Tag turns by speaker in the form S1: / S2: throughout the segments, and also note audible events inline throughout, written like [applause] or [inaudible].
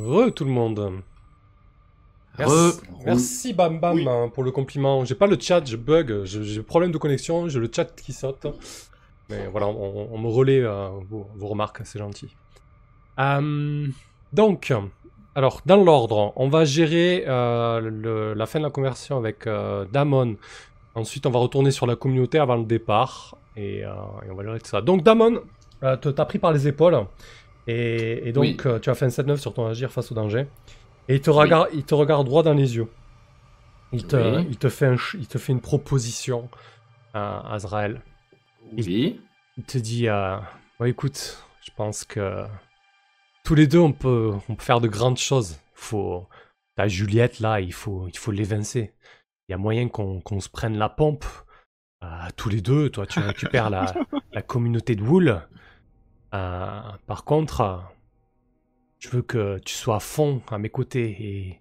S1: Re tout le monde. Merci, merci Bam Bam hein, pour le compliment. J'ai pas le chat, je bug, j'ai problème de connexion, j'ai le chat qui saute. Mais voilà, on, me relaie euh, vos, remarques, c'est gentil. Euh, donc, alors dans l'ordre, on va gérer euh, la fin de la conversion avec Damon. Ensuite, on va retourner sur la communauté avant le départ. Et, on va gérer tout ça. Donc Damon, t'as pris par les épaules. Et, donc, tu as fait un 7-9 sur ton agir face au danger. Et il te, regarde, il te regarde droit dans les yeux. Il te, il te, fait, il te fait une proposition à Azrael.
S2: Oui.
S1: Il, te dit euh, écoute, je pense que tous les deux, on peut, on peut faire de grandes choses. Faut, ta Juliette, là, il faut, il faut l'évincer. Il y a moyen qu'on se prenne la pompe. Euh, tous les deux, toi, tu [laughs] récupères la, la communauté de Wool. Euh, par contre, je veux que tu sois à fond à mes côtés et,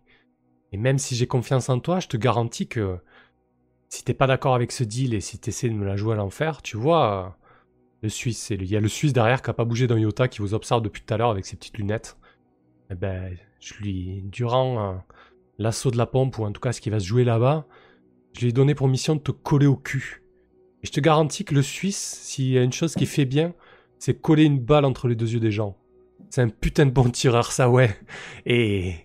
S1: et même si j'ai confiance en toi, je te garantis que si t'es pas d'accord avec ce deal et si t'essaies de me la jouer à l'enfer, tu vois, le Suisse, il y a le Suisse derrière qui a pas bougé d'un iota, qui vous observe depuis tout à l'heure avec ses petites lunettes. Eh ben, je lui, durant euh, l'assaut de la pompe, ou en tout cas ce qui va se jouer là-bas, je lui ai donné pour mission de te coller au cul. Et je te garantis que le Suisse, s'il y a une chose qui fait bien, c'est coller une balle entre les deux yeux des gens. C'est un putain de bon tireur, ça, ouais. Et,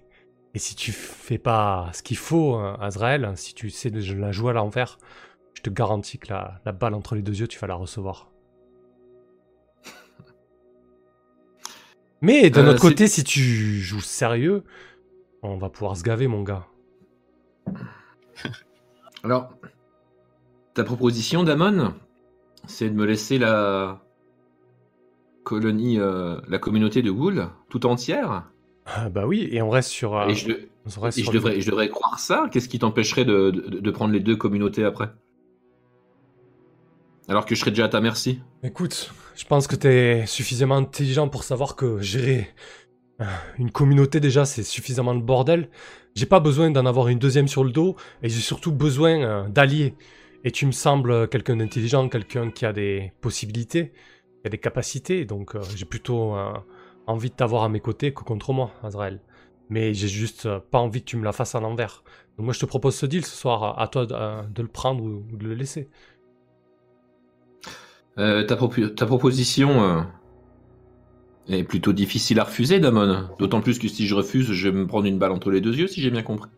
S1: et si tu fais pas ce qu'il faut, hein, Azrael, si tu sais de la jouer à l'envers, je te garantis que la, la balle entre les deux yeux, tu vas la recevoir. Mais d'un euh, autre côté, si tu joues sérieux, on va pouvoir se gaver, mon gars. [laughs]
S2: Alors, ta proposition, Damon, c'est de me laisser la, colonie, euh, la communauté de Wool tout entière
S1: ah, Bah oui, et on reste sur.
S2: et je, devrais, je, devrais, croire ça Qu'est-ce qui t'empêcherait de, de, prendre les deux communautés après? Alors que je serais déjà à ta merci
S1: Écoute, je pense que t'es suffisamment intelligent pour savoir que gérer euh, une communauté déjà c'est suffisamment le bordel. J'ai pas besoin d'en avoir une deuxième sur le dos et j'ai surtout besoin euh, d'alliés. Et tu me sembles quelqu'un d'intelligent, quelqu'un qui a des possibilités y a des capacités, donc euh, j'ai plutôt euh, envie de t'avoir à mes côtés que contre moi, Azrael. Mais j'ai juste euh, pas envie que tu me la fasses à l'envers. Donc moi je te propose ce deal ce soir, à toi de, le prendre ou, de le laisser.
S2: ta, ta, proposition est plutôt difficile à refuser, Damon. D'autant plus que si je refuse, je vais me prendre une balle entre les deux yeux, si j'ai bien compris.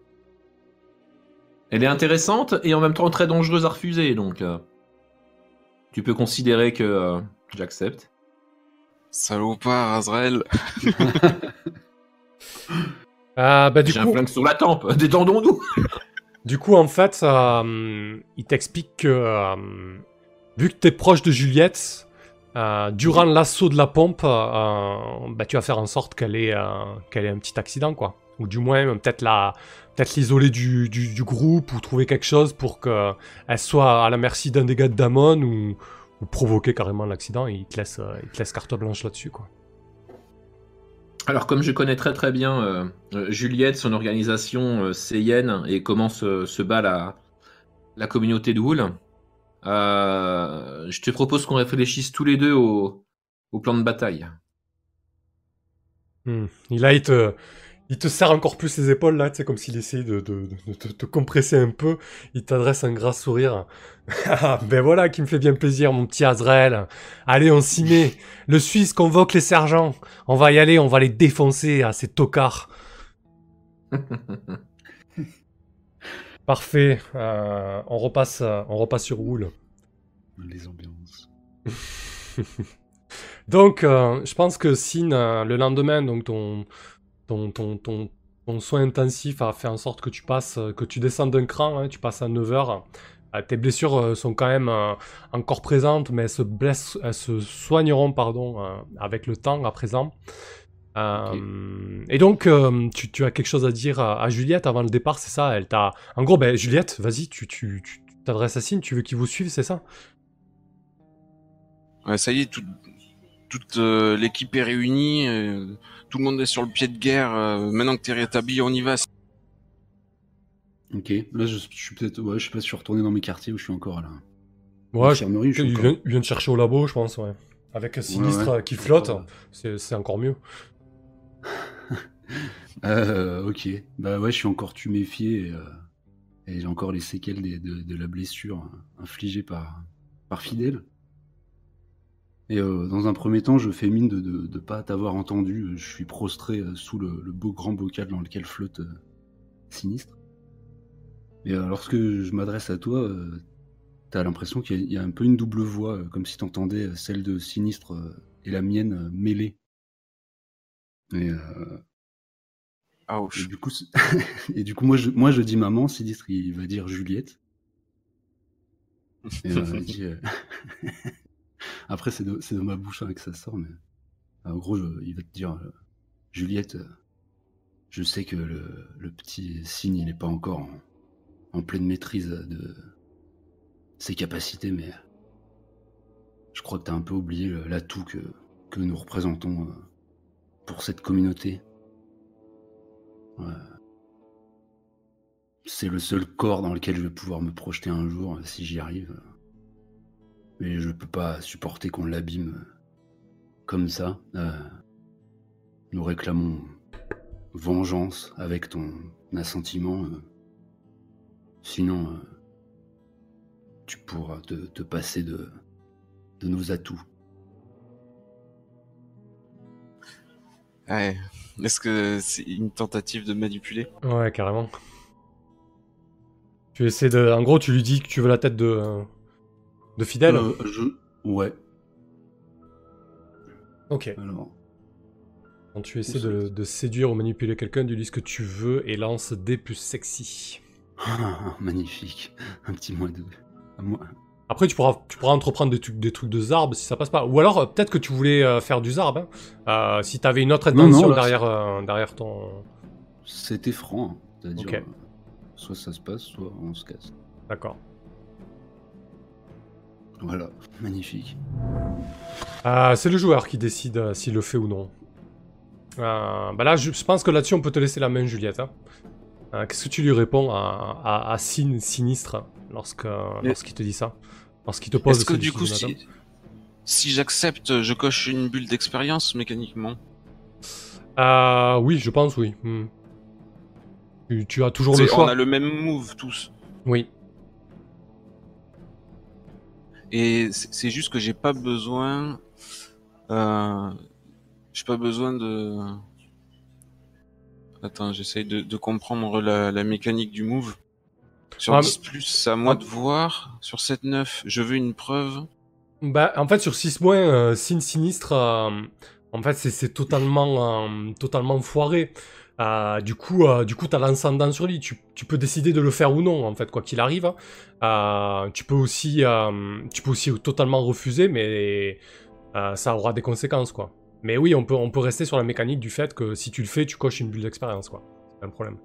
S2: Elle est intéressante et en même temps très dangereuse à refuser, donc tu peux considérer que J'accepte.
S3: Salopard, Azrael. [laughs]
S1: ah, bah, du
S2: J'ai un flingue sur la tempe, [laughs] détendons-nous.
S1: du coup, en fait, euh, il t'explique que euh, vu que t'es proche de Juliette, euh, durant l'assaut de la pompe, bah, tu vas faire en sorte qu'elle ait, qu'elle ait un petit accident, quoi. Ou du moins, peut-être la, peut-être l'isoler du, du, groupe ou trouver quelque chose pour qu'elle soit à la merci d'un des gars de Damon ou, provoquer carrément l'accident et il te laisse, euh, il te laisse carte blanche là-dessus, quoi.
S2: Alors, comme je connais très très bien euh, euh, Juliette, son organisation euh, et comment se, se bat la, la communauté de Wool, je te propose qu'on réfléchisse tous les deux au, au plan de bataille.
S1: Hmm. Il a été il te serre encore plus les épaules là, c'est comme s'il essayait de, te compresser un peu. Il t'adresse un gras sourire. [laughs] Ah, ben voilà qui me fait bien plaisir, mon petit Azrael. Allez, on s'y met. Le Suisse convoque les sergents. On va y aller, on va les défoncer à ces tocards. [laughs] Parfait. Euh, on repasse, on repasse sur Wool.
S4: Les ambiances. [laughs]
S1: donc, euh, je pense que Sin, euh, le lendemain, donc ton ton, ton, ton, soin intensif a fait en sorte que tu passes, euh, que tu descends d'un cran, hein, tu passes à 9 heures. Euh, tes blessures euh, sont quand même encore présentes, mais elles se, blessent, elles se soigneront pardon, avec le temps à présent. Et donc, tu, tu, as quelque chose à dire à, Juliette avant le départ, c'est ça? Elle t'a. En gros, ben, Juliette, vas-y, tu t'adresses tu, à Sine, tu veux qu'il vous suive, c'est ça?
S3: Ouais, ça y est, toute l'équipe est réunie tout le monde est sur le pied de guerre. Euh, maintenant que t'es rétabli, on y va.
S4: Ok, là je, suis peut-être, ouais, je sais pas si je suis retourné dans mes quartiers ou je suis encore là.
S1: Ouais, je, il, vient, de chercher au labo, je pense, ouais. Avec un sinistre qui flotte, c'est encore mieux. [laughs]
S4: Euh, ok. Bah ouais, je suis encore tuméfié et, euh, et j'ai encore les séquelles des- de, de la blessure euh, infligée par, par Fidèle. Et euh, dans un premier temps, je fais mine de ne pas t'avoir entendu. Je suis prostré euh, sous le, le beau grand bocal dans lequel flotte euh, Sinistre. Et euh, lorsque je m'adresse à toi, euh, t'as l'impression qu'il y, a- il y a un peu une double voix, euh, comme si t'entendais celle de Sinistre et la mienne mêlées. Et, euh, et du coup, [laughs] et du coup moi, je, moi je dis maman, Sinistre il va dire Juliette. Et, dit, euh, [laughs] Après c'est de, de ma bouche hein, que ça sort, mais en gros il va te dire euh, Juliette, euh, je sais que le, le petit signe il n'est pas encore en, pleine maîtrise de ses capacités, mais je crois que tu as un peu oublié l'atout que, que nous représentons euh, pour cette communauté. C'est le seul corps dans lequel je vais pouvoir me projeter un jour si j'y arrive. Mais je peux pas supporter qu'on l'abîme euh, comme ça. Euh, nous réclamons vengeance avec ton assentiment. euh. Sinon, euh, tu pourras te, te passer de, de nos atouts.
S3: Ouais. Est-ce que c'est une tentative de manipuler?
S1: Ouais, carrément. Tu essaies de. En gros, tu lui dis que tu veux la tête de. De Fidèle.
S4: Euh, je... Ouais,
S1: Ok.
S4: alors.
S1: Quand tu essaies de, de séduire ou manipuler quelqu'un, tu dis ce que tu veux et lance des plus sexy.
S4: Ah, magnifique. Un petit mois de. un mois-
S1: Après, tu pourras, tu pourras entreprendre des trucs, des trucs de zarb si ça passe pas. Ou alors, euh, peut-être que tu voulais euh, faire du zarb. Hein. Euh, si t'avais une autre
S4: Non, non,
S1: intention
S4: là,
S1: derrière, derrière ton.
S4: C'était franc. hein. C'est-à-dire,
S1: Ok.
S4: soit ça se passe, soit on se casse.
S1: D'accord.
S4: Voilà, magnifique.
S1: Euh, c'est le joueur qui décide euh, s'il le fait ou non. Euh, bah là, je, pense que là-dessus, on peut te laisser la main, Juliette. hein. Euh, Qu'est-ce que tu lui réponds à, à, à Sin- Sinistre lorsque-
S3: Mais-
S1: lorsqu'il te dit ça? Lorsqu'il te pose
S3: Est-ce que du coup, si, si j'accepte, je coche une bulle d'expérience mécaniquement?
S1: Euh, oui, je pense, oui. Hmm. Tu, tu as toujours le choix.
S3: On a le même move tous.
S1: Oui.
S3: Et c'est juste que j'ai pas besoin. Euh, j'ai pas besoin de. Attends, j'essaye de, de comprendre la, la mécanique du move. Sur
S1: Ah,
S3: 10 plus, c'est à moi
S1: ah.
S3: de voir. Sur 7-9, je veux une preuve.
S1: Bah, en fait, sur 6 mois, euh, Sin Sinistre, euh, en fait, c'est- c'est totalement, euh, totalement foiré. Euh, du coup, euh, du coup, t'as sur lui. Tu, peux décider de le faire ou non, en fait, quoi qu'il arrive. Euh, tu peux aussi, euh, tu peux aussi totalement refuser, mais euh, ça aura des conséquences, quoi. Mais oui, on peut, on peut rester sur la mécanique du fait que si tu le fais, tu coches une bulle d'expérience, quoi. C'est pas un problème.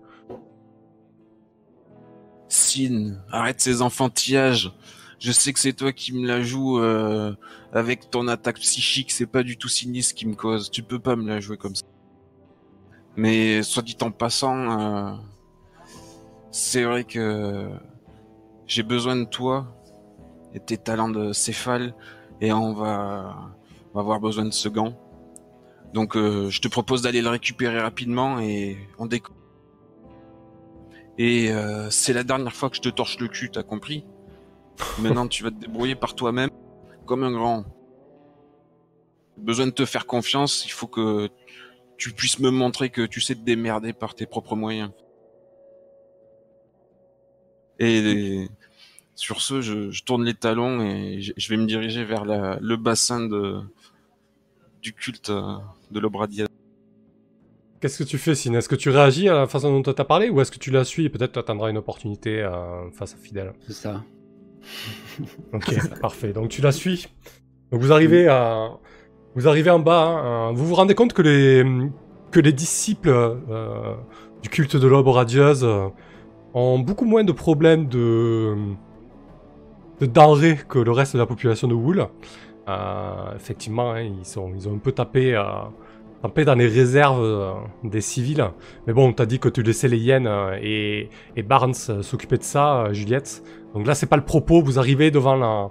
S3: Sin, arrête ces enfantillages. Je sais que c'est toi qui me la joues euh, avec ton attaque psychique. C'est pas du tout sinistre qui me cause. Tu peux pas me la jouer comme ça. Mais soit dit en passant, euh, c'est vrai que j'ai besoin de toi et tes talents de céphale et on va, avoir besoin de ce gant. Donc euh, je te propose d'aller le récupérer rapidement et on décolle. Et euh, c'est la dernière fois que je te torche le cul, t'as compris? Maintenant, tu vas te débrouiller par toi-même, comme un grand. Besoin de te faire confiance, il faut que tu puisses me montrer que tu sais te démerder par tes propres moyens. Et sur ce, je, je tourne les talons et je, je vais me diriger vers la- le bassin de, du culte euh, de l'Obradia.
S1: Qu'est-ce que tu fais, Sin Est-ce que tu réagis à la façon dont tu as parlé ou est-ce que tu la suis et peut-être tu attendras une opportunité euh, face à Fidèle
S4: C'est ça.
S1: Ok, [laughs] parfait. Donc tu la suis. Donc vous arrivez à, vous arrivez en bas. hein, euh, vous vous rendez compte que les disciples euh, du culte de l'aube radieuse euh, ont beaucoup moins de problèmes de de denrées que le reste de la population de Wool. Effectivement, hein, ils ont un peu tapé. tapé dans les réserves des civils. Mais bon, t'as dit que tu laissais les hyènes et, Barnes s'occuper de ça, Juliette. Donc là, c'est pas le propos. Vous arrivez devant la,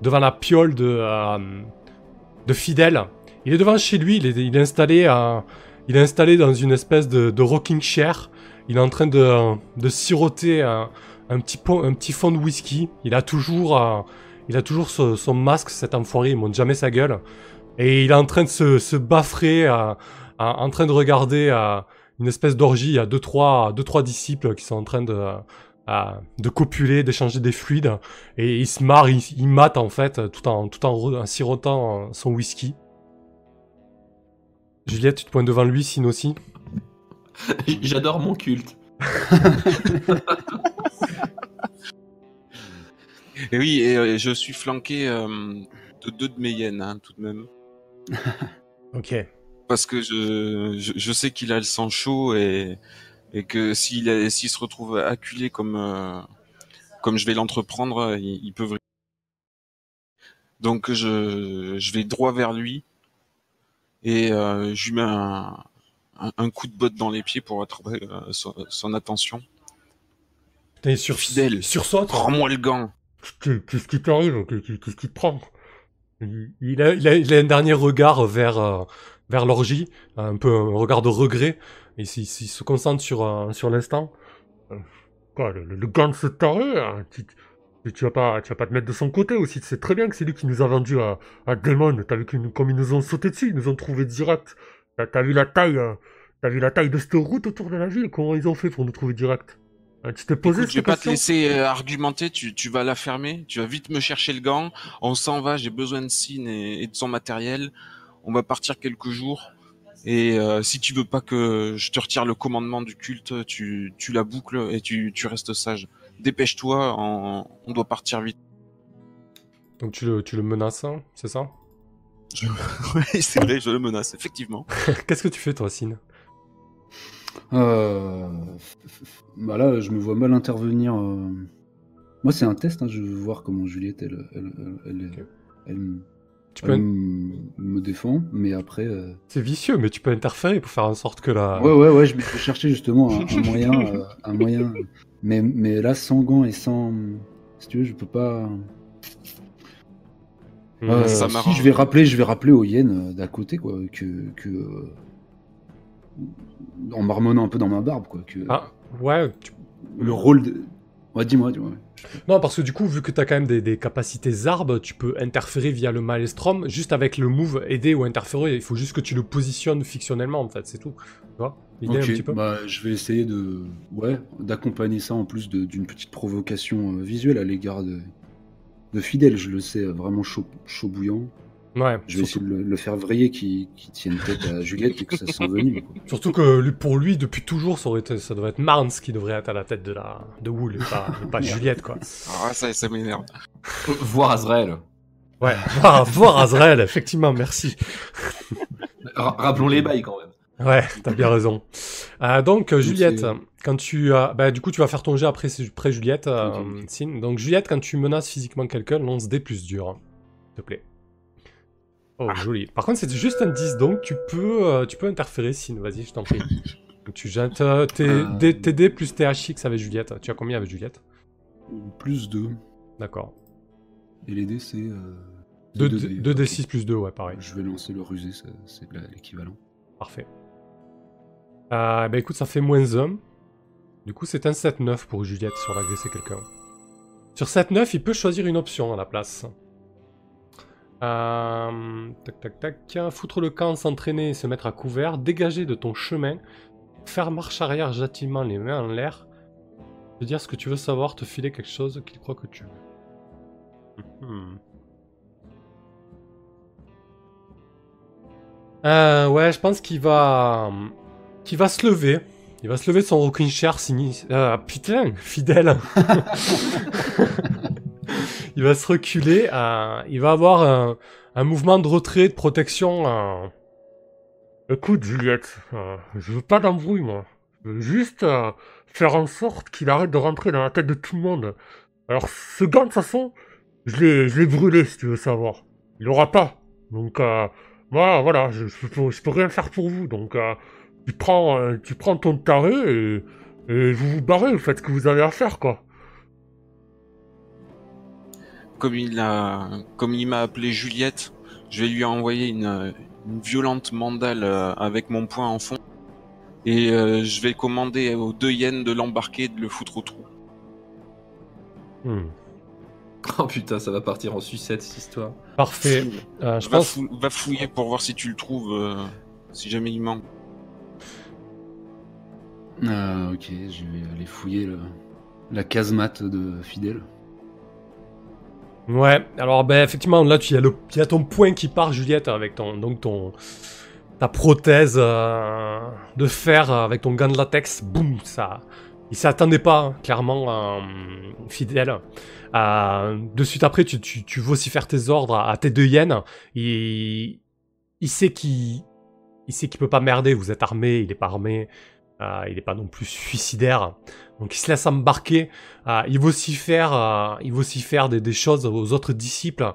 S1: devant la piole de, de Fidèle. Il est devant chez lui. Il est, installé, à, il est installé dans une espèce de, rocking chair. Il est en train de, de siroter un, un petit, po- un petit fond de whisky. Il a toujours, euh, il a toujours son masque, cet enfoiré, il monte jamais sa gueule. Et il est en train de se, se baffrer, euh, en train de regarder euh, une espèce d'orgie. Il y a deux trois, deux, trois disciples qui sont en train de, euh, de copuler, d'échanger des fluides. Et il se marre, il, il mate en fait, tout en, tout en, re- en sirotant euh, son whisky. Juliette, tu te pointes devant lui, Sin aussi? [laughs]
S2: J'adore mon culte. [laughs]
S3: Et oui, et euh, je suis flanqué euh, de deux de mes hyènes, hein, tout de même. [laughs]
S1: Ok.
S3: Parce que je, je, je sais qu'il a le sang chaud et, et que s'il s'il se retrouve acculé comme, euh, comme je vais l'entreprendre, il, il peut. Donc je, je vais droit vers lui et euh, je lui mets un, un, un coup de botte dans les pieds pour attraper euh, son, son attention.
S1: T'es sur,
S3: Fidèle.
S1: sur saute.
S3: Rends-moi le gant.
S1: Qu'est- Qu'est-ce qui t'arrive Qu'est- Qu'est-ce qui te prend? Il il a, il, a, il a un dernier regard vers, euh, vers l'orgie, un peu un regard de regret. Et s'il se concentre sur, euh, sur l'instant. Euh, Quoi, le, le- le gant de ce taré hein, tu, tu, tu vas pas, tu vas pas te mettre de son côté aussi. Tu sais très bien que c'est lui qui nous a vendu à, à Demon. T'as vu comme ils nous ont sauté dessus, ils nous ont trouvé direct. T'as t'as vu la taille, euh, t'as vu la taille de cette route autour de la ville Comment ils ont fait pour nous trouver direct? Hein, Tu t'es posé
S3: Écoute, je vais
S1: cette
S3: pas te laisser euh, argumenter, tu, tu vas la fermer, tu vas vite me chercher le gant, on s'en va, j'ai besoin de Sin et, et de son matériel, on va partir quelques jours, et euh, si tu veux pas que je te retire le commandement du culte, tu, tu la boucles et tu, tu restes sage. Dépêche-toi, on, on doit partir vite.
S1: Donc tu le, tu le menaces, hein, c'est ça? [laughs]
S3: Oui, c'est vrai, je le menace, effectivement. [laughs]
S1: Qu'est-ce que tu fais toi, Sin
S4: Euh... Bah là, je me vois mal intervenir. euh. Moi, c'est un test. hein, Je veux voir comment Juliette, elle, elle, elle, elle,
S1: Tu peux
S4: elle me défend. Mais après, euh,
S1: C'est vicieux, mais tu peux interférer pour faire en sorte que la.
S4: ouais, ouais, ouais, je vais chercher justement un, un moyen, euh, un moyen. Mais, mais là, sans gants et sans, si tu veux, je peux pas.
S1: Hmm.
S4: Euh,
S3: ça
S4: si, je vais rappeler, je vais rappeler aux hyènes euh, d'à côté, quoi, que, que euh, en marmonnant un peu dans ma barbe, quoi, que
S1: Ah, ouais. tu-
S4: le rôle de. Ouais, dis-moi, dis-moi.
S1: Non, parce que du coup, vu que t'as quand même des, des capacités zarbes, tu peux interférer via le maelstrom, juste avec le move aider ou interférer. Il faut juste que tu le positionnes fictionnellement, en fait, c'est tout. Tu vois L'idée un petit peu
S4: bah, je vais essayer de, ouais, d'accompagner ça en plus d'une petite provocation euh, visuelle à l'égard de, de Fidèle. Je le sais, euh, vraiment chaud, chaud bouillant.
S1: Ouais.
S4: Je vais
S1: surtout,
S4: essayer de le, le faire vriller qui, qui tienne tête à Juliette et que ça s'envenime.
S1: surtout que pour lui, depuis toujours, ça, aurait été, ça devrait être Marnes qui devrait être à la tête de la de Wool, et pas, et pas [laughs] Juliette, quoi.
S3: Ah, ça, ça m'énerve. [laughs]
S2: Voir Azrael.
S1: Ouais. Ah, voir Azrael, effectivement, merci. [laughs]
S2: Ra- rappelons les bails quand même.
S1: Ouais, t'as bien raison. Euh, donc, euh, Juliette, quand tu as... Bah, du coup, tu vas faire ton jet après, Juliette, euh. Donc, Juliette, quand tu menaces physiquement quelqu'un, lance des plus dur, hein, s'il te plaît. Oh, joli. Par contre, c'est juste un 10, donc tu peux, euh, tu peux interférer, Sin. Vas-y, je t'en prie. [laughs] Tu jettes euh, tes,
S4: Euh.
S1: dés plus tes HX avec Juliette. Tu as combien avec Juliette?
S4: Plus 2.
S1: D'accord.
S4: Et les dés, c'est. Euh,
S1: 2
S4: deux dés.
S1: d
S4: Ok.
S1: 6 plus 2, ouais, pareil.
S4: Je vais lancer le rusé, c'est l'équivalent.
S1: Parfait. Euh, bah écoute, ça fait moins 1. Du coup, c'est un 7-9 pour Juliette sur l'agresser quelqu'un. Sur 7-9, il peut choisir une option à la place. Euh, tac tac tac. Foutre le camp, s'entraîner et se mettre à couvert. Dégager de ton chemin. Faire marche arrière gentiment, les mains en l'air. Te dire ce que tu veux savoir, te filer quelque chose qu'il croit que tu veux. Mhm. Euh, ouais, je pense qu'il va, qu'il va se lever. Il va se lever de son rocking chair sinistre. Ah putain, fidèle. [laughs] il va se reculer. euh, il va avoir un, mouvement de retrait, de protection. euh. Écoute, Juliette, euh, je veux pas d'embrouille, moi. Je veux juste euh, faire en sorte qu'il arrête de rentrer dans la tête de tout le monde. Alors, ce gant, de façon, je l'ai, brûlé, si tu veux savoir. Il l'aura pas. Donc, euh, moi, voilà, je, je, peux, je peux rien faire pour vous. Donc, tu, prends, tu prends ton taré et, et vous vous barrez, vous faites ce que vous avez à faire, quoi.
S3: Comme il a, comme il m'a appelé Juliette, je vais lui envoyer une, une violente mandale euh, avec mon poing en fond. Et euh, je vais commander aux deux hyènes de l'embarquer et de le foutre au trou.
S1: Hmm.
S2: Oh putain, ça va partir en sucette cette histoire.
S1: Parfait. Euh, je
S3: va,
S1: pense.
S3: fou- va fouiller pour voir si tu le trouves, euh, si jamais il manque.
S4: Ah, ok, je vais aller fouiller le- la casemate de Fidèle.
S1: Ouais, alors ben effectivement là tu y a le il y a ton point qui part Juliette avec ton donc ton ta prothèse euh, de fer avec ton gant de latex, boum, ça il s'attendait pas hein, clairement euh, fidèle. Euh, de suite après tu, tu, tu vocifères tes ordres à, tes deux hyènes, il il sait qu'il il sait qu'il peut pas merder, vous êtes armé, il est pas armé. Euh, il est pas non plus suicidaire, donc il se laisse embarquer. Euh, il vocifère, euh, il vocifère des, des choses aux autres disciples.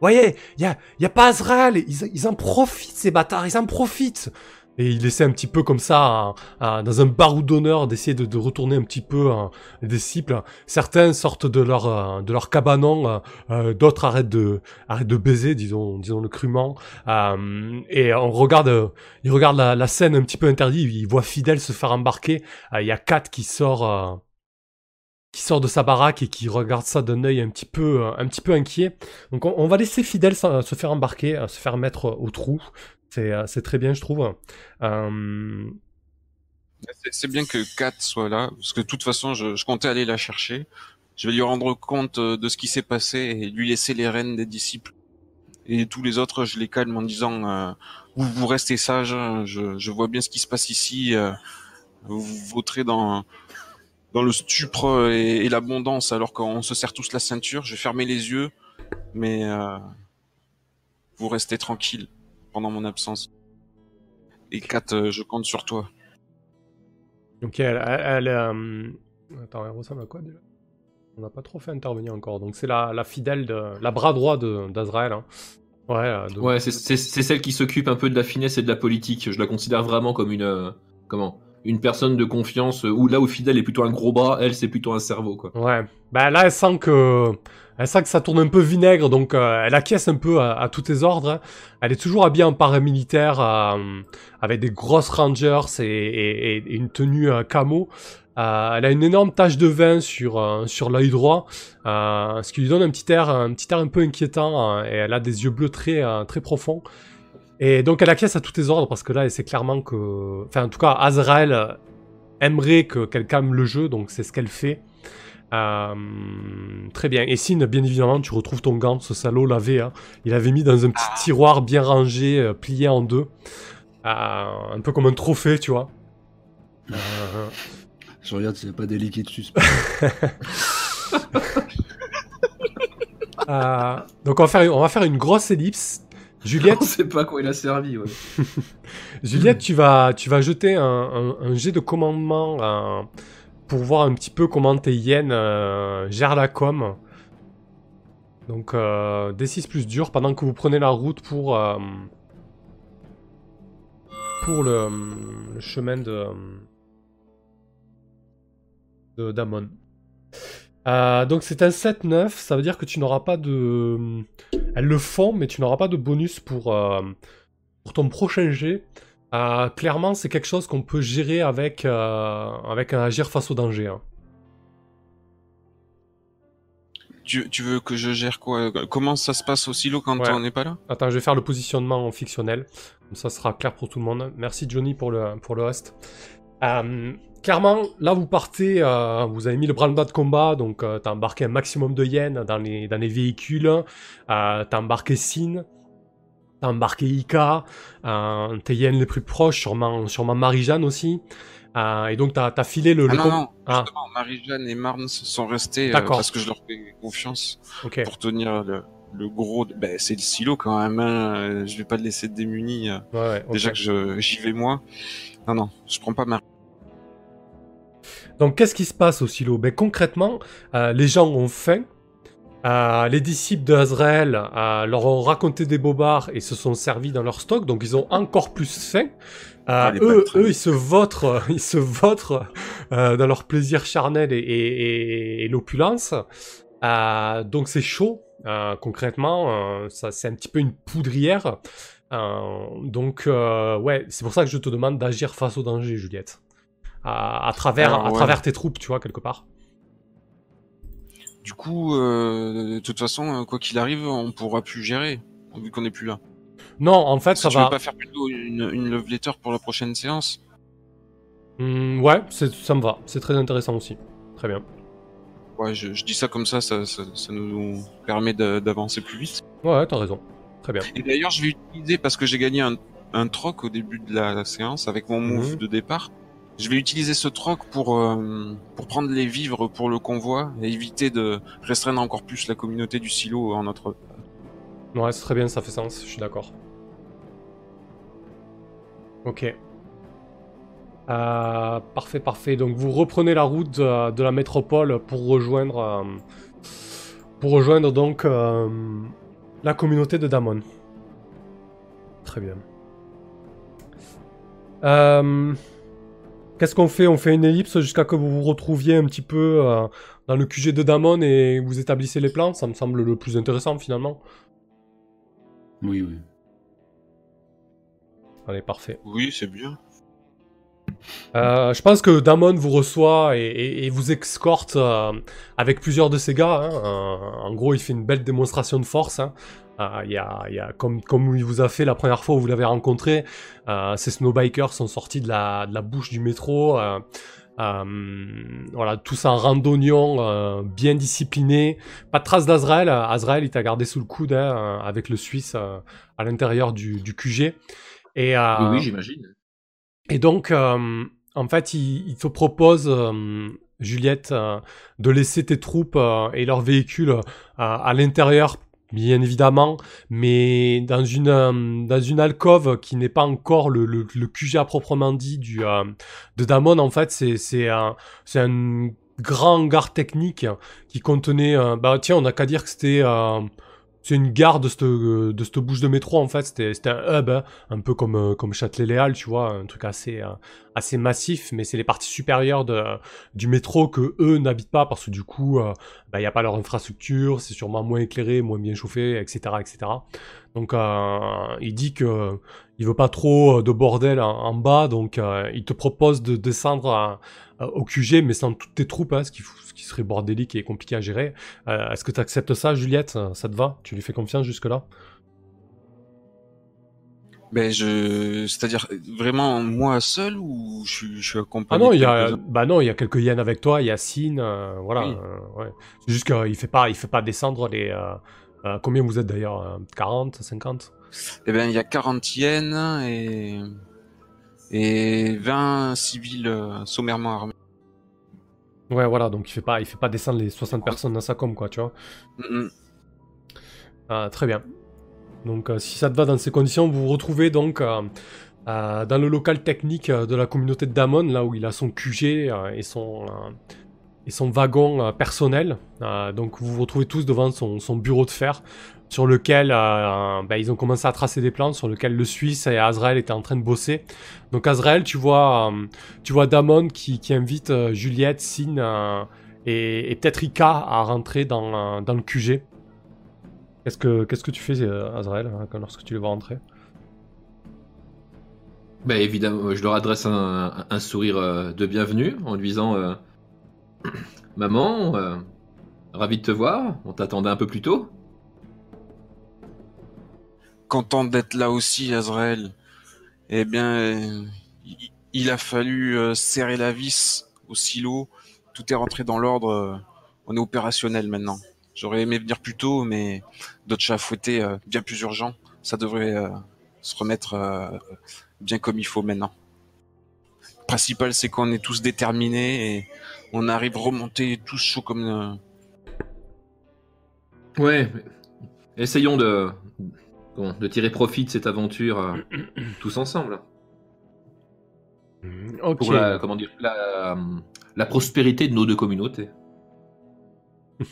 S1: Voyez, il y a, y a pas Azrael, ils, ils en profitent ces bâtards, ils en profitent. Et il essaie un petit peu comme ça, dans un baroud d'honneur, d'essayer de, retourner un petit peu euh, les disciples. Certains sortent de leur, euh, cabanon, euh, euh, d'autres arrêtent de, baiser, disons, disons le crûment. Et on regarde, euh, il regarde la, scène un petit peu interdite, il voit Fidèle se faire embarquer. Il y a Kat qui sort, qui sort de sa baraque et qui regarde ça d'un œil un petit peu, un petit peu inquiet. Donc on, va laisser s'en- se faire embarquer, se faire mettre au trou. C'est, euh, c'est très bien, je trouve. Euh,
S3: C'est- bien que Kat soit là, parce que de toute façon, je, je comptais aller la chercher. Je vais lui rendre compte euh, de ce qui s'est passé et lui laisser les rênes des disciples. Et tous les autres, je les calme en disant euh, vous, vous restez sages, hein, je, je vois bien ce qui se passe ici. euh, vous voterez dans dans le stupre et, et l'abondance alors qu'on se serre tous la ceinture. Je vais fermer les yeux, mais euh, vous restez tranquille pendant mon absence. Et Kat, euh, je compte sur toi.
S1: donc elle, elle, elle, euh, attends, elle ressemble à quoi déjà? On n'a pas trop fait intervenir encore. Donc c'est la, la fidèle, de, la bras droit de, d'Azrael. hein. Ouais. euh, de-
S2: Ouais, c'est celle qui s'occupe un peu de la finesse et de la politique. Je la considère vraiment comme une. euh, comment? Une personne de confiance, euh, où là où Fidèle est plutôt un gros bras, elle c'est plutôt un cerveau, quoi.
S1: Ouais. Bah là, elle sent que, elle sent que ça tourne un peu vinaigre, donc euh, elle acquiesce un peu à, tous tes ordres. hein. Elle est toujours habillée en paramilitaire, euh, avec des grosses rangers et, une tenue camo. Elle a une énorme tache de vin sur sur l'œil droit, ce qui lui donne un petit air, un petit air un peu inquiétant. euh, et elle a des yeux bleus très très profonds. Et donc elle acquiesce à tous tes ordres parce que là, c'est clairement que, enfin en tout cas, Azrael aimerait que qu'elle calme le jeu, donc c'est ce qu'elle fait. Euh, très bien. Et Sin, bien évidemment, tu retrouves ton gant, ce salaud lavé. hein. Il avait mis dans un petit tiroir bien rangé, euh, plié en deux. Euh, un peu comme un trophée, tu vois. Euh,
S4: Je regarde s'il n'y a pas des liquides suspects. [laughs]
S1: euh, donc on va, faire, on va faire une grosse ellipse. Juliette, [laughs]
S2: On sait pas quoi il a servi, ouais. [laughs]
S1: Juliette, tu vas, tu vas jeter un, un- un jet de commandement euh, pour voir un petit peu comment tes hyènes euh, gèrent la com. Donc euh, D6 plus dur pendant que vous prenez la route pour euh, pour le, le chemin de d'Amon. Euh, donc c'est un 7-9, ça veut dire que tu n'auras pas de... Elles le font, mais tu n'auras pas de bonus pour, euh, pour ton prochain jet. Euh, clairement, c'est quelque chose qu'on peut gérer avec, avec un agir face au danger. hein.
S3: Tu, tu veux que je gère quoi? Comment ça se passe au silo quand
S1: Ouais.
S3: on n'est pas là?
S1: Attends, je vais faire le positionnement en fictionnel. Comme ça sera clair pour tout le monde. Merci Johnny pour le, pour le host. Euh, clairement, là vous partez, euh, vous avez mis le branle-bas de combat, donc euh, t'as embarqué un maximum de yens dans les, dans les véhicules. Euh, t'as embarqué Sin, t'as embarqué Ika, tes yens les plus proches, sûrement, sûrement Marie-Jeanne aussi. Et donc t'as as filé le...
S3: Ah
S1: le
S3: non, non,
S1: Ah.
S3: justement, Marie-Jeanne et Marnes sont restés parce que je leur fais confiance pour tenir le, le gros... Ben, c'est le silo quand même, hein. je vais pas le laisser démuni.
S1: Ouais, ouais, ok.
S3: Déjà que j'y vais moi. Non, non, je prends pas Marie.
S1: Donc, qu'est-ce qui se passe au silo? Ben, Concrètement, euh, les gens ont faim. Euh, les disciples d'Azrael euh, leur ont raconté des bobards et se sont servis dans leur stock, donc ils ont encore plus faim.
S3: Ah,
S1: eux, ils se vautrent, [laughs] ils se dans leur plaisir charnel et, et- et- et l'opulence. Donc c'est chaud, concrètement, ça c'est un petit peu une poudrière. Euh, donc, euh, ouais, c'est pour ça que je te demande d'agir face au danger, Juliette. À, à travers, à travers tes troupes, tu vois, quelque part.
S3: Du coup, euh, de toute façon, quoi qu'il arrive, on pourra plus gérer, vu qu'on n'est plus là.
S1: Non, en fait, ça
S3: que tu
S1: va.
S3: veux pas faire plutôt une, une love letter pour la prochaine séance
S1: Hmm, ouais, ça me va. C'est très intéressant aussi. Très bien.
S3: Ouais, je, je dis ça comme ça, ça, ça, ça nous permet d'avancer plus vite.
S1: Ouais, t'as raison. Très bien.
S3: Et d'ailleurs, je vais utiliser, parce que j'ai gagné un, un troc au début de la, séance avec mon move
S1: Mhm.
S3: de départ, je vais utiliser ce troc pour, euh, pour prendre les vivres pour le convoi et éviter de restreindre encore plus la communauté du silo en notre...
S1: Ouais, c'est très bien, ça fait sens. Je suis d'accord. Ok. Euh, parfait, parfait. Donc vous reprenez la route de, de la métropole pour rejoindre, euh, pour rejoindre donc euh, la communauté de Damon. Très bien. Euh, Qu'est-ce qu'on fait? On fait une ellipse jusqu'à que vous vous retrouviez un petit peu euh, dans le QG de Damon et vous établissez les plans. Ça me semble le plus intéressant finalement.
S4: Oui, oui.
S1: Allez, parfait.
S3: Oui, c'est bien.
S1: Euh, je pense que Damon vous reçoit et, vous escorte euh, avec plusieurs de ses gars. hein. Euh, en gros, il fait une belle démonstration de force. hein. Y a, comme, comme il vous a fait la première fois où vous l'avez rencontré, ces snowbikers sont sortis de la, de la bouche du métro. voilà, tous en randonnion, bien disciplinés. Pas de trace d'Azrael. Azrael, il t'a gardé sous le coude hein, avec le Suisse à l'intérieur du, QG.
S2: Oui, j'imagine.
S1: Et donc, euh, en fait, il, il te propose, euh, Juliette, euh, de laisser tes troupes euh, et leurs véhicules euh, à l'intérieur, bien évidemment, mais dans une, euh, dans une alcôve qui n'est pas encore le, le, le QG proprement dit du, de Damon. En fait, c'est c'est c'est un grand hangar technique qui contenait... bah tiens, on n'a qu'à dire que c'était... euh, c'est une gare de cette, de cette bouche de métro en fait, c'était un hub, hein, un peu comme, euh, comme Châtelet-Léal, tu vois, un truc assez, euh, assez massif, mais c'est les parties supérieures de, du métro que eux n'habitent pas parce que du coup, euh, bah, il n'y a pas leur infrastructure, c'est sûrement moins éclairé, moins bien chauffé, etc. etc. Donc euh, il dit que il veut pas trop euh, de bordel en, bas, donc euh, il te propose de descendre à- au QG, mais sans toutes tes troupes, hein, ce, qui, ce qui serait bordélique et compliqué à gérer. Euh, Est-ce que tu acceptes ça, Juliette? Ça te va? Tu lui fais confiance jusque-là?
S3: Ben, je... C'est-à-dire, vraiment, moi seul ou je, suis- je suis
S1: Ah
S3: accompagné
S1: non, il y a, bah non, il y a quelques yens avec toi, il y a Sin, euh, voilà.
S3: Oui.
S1: euh, ouais. C'est juste qu'il fait pas, il fait pas descendre les. euh, euh, combien vous êtes d'ailleurs euh, 40, 50
S3: Eh ben, il y a 40 yens et... et 20 civils euh, sommairement armés.
S1: Ouais, voilà, donc il fait pas, il fait pas descendre les 60 personnes dans sa com, quoi, tu vois.
S3: Mm,
S1: Ah, très bien. Donc, euh, si ça te va dans ces conditions, vous vous retrouvez donc euh, euh, dans le local technique de la communauté de Damon, là où il a son QG et son son wagon euh, personnel. Euh, donc, vous vous retrouvez tous devant son, bureau de fer, sur lequel euh, bah, ils ont commencé à tracer des plans, sur lequel le Suisse et Azrael étaient en train de bosser. Donc, Azrael, tu vois, tu vois Damon qui, invite Juliette, Sin et, et peut-être Ika à rentrer dans, dans le QG. Qu'est-ce que, qu'est-ce que tu fais, Azrael, hein, lorsque tu les vois rentrer?
S2: Bah évidemment, je leur adresse un, un sourire de bienvenue en lui disant [clears throat] Maman, euh, ravi de te voir, on t'attendait un peu plus tôt.
S3: Content d'être là aussi, Azrael. Eh bien, il, a fallu euh, serrer la vis au silo. Tout est rentré dans l'ordre. on est opérationnel maintenant. J'aurais aimé venir plus tôt, mais d'autres chats fouettés euh, bien plus urgents. Ça devrait euh, se remettre bien comme il faut maintenant. Le principal, c'est qu'on est tous déterminés on arrive remonter tous chauds comme... euh,
S2: Ouais, essayons de, bon, de tirer profit de cette aventure euh, [clears throat] tous ensemble.
S1: Ok.
S2: Pour la, comment dire, la, la prospérité de nos deux communautés. [laughs]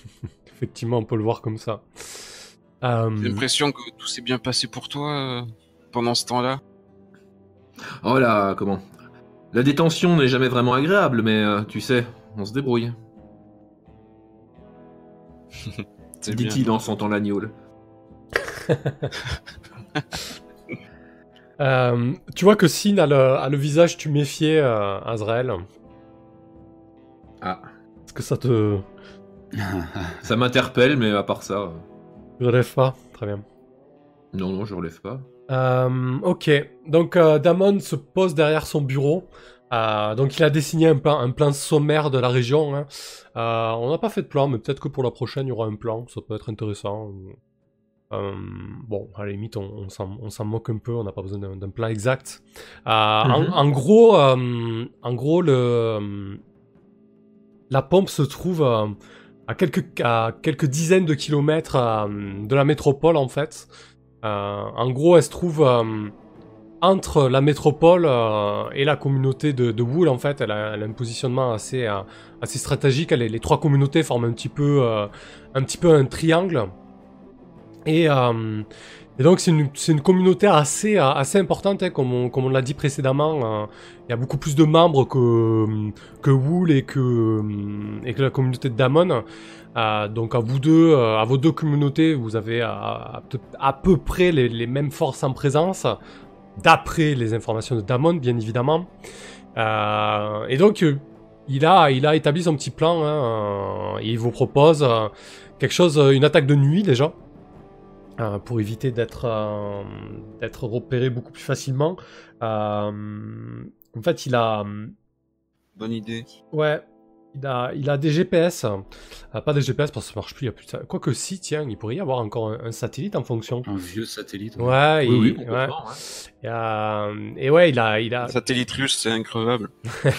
S1: Effectivement, on peut le voir comme ça. Euh,
S3: J'ai l'impression que tout s'est bien passé pour toi euh, pendant ce temps-là.
S2: Oh là, comment? La détention n'est jamais vraiment agréable, mais euh, tu sais, on se débrouille. [laughs] Dit-il en sentant l'agneau. [laughs]
S1: Euh, tu vois que Sin a le, a le visage tuméfié, euh, Azrael.
S2: Ah,
S1: Est-ce que ça te
S2: ça m'interpelle, mais à part ça, euh,
S1: relève pas? Très bien.
S2: non, non, je relève pas.
S1: Euh, ok, donc euh, Damon se pose derrière son bureau. Euh, donc il a dessiné un plan, un plan sommaire de la région. hein. Euh, on n'a pas fait de plan, mais peut-être que pour la prochaine il y aura un plan, ça peut être intéressant. Euh, bon, à la limite on, on s'en- moque un peu, on n'a pas besoin d'un plan exact. En,
S2: Mhm.
S1: en gros, en gros le, la pompe se trouve à, quelques, à quelques dizaines de kilomètres de la métropole en fait. En gros, elle se trouve entre la métropole euh, et la communauté de, Wool, en fait. Elle a, un positionnement assez, euh, assez stratégique. Les trois communautés forment un petit peu, euh, un, petit peu un triangle. Et, donc, c'est une, une communauté assez, assez importante, hein, comme on, on l'a dit précédemment. Il y a beaucoup plus de membres que, que Wool et que, et que la communauté de Damon. Euh, donc à vous deux, à vos deux communautés, vous avez à, à peu- près les mêmes forces en présence, d'après les informations de Damon, bien évidemment. Euh, et donc euh, il a, il a établi son petit plan. hein, euh, et il vous propose euh, quelque chose, une attaque de nuit déjà. euh, pour éviter d'être d'être repéré beaucoup plus facilement. En fait, il a,
S3: Bonne idée.
S1: Ouais, il a, il a des GPS. Euh, pas des GPS parce que ça marche plus, il y a plus de... Quoique si, tiens, il pourrait y avoir encore un, un satellite en fonction.
S4: Un vieux satellite.
S1: Ouais,
S2: Oui,
S1: il-
S2: oui,
S1: ouais.
S2: complètement, ouais.
S1: Et, euh, et ouais, il a, il a,
S3: Un satellite russe, c'est increvable. [laughs]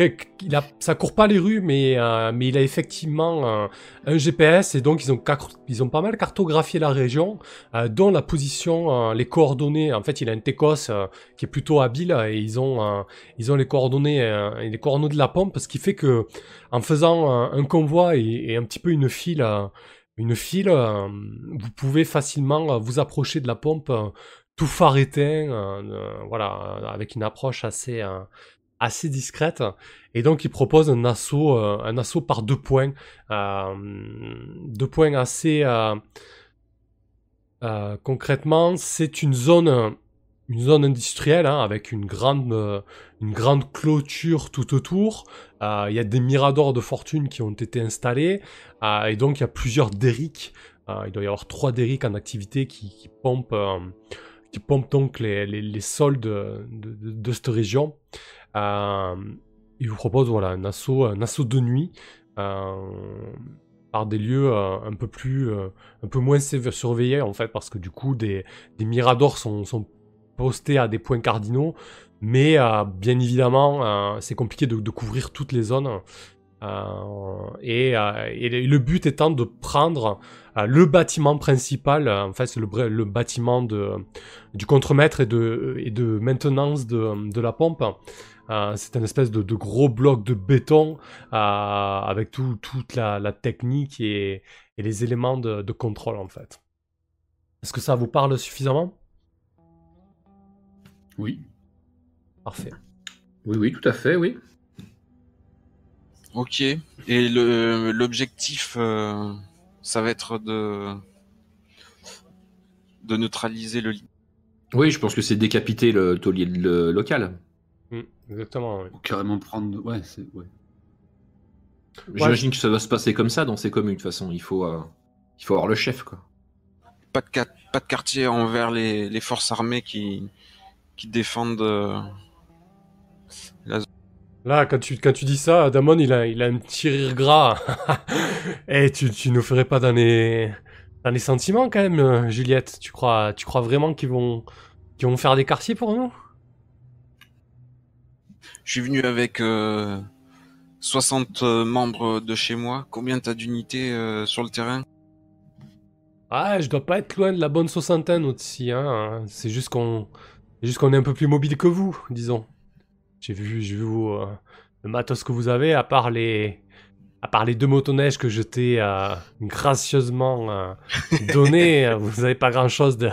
S1: il a, ça court pas les rues, mais, euh, mais il a effectivement un, un GPS et donc ils ont, ils ont pas mal cartographié la région, euh, dont la position, euh, les coordonnées. En fait, il a un Tecos euh, qui est plutôt habile et ils ont, euh, ils ont les coordonnées, euh, et les coordonnées de la pompe, ce qui fait que en faisant euh, un convoi et, un petit peu une file, euh, une file, euh, vous pouvez facilement euh, vous approcher de la pompe. euh, tout euh, euh, voilà, euh, avec une approche assez, euh, assez discrète. Et donc, il propose un assaut, euh, un assaut par deux points. Euh, deux points assez... euh, concrètement, c'est une zone, une zone industrielle hein, avec une grande, une grande clôture tout autour. Il y a des miradors de fortune qui ont été installés. Et donc, il y a plusieurs derricks. Il doit y avoir trois derricks en activité qui, pompent... qui pompent donc les, les, sols de- de cette région. Euh, il vous propose voilà, un, assaut, un assaut de nuit euh, par des lieux euh, un peu plus, un peu moins surveillés en fait, parce que du coup des, miradors sont, postés à des points cardinaux, mais bien évidemment c'est compliqué de, couvrir toutes les zones. Et, le- but étant de prendre le bâtiment principal, en fait c'est le, bâtiment du contremaître et de, et de maintenance de la pompe. Euh, c'est un espèce de, de gros bloc de béton euh, avec tout- toute la, la technique et, et les éléments de, de contrôle en fait. Est-ce que ça vous parle suffisamment?
S4: Oui.
S1: Parfait.
S2: Oui, oui, tout à fait, oui.
S3: Ok. Et le l'objectif, euh, ça va être de de neutraliser le.
S2: Oui, je pense que c'est décapiter le taulier local.
S1: Mm, exactement. oui.
S4: Ou carrément prendre. Ouais, c'est. Ouais.
S2: J'imagine que ça va se passer comme ça dans ces communes. De toute façon, il faut, euh, il faut avoir le chef, quoi.
S3: Pas de, ca- pas de quartier envers les, les forces armées qui, qui défendent euh, la zone.
S1: Là, quand tu, quand tu dis ça, Damon, il a, il a un petit rire gras. [laughs] Eh, tu, tu nous ferais pas dans les, dans les sentiments quand même, Juliette. Tu crois, tu crois vraiment qu'ils vont, qu'ils vont faire des quartiers pour nous?
S3: Je suis venu avec euh, 60 membres de chez moi. Combien t'as d'unités euh, sur le terrain?
S1: Ah, je dois pas être loin de la bonne soixantaine aussi, hein. C'est juste qu'on, juste qu'on est un peu plus mobile que vous, disons. J'ai vu, j'ai vu euh, le matos que vous avez, à part les, à part les deux motoneiges que je t'ai euh, gracieusement euh, donné, euh, [laughs] vous avez pas grand chose de,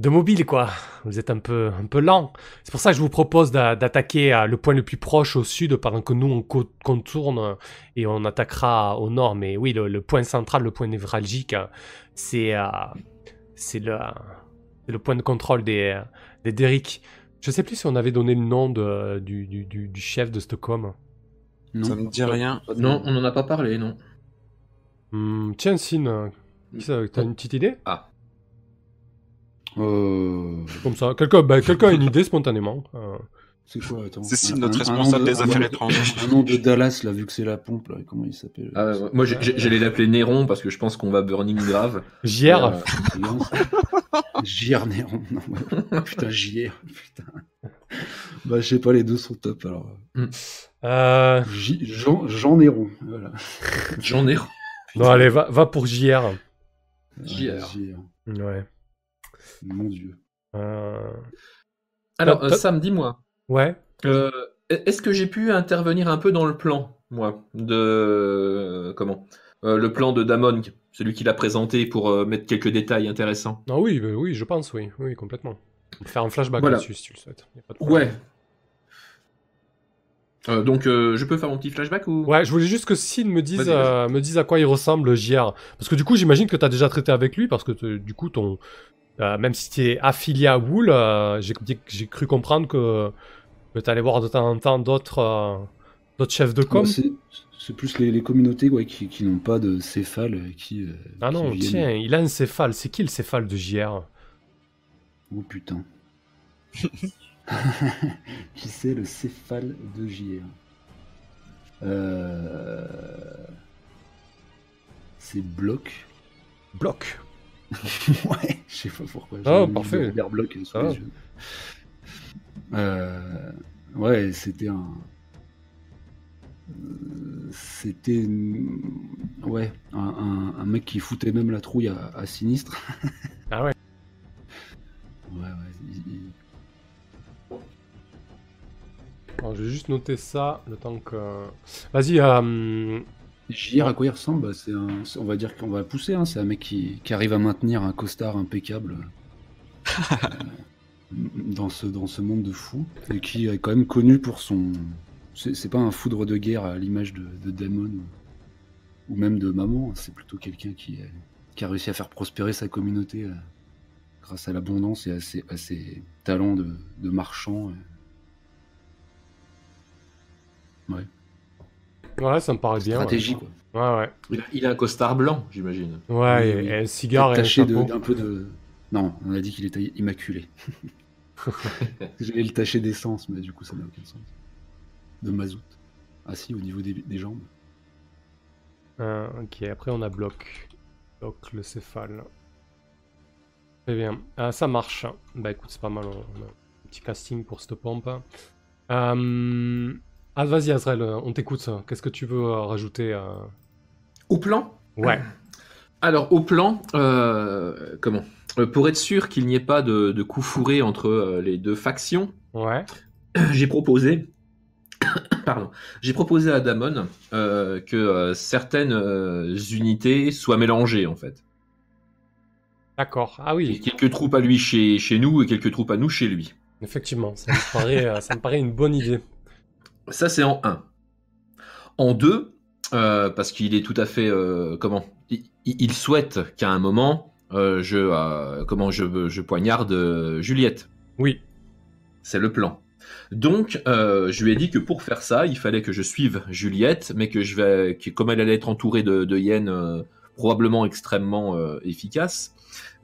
S1: de mobile, quoi. Vous êtes un peu, un peu lent. C'est pour ça que je vous propose d'a- d'attaquer le point le plus proche au sud, pendant que nous on co- contourne et on attaquera au nord. Mais oui, le, le point central, le point névralgique, c'est euh, c'est le, c'est le point de contrôle des, les Derrick. Je sais plus si on avait donné le nom de, du, du, du, du chef de Stockholm.
S4: Non.
S3: Ça me dit rien.
S2: Non, on n'en a pas parlé, non.
S1: Hmm, tiens, Sin, qui ça, t'as une petite idée?
S2: Ah.
S4: Euh,
S1: Comme ça. Quelqu'un bah, quelqu'un a une idée spontanément. Euh,
S4: C'est quoi.
S3: Cécile,
S4: Un-
S3: notre responsable
S4: nom de-
S3: des affaires étrangères.
S4: Un nom de Dallas, là, vu que c'est la pompe, là. Comment il s'appelle
S2: Ah, ouais, moi, j'allais l'appeler Néron parce que je pense qu'on va burning grave.
S1: JR,
S2: Euh,
S4: JR Néron. Non, ouais. Putain, JR. Putain. Bah, je sais pas, les deux sont top, alors.
S1: euh,
S4: J- Jean, Jean Néron. Voilà.
S2: Jean Néron.
S1: Non, allez, va, va pour JR.
S2: JR.
S1: Ouais.
S4: Mon dieu.
S1: Euh,
S2: Alors, euh, Sam, dis-moi.
S1: Ouais.
S2: Euh, Est-ce que j'ai pu intervenir un peu dans le plan, moi, de comment Euh, le plan de Damon, celui qu'il a présenté pour euh, mettre quelques détails intéressants?
S1: Ah oui, bah oui, je pense, oui, oui, complètement. On peut faire un flashback
S2: Voilà.
S1: là-dessus si tu le souhaites. Y a pas de problème.
S2: Ouais. Euh, donc, euh, je peux faire mon petit flashback ou?
S1: Ouais, je voulais juste que Sid me dise, euh, me dise à quoi il ressemble JR. Parce que du coup, j'imagine que tu as déjà traité avec lui, parce que du coup, ton, euh, même si tu es affilié à Wool, euh, j'ai cru comprendre que, que tu allais voir de temps en temps d'autres euh, d'autres chefs de com.
S4: Bah, c'est- plus les, les communautés ouais, qui, qui n'ont pas de céphale qui.
S1: ah non, tiens, il a un céphale. C'est qui le céphale de JR
S4: Oh putain. [laughs] qui c'est le céphale de JR euh... C'est Bloc.
S1: Bloc. [laughs]
S4: ouais, je sais pas pourquoi.
S1: Ah, parfait.
S4: Sous
S1: Ah.
S4: les yeux. Euh, ouais, c'était un. C'était ouais un, un- un mec qui foutait même la trouille à, à Sinistre. [laughs]
S1: Ah ouais.
S4: Ouais, ouais. il-
S1: Alors, je vais juste noter ça, le temps que... Vas-y, euh,
S4: JR, à quoi il ressemble Bah, c'est un- On va dire qu'on va pousser. hein, C'est un mec qui, arrive à maintenir un costard impeccable euh, dans, ce, dans ce monde de fous. Et qui est quand même connu pour son. C'est pas un foudre de guerre à l'image de, Damon ou- même de Maman. C'est plutôt quelqu'un qui, qui a réussi à faire prospérer sa communauté euh, grâce à l'abondance et à ses, à ses talents de, de marchand. euh. Ouais.
S1: Ouais, ça me paraît bien.
S4: Stratégie,
S1: ouais.
S4: quoi.
S1: Ouais, ouais.
S2: il a, il a un costard blanc, j'imagine.
S1: Ouais, et, un cigare et un
S4: taché de-
S1: chapeau.
S4: d'un peu de. Non, on a dit qu'il était immaculé. [laughs] J'allais le tacher d'essence, mais du coup, ça n'a aucun sens. De mazout. Ah si, au niveau des, des jambes.
S1: Euh, ok, après on a bloc. Bloc le céphale. Très bien. Ah, ça marche. Bah écoute, c'est pas mal. On on a un petit casting pour cette pompe. Euh... Ah, vas-y, Azrael, on t'écoute. Qu'est-ce que tu veux euh, rajouter euh
S2: Au plan?
S1: Ouais. [clears throat]
S2: Alors, au plan, euh, comment? Euh, Pour être sûr qu'il n'y ait pas de, de coup fourré entre euh, les deux factions,
S1: Ouais. [clears throat]
S2: j'ai proposé, [clears throat] pardon, j'ai proposé à Damon euh, que euh, certaines euh, unités soient mélangées en fait.
S1: D'accord. Ah
S2: Et
S1: oui,
S2: quelques troupes à lui chez, chez nous et quelques troupes à nous chez lui.
S1: effectivement. Ça me paraît, euh, ça me paraît une bonne idée.
S2: Ça, c'est en 1. En 2, parce qu'il est tout à fait. euh, comment? Il, il souhaite qu'à un moment, euh, je, euh, comment je, je poignarde euh, Juliette.
S1: Oui.
S2: C'est le plan. Donc, euh, je lui ai dit que pour faire ça, il fallait que je suive Juliette, mais que je vais, que comme elle allait être entourée de, de hyènes euh, probablement extrêmement euh, efficaces,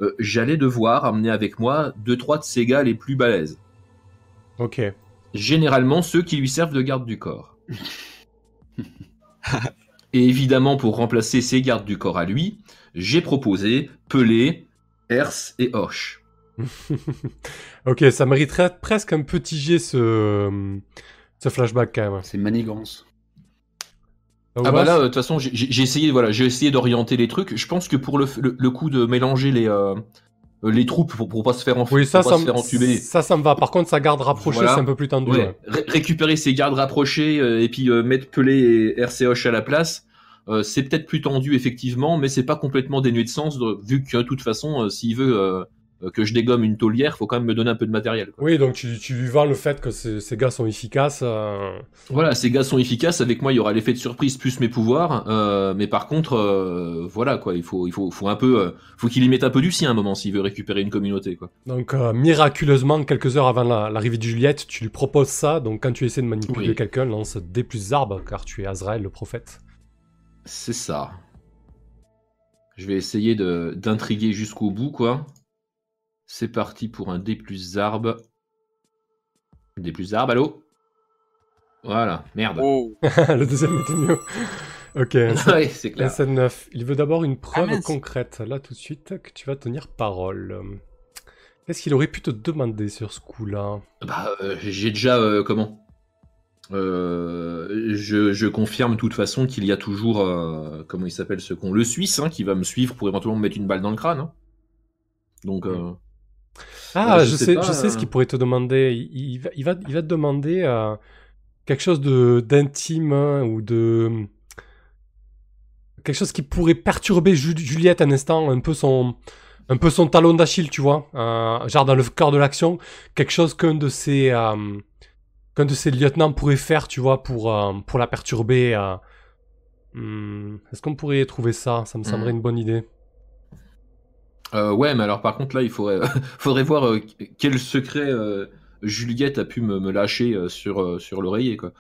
S2: euh, j'allais devoir amener avec moi deux trois de ses gars les plus balèzes.
S1: Ok.
S2: Généralement ceux qui lui servent de garde du corps. Et évidemment, pour remplacer ces gardes du corps à lui, j'ai proposé Pelé, Hers et Hoche. [laughs]
S1: ok, ça mériterait presque un petit jet ce, ce flashback quand même.
S4: C'est manigance.
S2: Ah
S1: Ouais,
S2: bah là, euh, de toute façon, j'ai j'ai essayé, voilà, j'ai essayé d'orienter les trucs. Je pense que pour le, le, le coup de mélanger les, euh, les troupes pour, pour pas se faire, enf-
S1: oui, ça,
S2: pour
S1: ça,
S2: pas se faire entuber.
S1: ça, ça me va. Par contre, sa garde rapprochée,
S2: Voilà.
S1: c'est un peu plus tendu.
S2: Ouais,
S1: ouais.
S2: ré- récupérer ses gardes rapprochés euh, et puis euh, mettre Pelé et RC Hoche à la place, euh, c'est peut-être plus tendu effectivement, mais c'est pas complètement dénué de sens vu que de toute façon, euh, s'il veut, euh, euh, que je dégomme une taulière, faut quand même me donner un peu de matériel. quoi.
S1: Oui, donc tu, tu lui vends le fait que ces, ces gars sont efficaces. euh,
S2: Voilà, ces gars sont efficaces. Avec moi, il y aura l'effet de surprise plus mes pouvoirs. euh, mais par contre, euh, voilà quoi, il faut, il faut, faut un peu, euh, faut qu'il y mette un peu du sien à un moment s'il veut récupérer une communauté quoi.
S1: Donc, euh, miraculeusement, quelques heures avant la- l'arrivée de Juliette, tu lui proposes ça. Donc, quand tu essaies de manipuler
S2: Oui.
S1: quelqu'un, lance D plus arbre, car tu es Azrael, le prophète.
S2: C'est ça. Je vais essayer d'intriguer jusqu'au bout quoi. C'est parti pour un D plus arbre. D plus arbre, allô? Voilà, merde.
S3: Oh, [laughs]
S1: le deuxième était mieux. [laughs] Ok,
S2: ouais, c'est clair. [laughs]
S1: 9. Il veut d'abord une preuve
S3: mince.
S1: concrète, là tout de suite, que tu vas tenir parole. Qu'est-ce qu'il aurait pu te demander sur ce coup-là?
S2: Bah, euh, j'ai déjà euh, comment? Euh, je, je confirme de toute façon qu'il y a toujours euh, comment il s'appelle ce con le Suisse hein, qui va me suivre pour éventuellement me mettre une balle dans le crâne. hein. Donc euh,
S1: Ah,
S2: Ouais,
S1: je,
S2: je sais
S1: sais,
S2: pas,
S1: je sais ce
S2: euh.
S1: qu'il pourrait te demander. Il, il va, il, va, il va te demander euh, quelque chose de d'intime hein, ou de quelque chose qui pourrait perturber Ju- Juliette un instant, un peu son un peu son talon d'Achille, tu vois, Euh, genre dans le cœur de l'action, quelque chose qu'un de ses euh, qu'un de ses lieutenants pourrait faire, tu vois, pour euh, pour la perturber. euh. Hmm, Est-ce qu'on pourrait trouver ça? Ça me semblerait
S2: Hmm.
S1: une bonne idée.
S2: Euh, ouais, mais alors par contre là, il faudrait [laughs] faudrait voir euh, quel secret euh, Juliette a pu me, me lâcher euh, sur euh, sur l'oreiller quoi.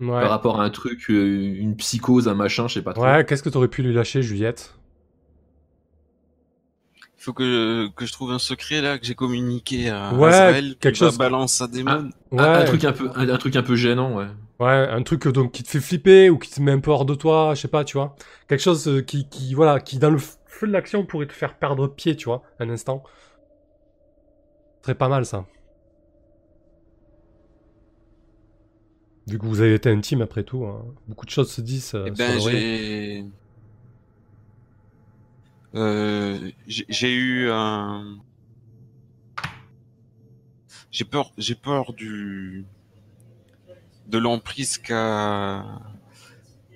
S1: Ouais.
S2: Par rapport à un truc, euh, une psychose, un machin, je sais pas trop.
S1: Ouais, qu'est-ce que t'aurais pu lui lâcher, Juliette?
S3: Il faut que, que je trouve un secret là que j'ai communiqué à
S1: Ouais, quelque chose-
S3: balance à démon.
S1: Ouais.
S2: Un, un truc un peu un, un truc un peu gênant, ouais.
S1: Ouais, un truc donc qui te fait flipper ou qui te met un peu hors de toi, je sais pas, tu vois. Quelque chose euh, qui, qui, voilà, qui dans le f- feu de l'action pourrait te faire perdre pied, tu vois, un instant. Ce serait pas mal ça. Vu que vous avez été intime après tout, hein. beaucoup de choses se disent. euh,
S3: Eh ben, j'ai. Euh, j'ai j'ai eu un. J'ai peur, j'ai peur du. de l'emprise qu'a.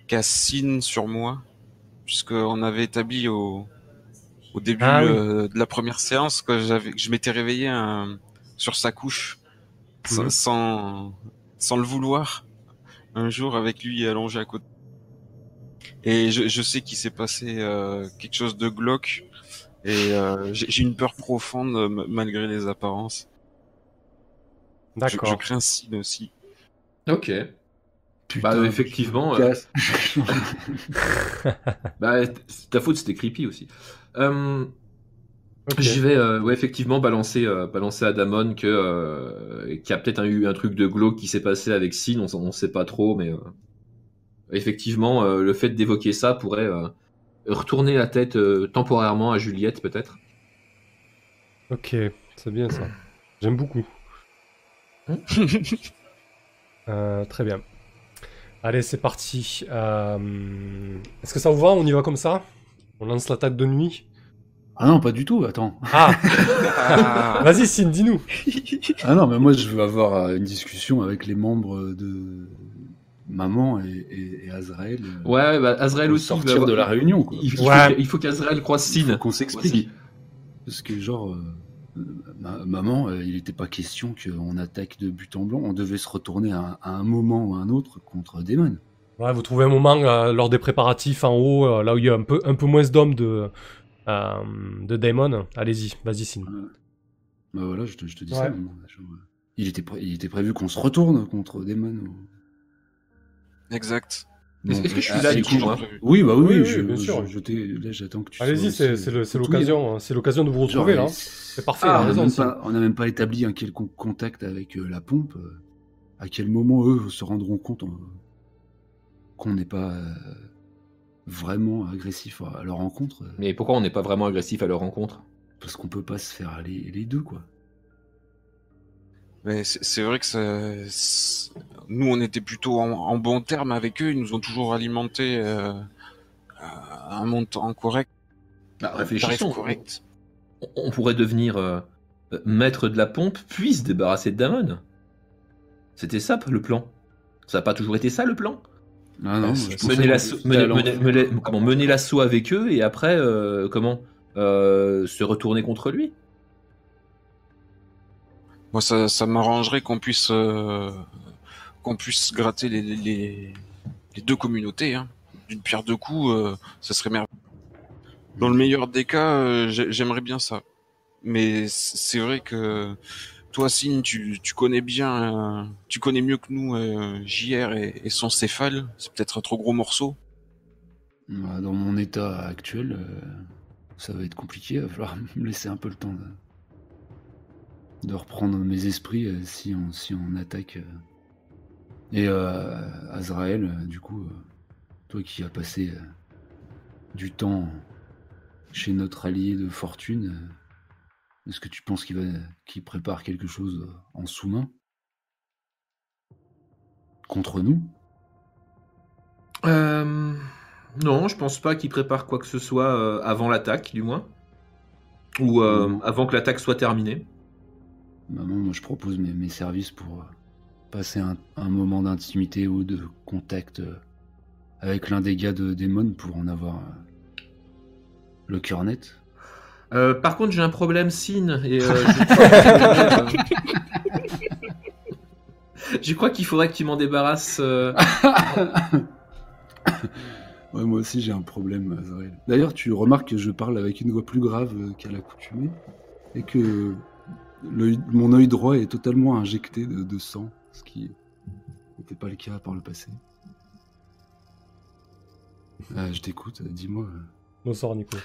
S3: qu'a Sin sur moi. Puisqu'on avait établi au. au début
S1: Ah oui.
S3: euh, de la première séance que j'avais, que je m'étais réveillé un- sur sa couche. Sans,
S1: Mhm.
S3: sans, sans le vouloir. Un jour avec lui allongé à côté. Et je, je sais qu'il s'est passé euh, quelque chose de glauque. Et euh, j'ai j'ai une peur profonde euh, malgré les apparences. Je, je
S1: D'accord.
S3: crains Sid aussi.
S2: Ok.
S4: Putain, [laughs]
S2: Bah, effectivement, euh. Bah, ta faute, c'était creepy aussi. Euh. Je vais euh, ouais, effectivement balancer, euh, balancer à Damon que euh, qu'il y a peut-être eu un truc de glauque qui s'est passé avec Sin, on, on sait pas trop, mais euh, effectivement, euh, le fait d'évoquer ça pourrait euh, retourner la tête euh, temporairement à Juliette, peut-être.
S1: Ok, c'est bien ça. J'aime beaucoup. Euh, très bien. Allez, c'est parti. Euh, Est-ce que ça vous va? On y va comme ça? On lance l'attaque de nuit
S4: Ah non, pas du tout, attends.
S1: Ah [laughs] Vas-y, Sin, dis-nous [laughs]
S4: Ah non, mais moi je veux avoir euh, une discussion avec les membres de maman et, et, et Azrael. euh,
S2: Ouais, bah, Azrael aussi.
S4: sortir
S2: avoir-
S4: de la réunion, quoi.
S2: Il, faut
S1: Ouais.
S2: qu'Azrael croise
S4: Il
S2: Sin.
S4: faut qu'on s'explique. Parce que genre, euh, ma- maman, euh, il n'était pas question qu'on attaque de but en blanc. On devait se retourner à, à un moment ou à un autre contre Demon.
S1: Ouais, vous trouvez un moment euh, lors des préparatifs en haut, euh, là où il y a un peu, un peu moins d'hommes de, euh, de Daemon. Allez-y, vas-y, Sin.
S4: Bah voilà, je te, je te dis
S1: Ouais.
S4: ça. il, était pré- il était prévu qu'on se retourne contre Demon. ou-
S3: exact.
S2: Est-ce que je suis
S4: Ah,
S2: là
S4: du
S2: coup moi
S4: Oui, bah oui,
S1: Oui,
S4: oui,
S1: oui,
S4: je,
S1: bien sûr.
S4: je- je t'ai- là j'attends que tu
S1: Allez-y, c'est l'occasion. hein, C'est l'occasion de vous
S4: Genre,
S1: retrouver, là. C'est parfait,
S4: Ah,
S1: la
S4: on n'a
S1: raison
S4: même, pas- on n'a même pas établi un quelconque contact avec euh, la pompe. euh, à quel moment eux se rendront compte euh, qu'on n'est pas euh, vraiment agressif à leur rencontre
S2: Mais pourquoi on n'est pas vraiment agressif à leur rencontre?
S4: Parce qu'on peut pas se faire aller les deux, quoi.
S3: Mais c'est vrai que ça, nous, on était plutôt en, en bon terme avec eux. Ils nous ont toujours alimenté euh, à un montant correct,
S2: Bah, Réfléchissons.
S3: correct.
S2: On- On pourrait devenir euh, maître de la pompe, puis se débarrasser de Damon. C'était ça le plan. Ça n'a pas toujours été ça le plan
S4: Ah non,
S2: mener l'assaut mener- mener- comment, mener l'assaut avec eux et après euh, comment euh, se retourner contre lui
S3: Moi, ça, ça m'arrangerait qu'on puisse euh, qu'on puisse gratter les, les, les deux communautés. Hein. D'une pierre deux coups, euh, ça serait merveilleux. Dans le meilleur des cas, euh, j'ai- j'aimerais bien ça. Mais c'est vrai que toi, Signe, tu, tu connais bien, euh, tu connais mieux que nous euh, JR et, et son céphale. C'est peut-être un trop gros morceau.
S4: Bah, Dans mon état actuel, euh, ça va être compliqué. Il va falloir [laughs] me laisser un peu le temps de reprendre mes esprits euh, si, on, si on attaque. euh. Et euh, Azrael, du coup, toi qui as passé du temps chez notre allié de fortune, est-ce que tu penses qu'il va qu'il prépare quelque chose en sous-main? Contre nous?
S2: Euh, non, je pense pas qu'il prépare quoi que ce soit avant l'attaque, du moins. Ou euh,
S4: Mhm.
S2: avant que l'attaque soit terminée.
S4: Maman, moi je propose mes, mes services pour euh, passer un, un moment d'intimité ou de contact euh, avec l'un des gars de Démon pour en avoir euh, le cœur net.
S2: Euh, par contre, j'ai un problème, Sin, et euh, [laughs] je crois qu'il faudrait que tu m'en débarrasses. euh. [laughs]
S4: Ouais, moi aussi j'ai un problème. D'ailleurs, tu remarques que je parle avec une voix plus grave qu'à l'accoutumée et que mon œil droit est totalement injecté de, de sang, ce qui n'était pas le cas par le passé. Euh, je t'écoute, dis-moi.
S1: Bonsoir, Nico.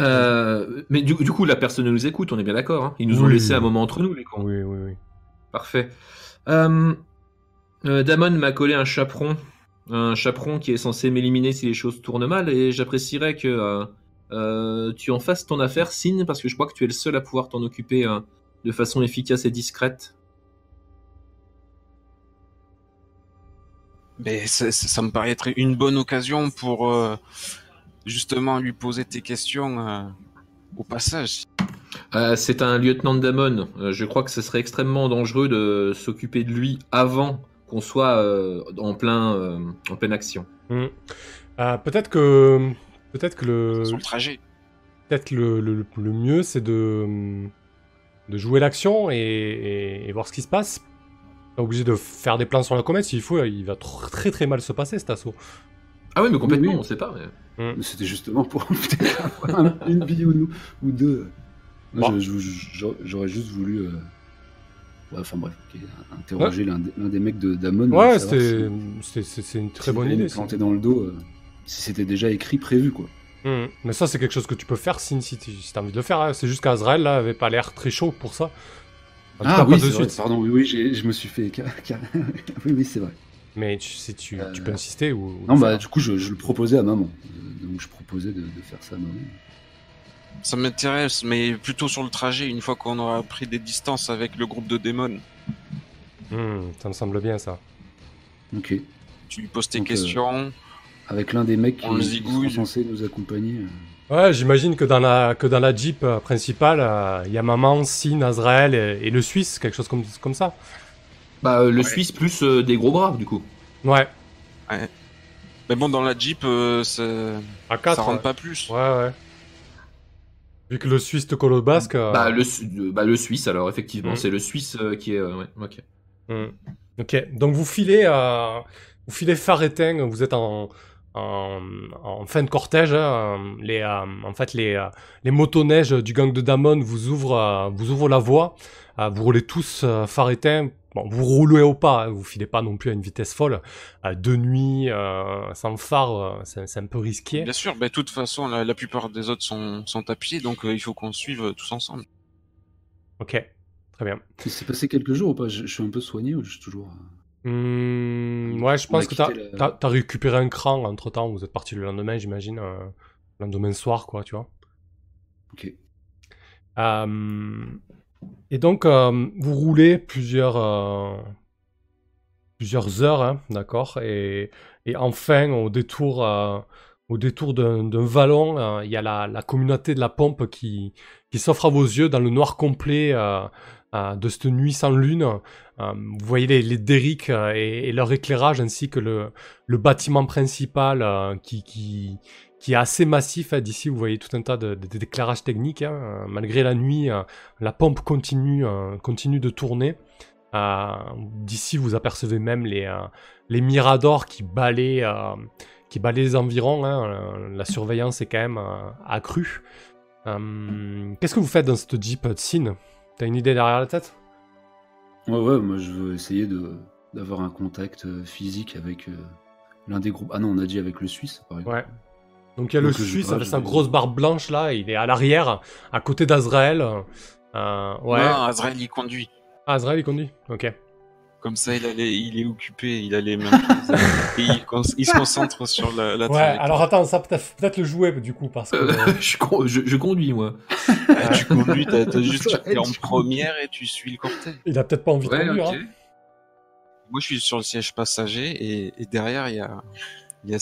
S2: Euh, mais du, du coup, la personne nous écoute, on est bien d'accord. hein Ils nous ont
S1: Oui.
S2: laissé un moment entre nous, les cons.
S1: Oui, oui, oui.
S2: Parfait. Euh, euh, Damon m'a collé un chaperon. Un chaperon qui est censé m'éliminer si les choses tournent mal. Et j'apprécierais que euh, euh, tu en fasses ton affaire, Sin, parce que je crois que tu es le seul à pouvoir t'en occuper euh, de façon efficace et discrète.
S3: Mais ça, ça- ça me paraît être une bonne occasion pour euh, justement lui poser tes questions euh, au passage.
S2: Euh, c'est un lieutenant de Damon. Euh, je crois que ce serait extrêmement dangereux de s'occuper de lui avant qu'on soit euh, en, plein, euh, en pleine action.
S1: Euh, peut-être que peut-être que le
S3: le trajet.
S1: peut-être que le, le- le mieux c'est de de jouer l'action et, et- et voir ce qui se passe. Pas obligé de faire des plans sur la comète s'il faut. Il va tr- très très mal se passer cet assaut.
S2: Ah oui, mais complètement,
S4: Oui, oui.
S2: on sait pas. mais-
S4: Mais C'était justement pour [laughs] une vie ou, deux.
S1: Bon.
S4: je- J'aurais juste voulu. euh, ouais, enfin bref, ok, interroger l'un des, l'un des mecs de Damon.
S1: Ouais,
S4: si-
S1: c'est- une très bonne idée.
S4: dans le dos, euh, si c'était déjà écrit, prévu quoi.
S1: Hmm. Mais ça c'est quelque chose que tu peux faire si, si, tu as envie de le faire. hein. C'est juste qu'Azrael là avait pas l'air très chaud pour ça. En cas,
S4: Ah oui,
S1: de
S4: vrai,
S1: suite.
S4: pardon, oui, oui, j'ai- je me suis fait. [laughs] oui, oui, c'est vrai.
S1: Mais tu, si tu, tu
S4: Euh,
S1: peux insister ou. ou
S4: Non, bah du coup, je, je le proposais à maman. Donc je proposais de, de faire ça à maman.
S3: Ça m'intéresse, mais plutôt sur le trajet, une fois qu'on aura pris des distances avec le groupe de démons.
S1: Hmm, ça me semble bien ça.
S4: Ok.
S3: Tu lui poses tes
S4: Donc, euh,
S3: questions.
S4: Avec l'un des mecs qui,
S3: zigouille.
S4: censés nous accompagner. euh.
S1: Ouais, j'imagine que dans la que dans la Jeep euh, principale, euh, il y a maman, Sin, Azrael et, et le Suisse, quelque chose comme, comme ça.
S2: Bah, euh, le
S3: Ouais.
S2: Suisse plus euh, des gros bras, du coup.
S1: Ouais,
S3: Mais bon, dans la Jeep, euh, ça,
S1: à 4.
S3: ça rentre pas plus.
S1: Ouais, ouais. Vu que le Suisse te colle au basque. euh,
S2: Bah, le, bah, le Suisse, alors, effectivement.
S1: Mm.
S2: C'est le Suisse euh, qui est. euh, ouais, ok.
S1: hmm. Ok, donc vous filez, euh, vous filez phare éteint, vous êtes en, en, en fin de cortège. hein, les, euh, en fait, les, euh, les motoneiges du gang de Damon vous ouvrent, euh, vous ouvrent la voie. Euh, vous roulez tous euh, phare éteint. Bon, vous roulez au pas, hein, vous filez pas non plus à une vitesse folle. Euh, de nuit, euh, sans phare, euh, c'est c'est un peu risqué.
S3: Bien sûr, bah, de toute façon, la, la plupart des autres sont, sont à pied, donc euh, il faut qu'on suive euh, tous ensemble.
S1: Ok, très bien.
S4: Il s'est passé quelques jours ou pas? Je, je suis un peu soigné ou je suis toujours. Euh,
S1: Hmm, ouais, je pense que t'as récupéré un cran entre temps. Vous êtes parti le lendemain, j'imagine. euh, le lendemain soir, quoi, tu vois.
S4: Ok.
S1: Euh, et donc, euh, vous roulez plusieurs, euh, plusieurs heures, hein, d'accord et, et enfin, au détour, euh, au détour d'un vallon, euh, il y a la, la communauté de la pompe qui, qui s'offre à vos yeux dans le noir complet euh, euh, de cette nuit sans lune. Euh, vous voyez les, les euh, et, leur éclairage, ainsi que le, le bâtiment principal euh, qui, qui, qui est assez massif. hein. D'ici, vous voyez tout un tas de- de- d'éclairages techniques. hein. Euh, Malgré la nuit, euh, la pompe continue, euh, continue de tourner. Euh, D'ici, vous apercevez même les, euh, les miradors qui balaient, euh, qui les environs. hein. Euh, La surveillance est quand même euh, accrue. Euh, Qu'est-ce que vous faites dans cette Jeep euh, Sin T'as une idée derrière la tête?
S4: Ouais, ouais, moi je veux essayer de d'avoir un contact euh, physique avec euh, l'un des groupes. Ah non, on a dit avec le Suisse, par exemple.
S1: Ouais. Donc il y a le
S4: Donc,
S1: Suisse avec sa
S4: vais-
S1: grosse barbe blanche là, il est à l'arrière, à côté d'Azrael. Euh, ouais.
S3: Non, Azrael il conduit.
S1: Ah, Azrael il conduit. Ok.
S3: Comme ça, il, allait, il est occupé, il a les mains prises. et il, con- il se concentre sur la, la
S1: Ouais,
S3: trajectoire.
S1: alors attends, ça peut-être peut-être le jouer du coup, parce que.
S2: Euh, [laughs] je, con- je- je conduis, moi.
S3: Ah, tu conduis, t'as juste [laughs]
S2: Ouais,
S3: tu es en première et tu suis le cortège.
S1: il a peut-être pas envie de conduire. hein.
S3: Moi, je suis sur le siège passager et, et derrière, il y a,
S2: Bah,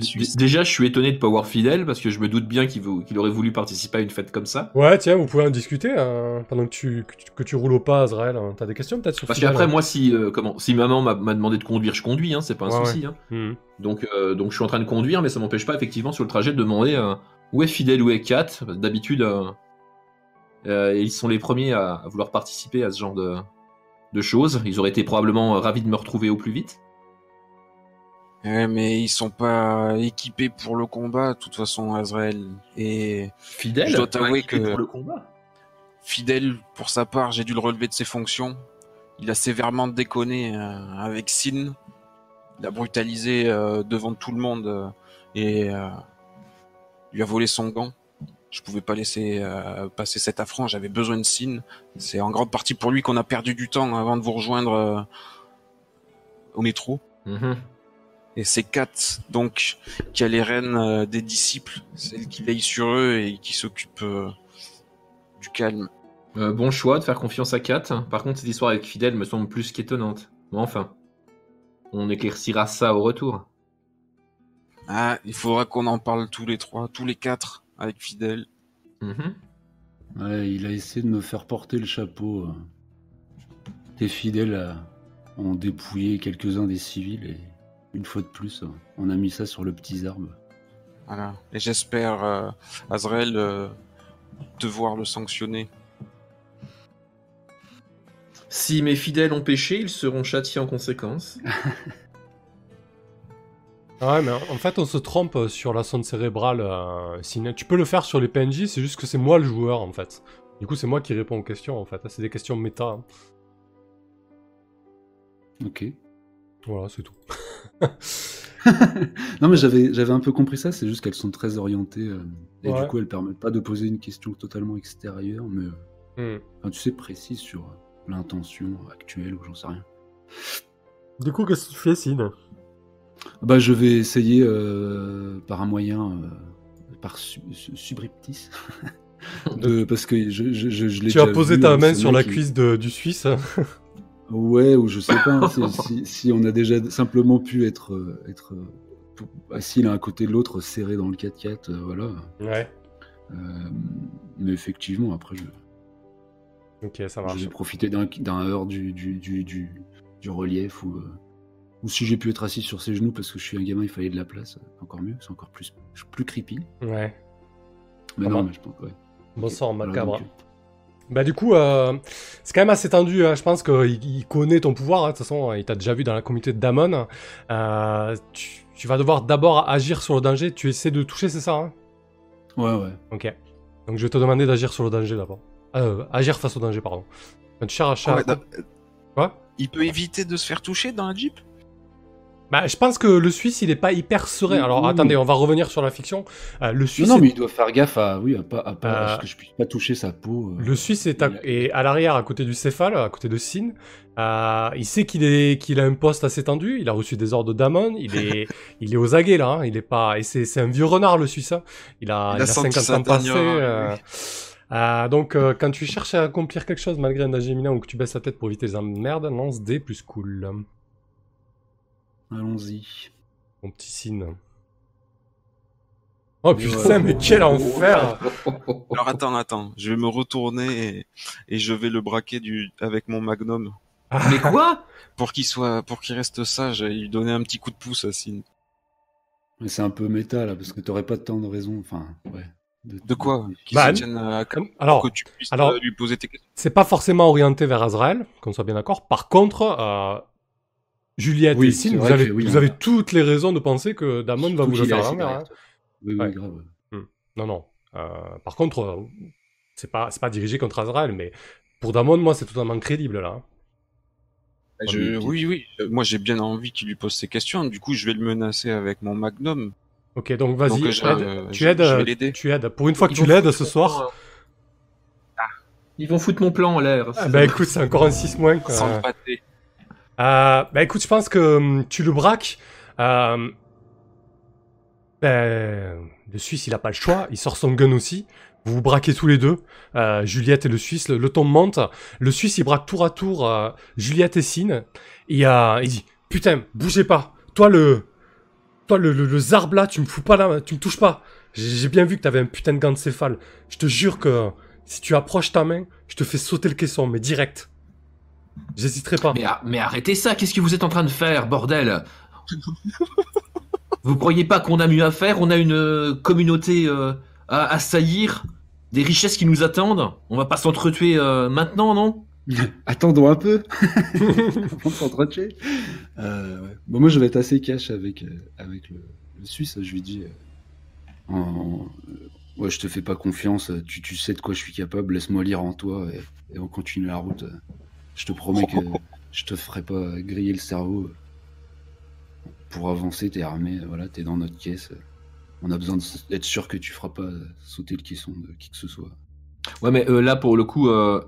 S3: Suisse.
S2: déjà, je suis étonné de pas voir fidèle parce que je me doute bien qu'il aurait voulu participer à une fête comme ça.
S1: Ouais, tiens, vous pouvez en discuter hein, pendant que tu, que tu, que tu roules au pas, Azrael. hein. T'as des questions peut-être sur
S2: Parce
S1: Fidel,
S2: qu'après,
S1: hein
S2: moi, si, euh, comment, si maman m'a m'a demandé de conduire, je conduis, hein, c'est pas un
S1: Ouais,
S2: souci. hein.
S1: Hmm.
S2: Donc, euh, donc, je suis en train de conduire, mais ça m'empêche pas, effectivement, sur le trajet, de demander euh, où est Fidèle, où est Kat? D'habitude, euh, euh, ils sont les premiers à, à vouloir participer à ce genre de, de choses. Ils auraient été probablement euh, ravis de me retrouver au plus vite.
S3: Ouais, mais ils sont pas équipés pour le combat, de toute façon, Azrael. Et
S2: Fidèle
S3: Je dois t'avouer que-
S2: pour le combat.
S3: fidèle, pour sa part, j'ai dû le relever de ses fonctions. Il a sévèrement déconné euh, avec Sin. Il a brutalisé euh, devant tout le monde euh, et euh, lui a volé son gant. Je pouvais pas laisser euh, passer cet affront, j'avais besoin de Sin. C'est en grande partie pour lui qu'on a perdu du temps avant de vous rejoindre euh, au métro.
S2: Mhm.
S3: Et c'est Kat, donc, qui a les rênes euh, des disciples, celle qui veille sur eux et qui s'occupe euh, du calme.
S2: Euh, bon choix de faire confiance à Kat. Par contre, cette histoire avec Fidèle me semble plus qu'étonnante. Mais enfin, on éclaircira ça au retour.
S3: Ah, il faudra qu'on en parle tous les trois, tous les quatre, avec Fidèle.
S2: Mhm.
S4: Ouais, il a essayé de me faire porter le chapeau. Tes fidèles ont dépouillé quelques-uns des civils et une fois de plus, euh, on a mis ça sur le petit arbre.
S3: Voilà. Et j'espère, euh, Azrael, euh, devoir le sanctionner.
S2: Si mes fidèles ont péché, ils seront châtiés en conséquence. [laughs]
S1: Ouais, mais en fait, on se trompe sur la sonde cérébrale. euh. Tu peux le faire sur les PNJ, c'est juste que c'est moi le joueur, en fait. Du coup, c'est moi qui réponds aux questions, en fait. C'est des questions méta. hein.
S4: Ok.
S1: Voilà, c'est tout. [laughs]
S4: non, mais j'avais, j'avais un peu compris ça, c'est juste qu'elles sont très orientées. euh, et
S1: Ouais.
S4: du coup, elles permettent pas de poser une question totalement extérieure, mais euh,
S1: Hmm.
S4: enfin, tu sais, précise sur euh, l'intention actuelle ou j'en sais rien.
S1: Du coup, qu'est-ce que tu fais, Sin
S4: Bah, je vais essayer par un moyen, par su- su- subreptice, [laughs] de, [laughs] parce que je, je, je, je l'ai
S1: Tu as posé ta
S4: euh,
S1: main sur la cuisse de- du Suisse.
S4: Ouais, ou je sais pas, [laughs] si, si, on a déjà simplement pu être, euh, être euh, assis l'un à côté de l'autre, serré dans le 4x4, euh, voilà.
S1: Ouais.
S4: Euh, mais effectivement, après, je,
S1: Ok, ça marche.
S4: vais profiter d'un heure du, du, du, du, du relief, ou, ou si j'ai pu être assis sur ses genoux parce que je suis un gamin, il fallait de la place, encore mieux, c'est encore plus, plus creepy.
S1: Ouais.
S4: Mais
S1: Comment
S4: non, mais je pense, ouais.
S1: Bon sang,
S4: Voilà,
S1: macabre.
S4: donc,
S1: Bah du coup, euh, c'est quand même assez tendu. hein. Je pense qu'il il connaît ton pouvoir. hein. De toute façon, il t'a déjà vu dans la communauté de Damon. Euh, tu, tu vas devoir d'abord agir sur le danger. Tu essaies de toucher, c'est ça hein?
S4: Euh, Ouais, ouais.
S1: Ok. Donc je vais te demander d'agir sur le danger d'abord. Euh, agir face au danger, pardon. Tu cherches à...
S3: Da-
S1: Quoi?
S3: Il peut éviter de se faire toucher dans la Jeep?
S1: Bah, je pense que le Suisse, il est pas hyper serein. Alors
S4: oui,
S1: attendez,
S4: oui.
S1: on va revenir sur la fiction. Euh, le
S4: Non,
S1: Suisse,
S4: non,
S1: est-
S4: mais il doit faire gaffe à, oui, à pas, à pas, à
S1: Euh,
S4: ce que je puisse pas toucher sa peau. euh.
S1: Le Suisse est à, est à l'arrière, à côté du céphale, à côté de Sin. Euh, il sait qu'il est qu'il a un poste assez tendu. Il a reçu des ordres d'Amon. Il est [laughs] il est aux aguets là. hein. Il est pas et c'est c'est un vieux renard le Suisse. hein. Il a
S3: Il a
S1: il a
S3: senti
S1: 50
S3: sa
S1: ans passés. euh. Euh, donc euh, quand tu cherches à accomplir quelque chose malgré un danger imminent ou que tu baisses la tête pour éviter les emmerdes, lance des plus cool.
S4: Allons-y.
S1: Mon petit Sin. Oh putain, mais quel enfer [laughs]
S3: Alors attends, attends, je vais me retourner et, et je vais le braquer du, avec mon magnum
S2: Mais quoi?
S3: Pour qu'il soit, pour qu'il reste sage et lui donner un petit coup de pouce à Sin.
S4: Mais C'est un peu méta là, parce que t'aurais pas tant de raison. Enfin, ouais.
S3: De quoi? Qui
S1: Bah,
S3: se tiennent à
S1: Comme- Alors,
S3: que tu puisses
S1: alors-
S3: euh, lui poser tes questions.
S1: c'est pas forcément orienté vers Azrael, qu'on soit bien d'accord. Par contre, euh, Juliette
S4: Oui,
S1: et Sin, vous
S4: vrai
S1: avez,
S4: que oui,
S1: vous
S4: on-
S1: avez toutes les raisons de penser que Damon va vous le faire
S4: la
S1: hein.
S4: Oui, oui,
S1: Ouais.
S4: grave.
S1: Non, non. Euh, par contre, euh, c'est pas, c'est pas dirigé contre Azrael, mais pour Damon, moi, c'est totalement crédible là. hein.
S3: Je-
S4: mais-
S3: oui, oui. Euh, Moi, j'ai bien envie qu'il lui pose ses questions. Du coup, je vais le menacer avec mon magnum.
S1: Ok, donc vas-y,
S3: euh,
S1: tu aides,
S3: je vais l'aider.
S1: tu aides. Pour une fois que
S2: Ils
S1: tu l'aides ce soir,
S2: plan, euh. Ils vont foutre mon plan en l'air.
S1: ah, bah écoute, c'est encore un 6 moins. quoi.
S3: Sans le pâté.
S1: Euh, bah écoute, je pense que hum, tu le braques. Euh, ben, le Suisse, il a pas le choix. Il sort son gun aussi. Vous vous braquez tous les deux. Euh, Juliette et le Suisse. Le, le ton monte. Le Suisse, il braque tour à tour euh, Juliette et Sine. Et il dit Putain, bougez pas. Toi, le. Toi, le, le, là, tu me fous pas là. Tu me touches pas. J'ai j'ai bien vu que t'avais un putain de gant de céphale. Je te jure que si tu approches ta main, je te fais sauter le caisson, mais direct. J'hésiterai pas.
S2: Mais, mais arrêtez ça, qu'est-ce que vous êtes en train de faire, bordel? Vous croyez pas qu'on a mieux à faire On a une euh, communauté euh, à assaillir Des richesses qui nous attendent? On va pas s'entretuer euh, maintenant, non? [laughs]
S4: Attendons un peu [laughs] avant de s'entretuer. Euh, ouais. Bon, moi, je vais être assez cash avec, euh, avec le, le Suisse. Je lui dis euh, en- euh, Ouais, je te fais pas confiance. Tu, tu sais de quoi je suis capable. Laisse-moi lire en toi et, et on continue la route. Je te promets que [laughs] je te ferai pas griller le cerveau. Pour avancer, t'es armé. Voilà, t'es dans notre caisse. On a besoin d'être sûr que tu feras pas sauter le caisson de qui que ce soit.
S2: Ouais, mais euh, là, pour le coup, euh,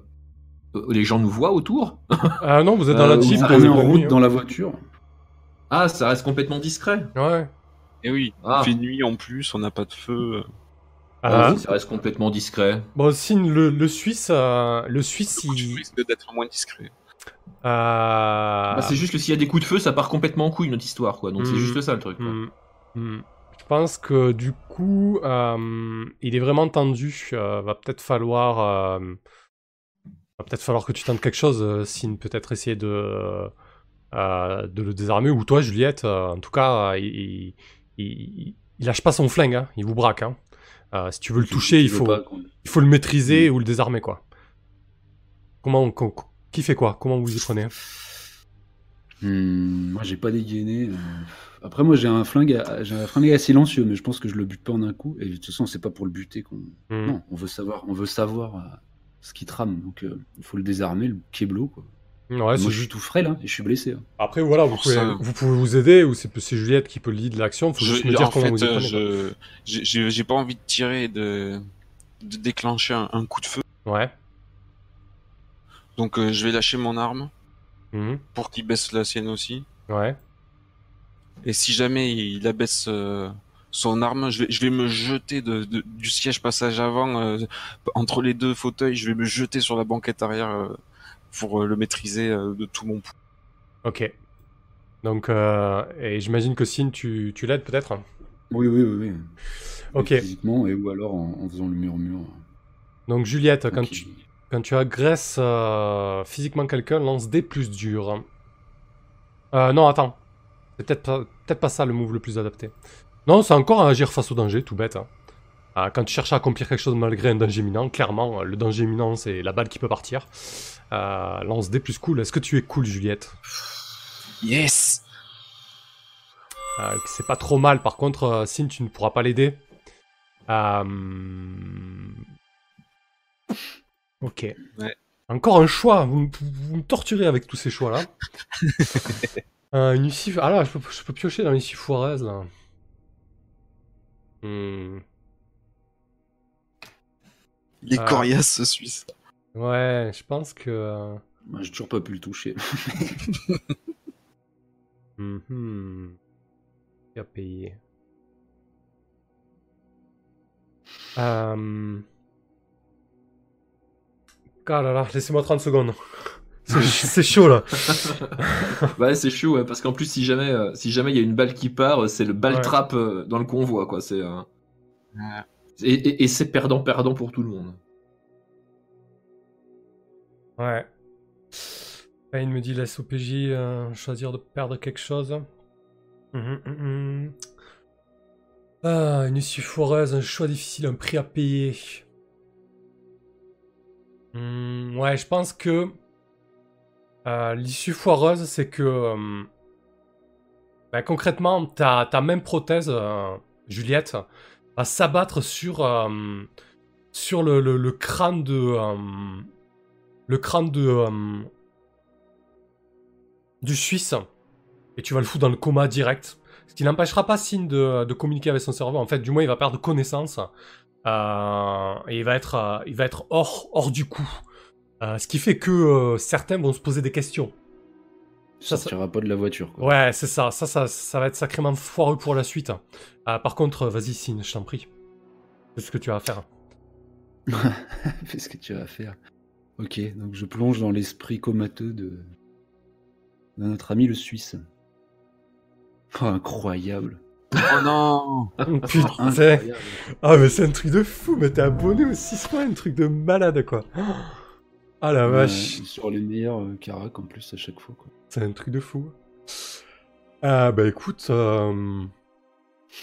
S2: euh, les gens nous voient autour? [laughs]
S1: Ah non, vous êtes dans
S2: Euh,
S1: la
S2: arrêtez
S4: on est en route
S1: nuit,
S4: dans la voiture.
S2: Ah, ça reste complètement discret.
S1: hein. Ouais.
S3: Et oui,
S2: Ah.
S3: il fait nuit en plus, on n'a pas de feu.
S2: Ah,
S1: Euh,
S2: oui, ça reste complètement discret.
S1: bon, signe le, le Suisse, euh, le Suisse,
S3: tu
S1: il,
S3: risques d'être moins discret.
S1: euh,
S2: Bah, c'est juste que s'il y a des coups de feu, ça part complètement en couille notre histoire, quoi. Donc c'est juste ça le truc. quoi.
S1: hmm, hmm. Je pense que du coup, euh, il est vraiment tendu. Euh, va peut-être falloir, euh, va peut-être falloir que tu tentes quelque chose, Signe. Peut-être essayer de, euh, de le désarmer ou toi, Juliette. euh, en tout cas, euh, il, il, il- il lâche pas son flingue. hein, il vous braque. hein. Euh, si tu veux le toucher,
S4: Tu
S1: il
S4: veux
S1: faut, il faut le maîtriser ou le désarmer, quoi. Comment, co- co- qui fait quoi? Comment vous y prenez
S4: Hmm, moi, j'ai pas dégainé. euh. Après, moi, j'ai un flingue, à... j'ai un flingue à silencieux, mais je pense que je le bute pas en un coup. Et de toute façon, c'est pas pour le buter qu'on.
S1: Hmm.
S4: Non, on veut savoir, on veut savoir euh, ce qui trame. Donc, euh, il faut le désarmer, le keblo. Quoi.
S1: Ouais,
S4: moi,
S1: c'est
S4: je
S1: juste.
S4: suis tout frais là, et je suis blessé. hein.
S1: Après, voilà, vous
S3: Pour
S1: pouvez,
S3: ça-
S1: vous pouvez vous aider ou c'est Juliette qui peut lead l'action. Faut
S3: Je-
S1: juste me dire
S3: en
S1: comment
S3: fait,
S1: vous y
S3: euh, je, j'ai- pas envie de tirer et de, de déclencher un, un coup de feu.
S1: Ouais.
S3: Donc euh, je vais lâcher mon arme
S1: Mhm.
S3: pour qu'il baisse la sienne aussi.
S1: Ouais.
S3: Et si jamais il abaisse euh, son arme, je vais, je vais me jeter de, de- du siège passage avant euh, entre les deux fauteuils. Je vais me jeter sur la banquette arrière euh, pour euh, le maîtriser euh, de tout mon pouls.
S1: Ok. Donc, euh, et j'imagine que Sin, tu, tu l'aides peut-être?
S4: Oui, oui, oui. oui.
S1: Ok.
S4: Physiquement, et ou alors en, en faisant le murmure.
S1: Donc, Juliette, quand tu, quand tu agresses euh, physiquement quelqu'un, lance des plus durs. Euh, non, attends. C'est peut-être pas, peut pas ça le move le plus adapté. Non, c'est encore à agir face au danger, tout bête. hein. Ah, quand tu cherches à accomplir quelque chose malgré un danger imminent, clairement, le danger imminent, c'est la balle qui peut partir. Euh, lance des plus cool. Est-ce que tu es cool, Juliette?
S3: Yes
S1: Euh, c'est pas trop mal. Par contre, euh, Sin, tu ne pourras pas l'aider. Euh, Ok.
S3: Ouais.
S1: Encore un choix. Vous, me- vous me torturez avec tous ces choix-là. [laughs] une issue... Ah là, je peux, je peux piocher dans l'issue foireuse, là. Hmm.
S3: Il est coriace ce Suisse.
S1: Ouais, je pense que... euh,
S4: Moi, j'ai toujours pas pu le toucher. [laughs]
S1: Mhm. Qui a payé euh... Ah là là, laissez-moi 30 secondes. [laughs] C'est c'est chaud là. [laughs]
S2: Ouais, c'est chaud, ouais, parce qu'en plus, si jamais euh, si jamais il y a une balle qui part, euh, c'est le balle
S1: Ouais.
S2: trap euh, dans le convoi, quoi. C'est euh,
S3: Ouais.
S2: et, et- et c'est perdant perdant pour tout le monde.
S1: Ouais. Payne me dit laisse au PJ euh, choisir de perdre quelque chose. Mhm, mhm. Ah, une issue foireuse, un choix difficile, un prix à payer. Ouais, je pense que euh, l'issue foireuse, c'est que bah, concrètement, ta, ta même prothèse, euh, Juliette, va s'abattre sur, sur le- le crâne de. Le crâne de. euh, du Suisse. Et tu vas le foutre dans le coma direct. Ce qui n'empêchera pas Signe de, de communiquer avec son cerveau. En fait, du moins, il va perdre connaissance. Euh, et il va être, euh, il va être hors, hors du coup. Ce qui fait que certains vont se poser des questions. Ça, ça-
S4: sortira pas de la voiture. Quoi.
S1: Ouais, c'est ça. Ça, ça. ça va être sacrément foireux pour la suite. Euh, par contre, vas-y, Signe, je t'en prie. C'est ce que tu as à faire.
S4: Fais ce que tu as à faire. [laughs] Ok, donc je plonge dans l'esprit comateux de... de notre ami le Suisse. Oh, incroyable.
S3: Oh non
S1: Putain.
S4: Incroyable.
S1: Ah, mais c'est un truc de fou. Mais t'es abonné au 6 mois, un truc de malade, quoi. Ah la
S4: Ouais,
S1: vache.
S4: sur les meilleurs euh, caracs en plus à chaque fois. Quoi.
S1: C'est un truc de fou. Ah bah écoute, euh,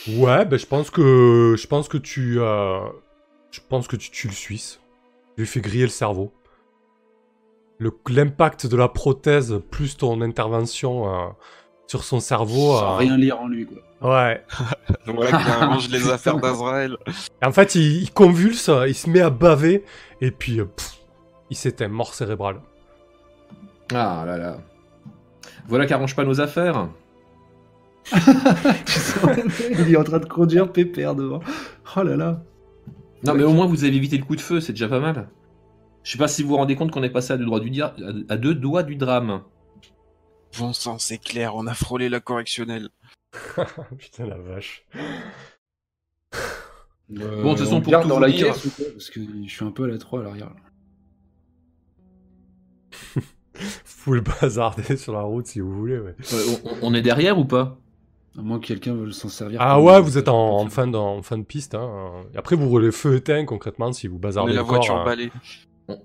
S1: ouais, bah je pense que je pense que tu, euh, je pense que tu tues le Suisse. Tu lui fais griller le cerveau. Le- L'impact de la prothèse plus ton intervention euh, sur son cerveau.
S4: Sans
S1: euh,
S4: rien lire en lui. Quoi.
S1: Ouais. [laughs]
S3: Voilà qui arrange les [laughs] affaires d'Azrael.
S1: Et en fait, il, il convulse, il se met à baver et puis euh, pff, il s'éteint, mort cérébrale.
S2: Ah là là. Voilà qui arrange pas nos affaires. [laughs]
S4: Il est en train de conduire pépère devant. Oh là là.
S2: Non, mais au moins vous avez évité le coup de feu, c'est déjà pas mal. Je sais pas si vous vous rendez compte qu'on est passé à deux, doigts du dia- à deux doigts du drame.
S3: Bon sang, c'est clair, on a frôlé la correctionnelle. [laughs]
S1: Putain la vache.
S4: Euh,
S2: Bon, de toute façon,
S4: on
S2: pour tout
S4: dans
S2: vous
S4: la
S2: dire-
S4: caisse Parce que je suis un peu à la 3 à l'arrière.
S1: Full [laughs] bazardé sur la route si vous voulez. Ouais.
S2: Euh, on, on est derrière ou pas?
S4: À moins que quelqu'un veuille s'en servir.
S1: Ah ouais, vous êtes en, en fin, de, en fin de piste. Hein. Et après, vous roulez feu éteint concrètement si vous
S3: On
S1: bazardez
S3: est la
S1: le corps,
S3: voiture
S1: hein.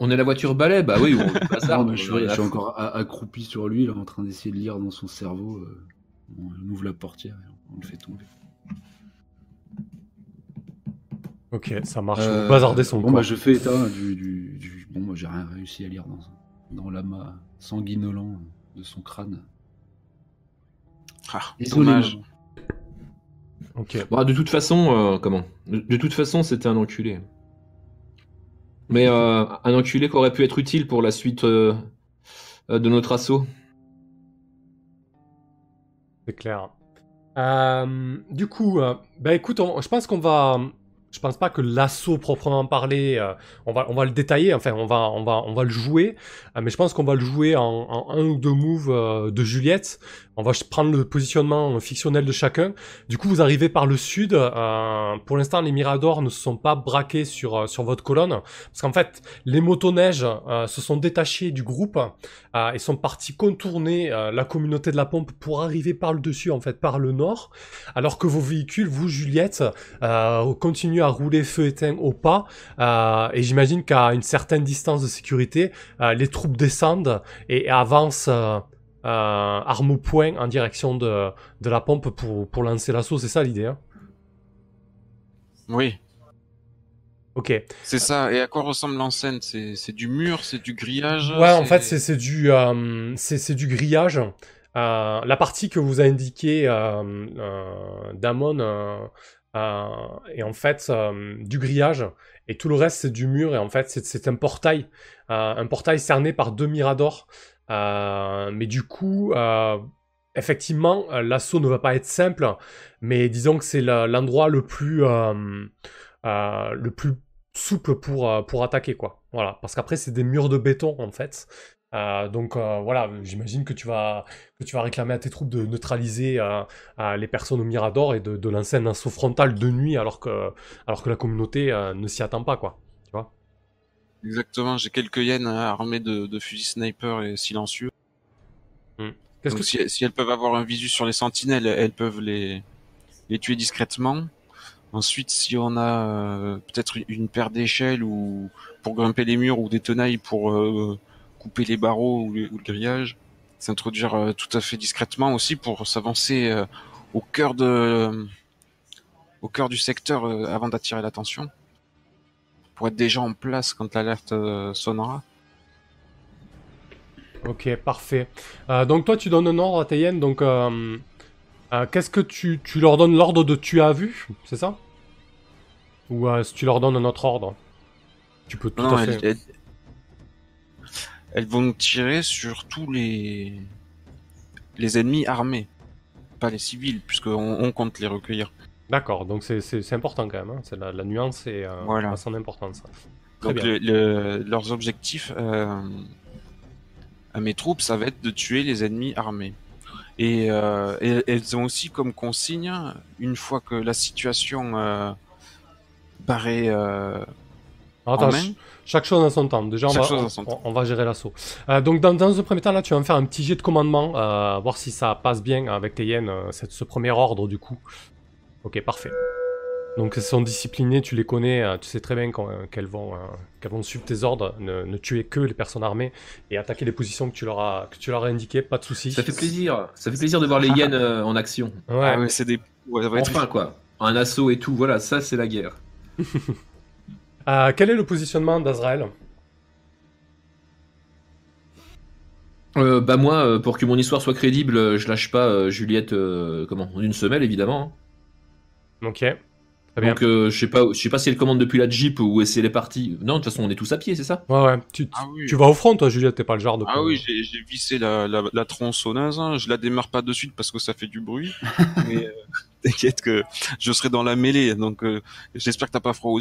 S2: On, est la voiture balai Bah oui, on [laughs]
S4: mais
S2: on
S4: je, suis, je suis
S2: la-
S4: encore accroupi sur lui, là, en train d'essayer de lire dans son cerveau. euh, on ouvre la portière et on le fait tomber.
S1: Ok, ça marche.
S2: Euh,
S1: Vous bazardez son
S4: bon,
S1: corps.
S4: bah, je fais état du. du, du- Bon, moi, j'ai rien réussi à lire dans, dans l'amas sanguinolent de son crâne.
S3: Ah,
S4: Désolé,
S3: dommage.
S1: Ok.
S2: Bah, de toute façon, euh, comment? De, de toute façon, c'était un enculé. Mais euh, un enculé qui aurait pu être utile pour la suite euh, euh, de notre assaut.
S1: C'est clair. Du coup, bah écoute, je pense qu'on va. Je pense pas que l'assaut proprement parlé, on, va, le détailler, enfin on va, on va, on va le jouer, mais je pense qu'on va le jouer en, en un ou deux moves de Juliette. On va prendre le positionnement fictionnel de chacun. Du coup, vous arrivez par le sud. euh, pour l'instant, les Miradors ne se sont pas braqués sur, euh, sur votre colonne, parce qu'en fait, les motoneiges euh, se sont détachés du groupe euh, et sont partis contourner la communauté de la pompe pour arriver par le dessus, en fait, par le nord, alors que vos véhicules, vous, Juliette, continuent à rouler feu éteint au pas, et j'imagine qu'à une certaine distance de sécurité, les troupes descendent et avancent euh, euh, arme au poing en direction de, de la pompe pour, pour lancer l'assaut, c'est ça l'idée hein?
S3: Oui,
S1: Ok.
S3: c'est ça. Et à quoi ressemble l'enceinte C'est du mur, c'est du grillage?
S1: Ouais, en fait, c'est du, euh, c'est du grillage. Euh, la partie que vous a indiqué euh, euh, Damon euh, euh, est en fait euh, du grillage et tout le reste c'est du mur et en fait c'est- c'est un portail, euh, un portail cerné par deux miradors. Euh, mais du coup, euh, effectivement, euh, l'assaut ne va pas être simple, mais disons que c'est l'endroit le plus le plus souple pour, pour attaquer, quoi. Voilà, parce qu'après, c'est des murs de béton, en fait. Donc voilà, j'imagine que tu vas que tu vas réclamer à tes troupes de neutraliser les personnes au Mirador et de, de lancer un assaut frontal de nuit alors que alors que la communauté ne s'y attend pas quoi.
S3: Exactement, j'ai quelques hyènes armées de, de fusils sniper et silencieux. Donc
S1: que
S3: si, si elles peuvent avoir un visu sur les sentinelles, elles peuvent les, les tuer discrètement. Ensuite, si on a euh, peut-être une paire d'échelles ou pour grimper les murs ou des tenailles pour euh, couper les barreaux ou, le- ou le grillage, s'introduire euh, tout à fait discrètement aussi pour s'avancer euh, au cœur de au cœur du secteur euh, avant d'attirer l'attention. Pour être déjà en place quand l'alerte euh, sonnera.
S1: Ok, parfait. Euh, donc toi, tu donnes un ordre à tes donc euh, euh, qu'est-ce que tu, tu leur donnes l'ordre de tu as vu, c'est ça? Ou si tu leur donnes un autre ordre Tu peux tout
S3: Non,
S1: à
S3: elles,
S1: fait.
S3: elles- elles vont tirer sur tous les les ennemis armés, pas les civils, puisqu'on on compte les recueillir.
S1: D'accord, donc c'est- important quand même. hein. C'est la, la nuance et euh,
S3: Voilà.
S1: a son importance. Très
S3: Donc
S1: bien.
S3: le- le- leurs objectifs euh, à mes troupes, ça va être de tuer les ennemis armés. Et, euh, et elles ont aussi comme consigne, une fois que la situation euh, paraît euh,
S1: attends, chaque chose en son temps. Déjà, on va, on-
S3: son
S1: on,
S3: temps.
S1: on va gérer l'assaut. Euh, donc, dans, dans un premier temps, là, tu vas me faire un petit jet de commandement, euh, voir si ça passe bien avec tes euh, cette- ce premier ordre, du coup. Ok, parfait. Donc, elles sont disciplinées, tu les connais, euh, tu sais très bien qu'on- euh, qu'elles vont, euh, qu'elles vont suivre tes ordres, ne, ne tuer que les personnes armées et attaquer les positions que tu leur as, que tu leur as indiquées, pas de soucis.
S2: Ça fait plaisir. Ça fait plaisir de voir les [laughs] hyènes euh, en action.
S1: Ouais.
S3: ah ouais, c'est des ouais, ça va être-
S2: Enfin quoi. Un assaut et tout. Voilà, ça c'est la guerre. [laughs]
S1: Euh, quel est le positionnement d'Azrael?
S2: Euh, bah moi, pour que mon histoire soit crédible, je lâche pas euh, Juliette, euh, comment, en une semelle évidemment.
S1: Ok. Très bien.
S2: Donc euh, je sais pas, je sais pas si elle commande depuis la Jeep ou si elle est partie. Non, de toute façon on est tous à pied, c'est ça?
S1: Ouais, ouais. Tu,
S3: Ah oui.
S1: tu vas au front, toi, Juliette, t'es pas le genre de.
S3: Ah oui, j'ai j'ai vissé la, la, la tronçonneuse. hein. Je la démarre pas de suite parce que ça fait du bruit. [laughs] mais euh, t'inquiète que je serai dans la mêlée. Donc euh, j'espère que t'as pas froid aux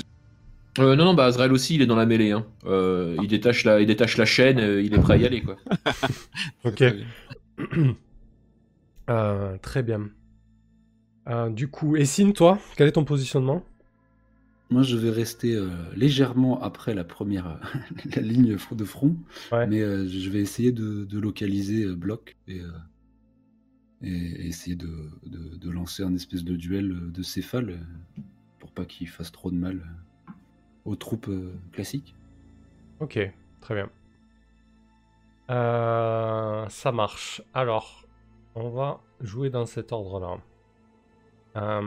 S2: euh, Non, non, bah Azrael aussi, il est dans la mêlée. Hein. Euh, il détache la, il détache la chaîne, euh, il est prêt à y aller quoi. [laughs]
S1: Ok. [clears throat] Euh, très bien. Euh, du coup, Essine, toi, quel est ton positionnement?
S4: Moi, je vais rester euh, légèrement après la première euh, [laughs] la ligne de front,
S1: Ouais.
S4: mais euh, je vais essayer de, de localiser euh, Bloc et, essayer de, de- de lancer un espèce de duel de céphale pour pas qu'il fasse trop de mal aux troupes classiques.
S1: Ok, très bien. Ça marche. Alors, on va jouer dans cet ordre-là. Euh,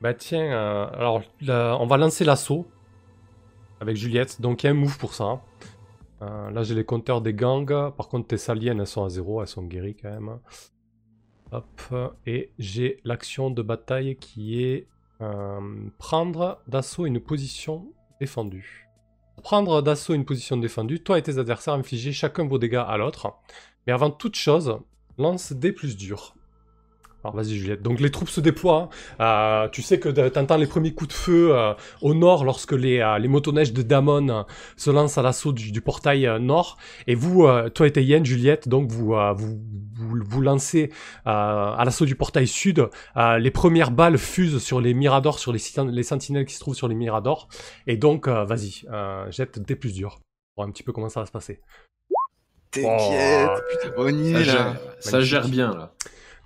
S1: Bah tiens, euh, alors on va lancer l'assaut avec Juliette. Donc il y a un move pour ça. Euh, là j'ai les compteurs des gangs. Par contre tes saliennes elles sont à zéro, elles sont guéries quand même. Hop, et j'ai l'action de bataille qui est euh, prendre d'assaut une position défendue. Prendre d'assaut une position défendue, toi et tes adversaires infligez chacun vos dégâts à l'autre. Mais avant toute chose, lance des plus durs. Alors vas-y Juliette. Donc les troupes se déploient. hein. Euh, tu sais que tu entends les premiers coups de feu euh, au nord lorsque les, euh, les motoneiges de Damon euh, se lancent à l'assaut du, du portail euh, nord. Et vous, euh, toi et tes hyènes, Juliette, donc vous, euh, vous, vous, vous lancez euh, à l'assaut du portail sud. Euh, les premières balles fusent sur les miradors, sur les, sentinelles qui se trouvent sur les miradors. Et donc, euh, vas-y, euh, jette des plus durs. Pour voir un petit peu comment ça va se passer.
S3: T'inquiète,
S1: Oh,
S3: putain, on y
S2: Ça
S3: est là.
S2: gère, ça gère bien là.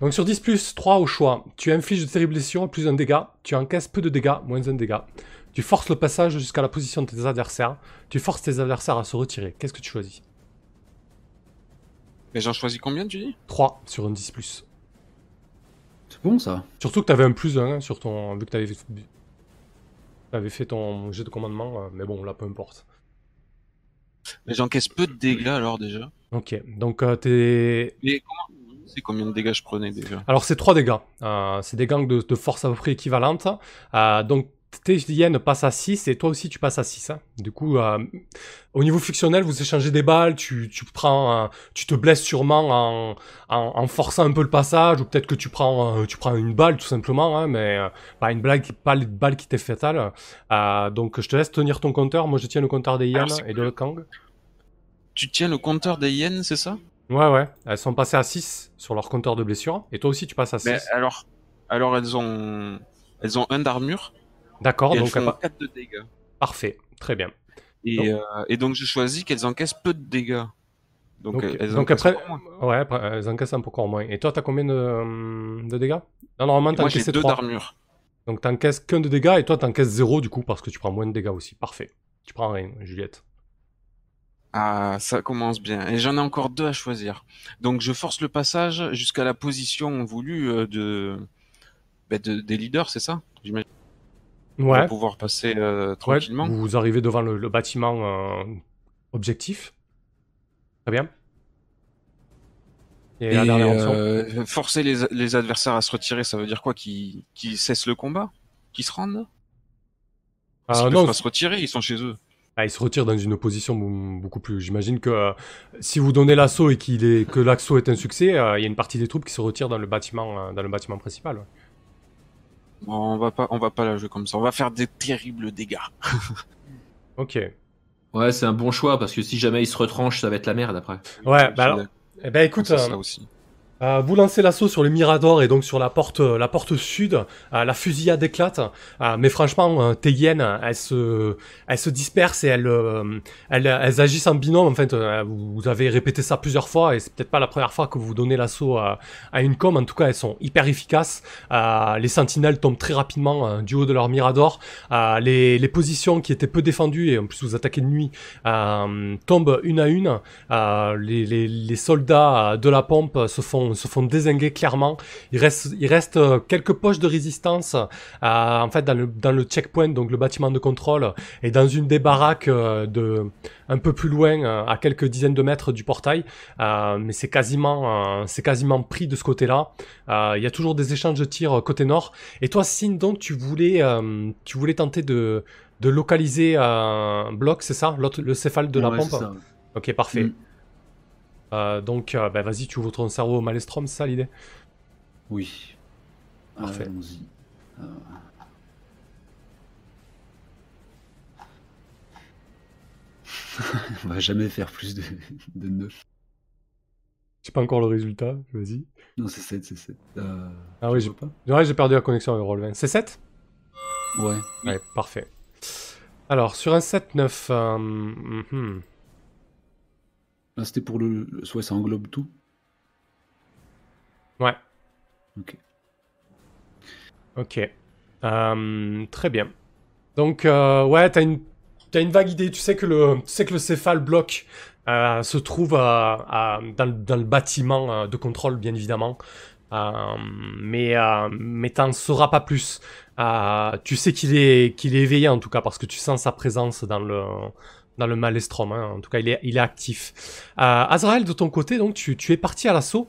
S1: Donc sur 10 plus 3 au choix, tu infliges de terribles blessures, plus un dégât, tu encaisses peu de dégâts, moins un dégât. Tu forces le passage jusqu'à la position de tes adversaires, tu forces tes adversaires à se retirer. Qu'est-ce que tu choisis?
S3: Mais j'en choisis combien, tu dis?
S1: 3 sur un 10 plus.
S4: C'est bon ça
S1: Surtout que tu avais un plus 1 sur ton... vu que tu avais, avais fait ton jet de commandement, euh, mais bon là peu importe.
S3: Mais j'encaisse peu de dégâts alors déjà.
S1: Ok, donc euh, t'es...
S3: Mais comment combien de dégâts je prenais déjà
S1: Alors c'est 3 dégâts, Euh, c'est des gangs de, de force à peu près équivalentes. Euh, donc tes hyènes passent à 6 et toi aussi tu passes à 6. hein. Du coup, euh, au niveau fictionnel, vous échangez des balles, tu, tu prends, euh, tu te blesses sûrement en, en, en forçant un peu le passage, ou peut-être que tu prends, euh, tu prends une balle tout simplement, hein, mais pas une qui- pas balle qui t'est fatale. Donc je te laisse tenir ton compteur, moi je tiens le compteur des hyènes et de l'autre gang.
S3: Tu tiens le compteur des hyènes, c'est ça?
S1: Ouais ouais, elles sont passées à 6 sur leur compteur de blessure, et toi aussi tu passes à 6.
S3: Mais alors, alors elles ont, elles ont un d'armure
S1: D'accord,
S3: et elles
S1: donc
S3: font
S1: euh,
S3: 4 de dégâts.
S1: parfait, très bien.
S3: Et, euh, et donc je choisis qu'elles encaissent peu de dégâts. Donc,
S1: Donc,
S3: elles-
S1: donc
S3: encaissent
S1: après,
S3: moins.
S1: ouais, après, elles encaissent un peu encore moins. Et toi, t'as combien de, hum, de dégâts? Non, normalement, t'encaisses
S3: deux
S1: 3.
S3: d'armure.
S1: Donc t'encaisses qu'un de dégâts et toi, t'encaisses 0 du coup, parce que tu prends moins de dégâts aussi. Parfait. Tu prends rien, Juliette.
S3: Ah, ça commence bien. Et j'en ai encore deux à choisir. Donc je force le passage jusqu'à la position voulue euh, de bah, de- des leaders, c'est ça J'imagine?
S1: Ouais.
S3: pouvoir passer euh,
S1: Ouais,
S3: tranquillement.
S1: vous arrivez devant le, le bâtiment euh, objectif. Très bien. Et,
S3: Et
S1: la dernière option
S3: euh, forcer les, les adversaires à se retirer, ça veut dire quoi? Qu'ils qu'ils cessent le combat? Qu'ils se rendent? Parce
S1: Ah,
S3: qu'ils
S1: non,
S3: peuvent pas se retirer, ils sont chez eux.
S1: Ah, il se retire dans une position bou- beaucoup plus. J'imagine que euh, si vous donnez l'assaut et qu'il est que l'assaut est un succès, euh, il y a une partie des troupes qui se retirent dans le bâtiment, euh, dans le bâtiment principal. ouais.
S3: Bon, on va pas, on va pas la jouer comme ça. On va faire des terribles dégâts. [laughs]
S1: Ok.
S2: Ouais, c'est un bon choix parce que si jamais il se retranche, ça va être la merde après.
S1: Ouais, bah alors, eh ben écoute, euh,
S3: ça aussi.
S1: Euh, vous lancez l'assaut sur le Mirador et donc sur la porte, euh, la porte sud. Euh, la fusillade éclate, mais franchement, tes hyènes, elles se, elles se dispersent et elles, agissent en binôme. En fait, vous avez répété ça plusieurs fois et c'est peut-être pas la première fois que vous donnez l'assaut à, une com. En tout cas, elles sont hyper efficaces. Les sentinelles tombent très rapidement du haut de leur Mirador. Les, positions qui étaient peu défendues et en plus vous attaquez de nuit tombent une à une. Les, soldats de la pompe se font, se font désinguer clairement. Il reste, il reste euh, quelques poches de résistance euh, en fait dans le, dans le checkpoint, donc le bâtiment de contrôle, et dans une des baraques euh, de un peu plus loin, à quelques dizaines de mètres du portail. Euh, mais c'est quasiment, c'est quasiment pris de ce côté-là. Euh, Il y a toujours des échanges de tirs côté nord. Et toi, Sin, donc tu voulais, euh, tu voulais tenter de de localiser un bloc, c'est ça? Le céphale de la pompe? Ok, parfait.
S4: Mm.
S1: Euh, donc, euh, bah, vas-y, tu ouvres ton cerveau au Malestrom, c'est ça l'idée?
S4: Oui.
S1: Parfait.
S4: Allons-y. Euh. [laughs] On va jamais faire plus de, de 9.
S1: Je sais pas encore le résultat, vas-y.
S4: Non, c'est 7, c'est 7. Euh,
S1: Ah oui, j'ai
S4: pas?
S1: Ouais, j'ai perdu la connexion avec Roll20. C'est 7
S4: Ouais.
S1: Ouais, parfait. Alors, sur un 7-9, euh, mhm.
S4: Là, c'était pour le. le- Soit ça englobe tout.
S1: ouais,
S4: Ok.
S1: ok. Euh, très bien. Donc, euh, ouais, t'as une, t'as une vague idée. Tu sais que le, tu sais que le céphale bloc euh, se trouve à- dans, le- dans le bâtiment de contrôle, bien évidemment. Mais mais t'en sauras pas plus. Tu sais qu'il est qu'il est éveillé en tout cas parce que tu sens sa présence dans le dans le Malestrom. hein. En tout cas, il est il est actif. Euh, Azrael, de ton côté, donc tu, tu es parti à l'assaut.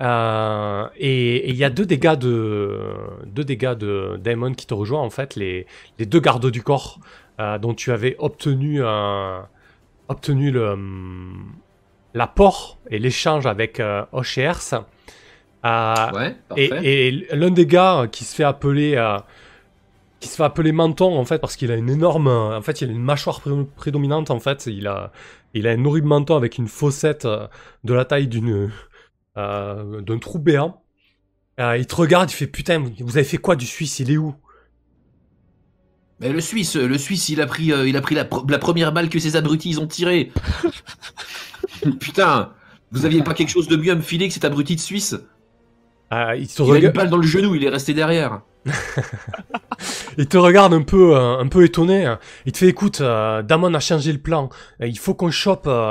S1: Euh, et il y a deux dégâts de deux dégâts de Daemon qui te rejoignent en fait les les deux gardes du corps euh, dont tu avais obtenu obtenu le hum, l'apport et l'échange avec euh, et Ers.
S2: Ouais,
S1: et, et l'un des gars qui se fait appeler qui se fait appeler menton en fait parce qu'il a une énorme en fait il a une mâchoire pré- prédominante en fait il a il a un horrible menton avec une fossette euh, de la taille d'une euh, d'un trou béant Euh, il te regarde il fait putain vous avez fait quoi du Suisse? Il est où?
S2: Mais le Suisse, le Suisse, il a pris, euh, il a pris la, pr- la première balle que ces abrutis ils ont tirée. [laughs] Putain, vous aviez pas quelque chose de mieux à me filer que cet abruti de Suisse?
S1: Euh, il
S2: Il a une balle dans le genou, il est resté derrière. [laughs]
S1: Il te regarde un peu, euh, un peu étonné. Il te fait, écoute, euh, Damon a changé le plan. Euh, Il faut qu'on chope, euh,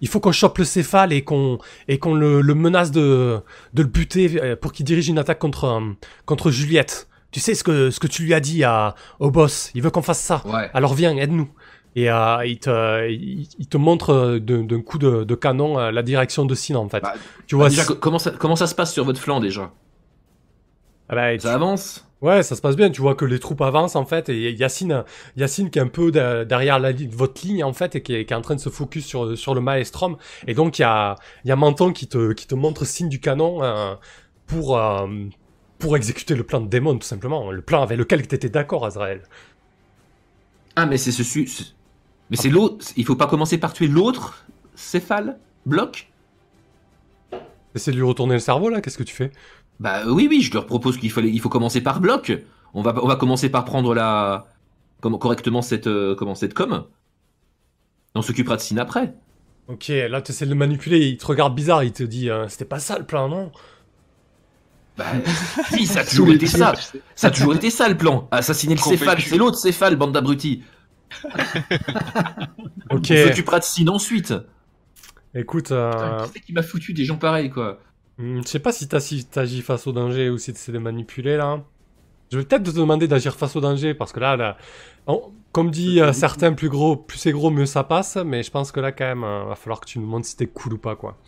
S1: il, faut qu'on chope le céphale et qu'on et qu'on le, le menace de de le buter pour qu'il dirige une attaque contre contre Juliette. Tu sais ce que ce que tu lui as dit à au boss. Il veut qu'on fasse ça.
S2: Ouais.
S1: Alors viens, aide-nous. Et euh, il te il, il te montre d'un coup de, de canon la direction de Sin en fait.
S2: Bah,
S1: tu vois.
S2: Déjà, co- comment ça, comment ça se passe sur votre flanc déjà?
S1: Ah bah, tu-
S2: Ça avance
S1: Ouais, ça se passe bien. Tu vois que les troupes avancent en fait, et Yacine, Yacine qui est un peu de- derrière la, votre ligne en fait, et qui est, qui est en train de se focus sur sur le maelstrom. Et donc il y a il y a Menton qui te qui te montre signe du canon euh, pour euh, pour exécuter le plan de démon tout simplement, le plan avec lequel tu étais d'accord, Azrael.
S2: Ah, mais c'est ce su. ce- Mais c'est l'autre. Il faut pas commencer par tuer l'autre céphale Bloc?
S1: Essaie de lui retourner le cerveau là. Qu'est-ce que tu fais?
S2: Bah oui, oui, je leur propose qu'il fallait, il faut commencer par bloc. On va, on va commencer par prendre la, comment, correctement cette, euh, comment, cette com. On s'occupera de Sin après.
S1: Ok, là tu essaies de le manipuler. Il te regarde bizarre. Il te dit, euh, c'était pas ça le plan, non?
S2: Bah, [laughs] si, ça a toujours été [laughs] ça. Ça a toujours été ça le plan. Assassiner le céphale, c'est l'autre céphale, bande d'abrutis. [laughs]
S1: Ok.
S2: On s'occupera de Sin ensuite.
S1: Écoute,
S2: Putain,
S1: euh,
S2: Qui c'est qui m'a foutu des gens pareils, quoi?
S1: Hmm, je sais pas si t'as si t'agis face au danger ou si t'essaies de manipuler là. Je vais peut-être te demander d'agir face au danger, parce que là, là on- comme dit euh, certains, plus gros, plus c'est gros, mieux ça passe. Mais je pense que là, quand même, euh, va falloir que tu nous montres si t'es cool ou pas, quoi.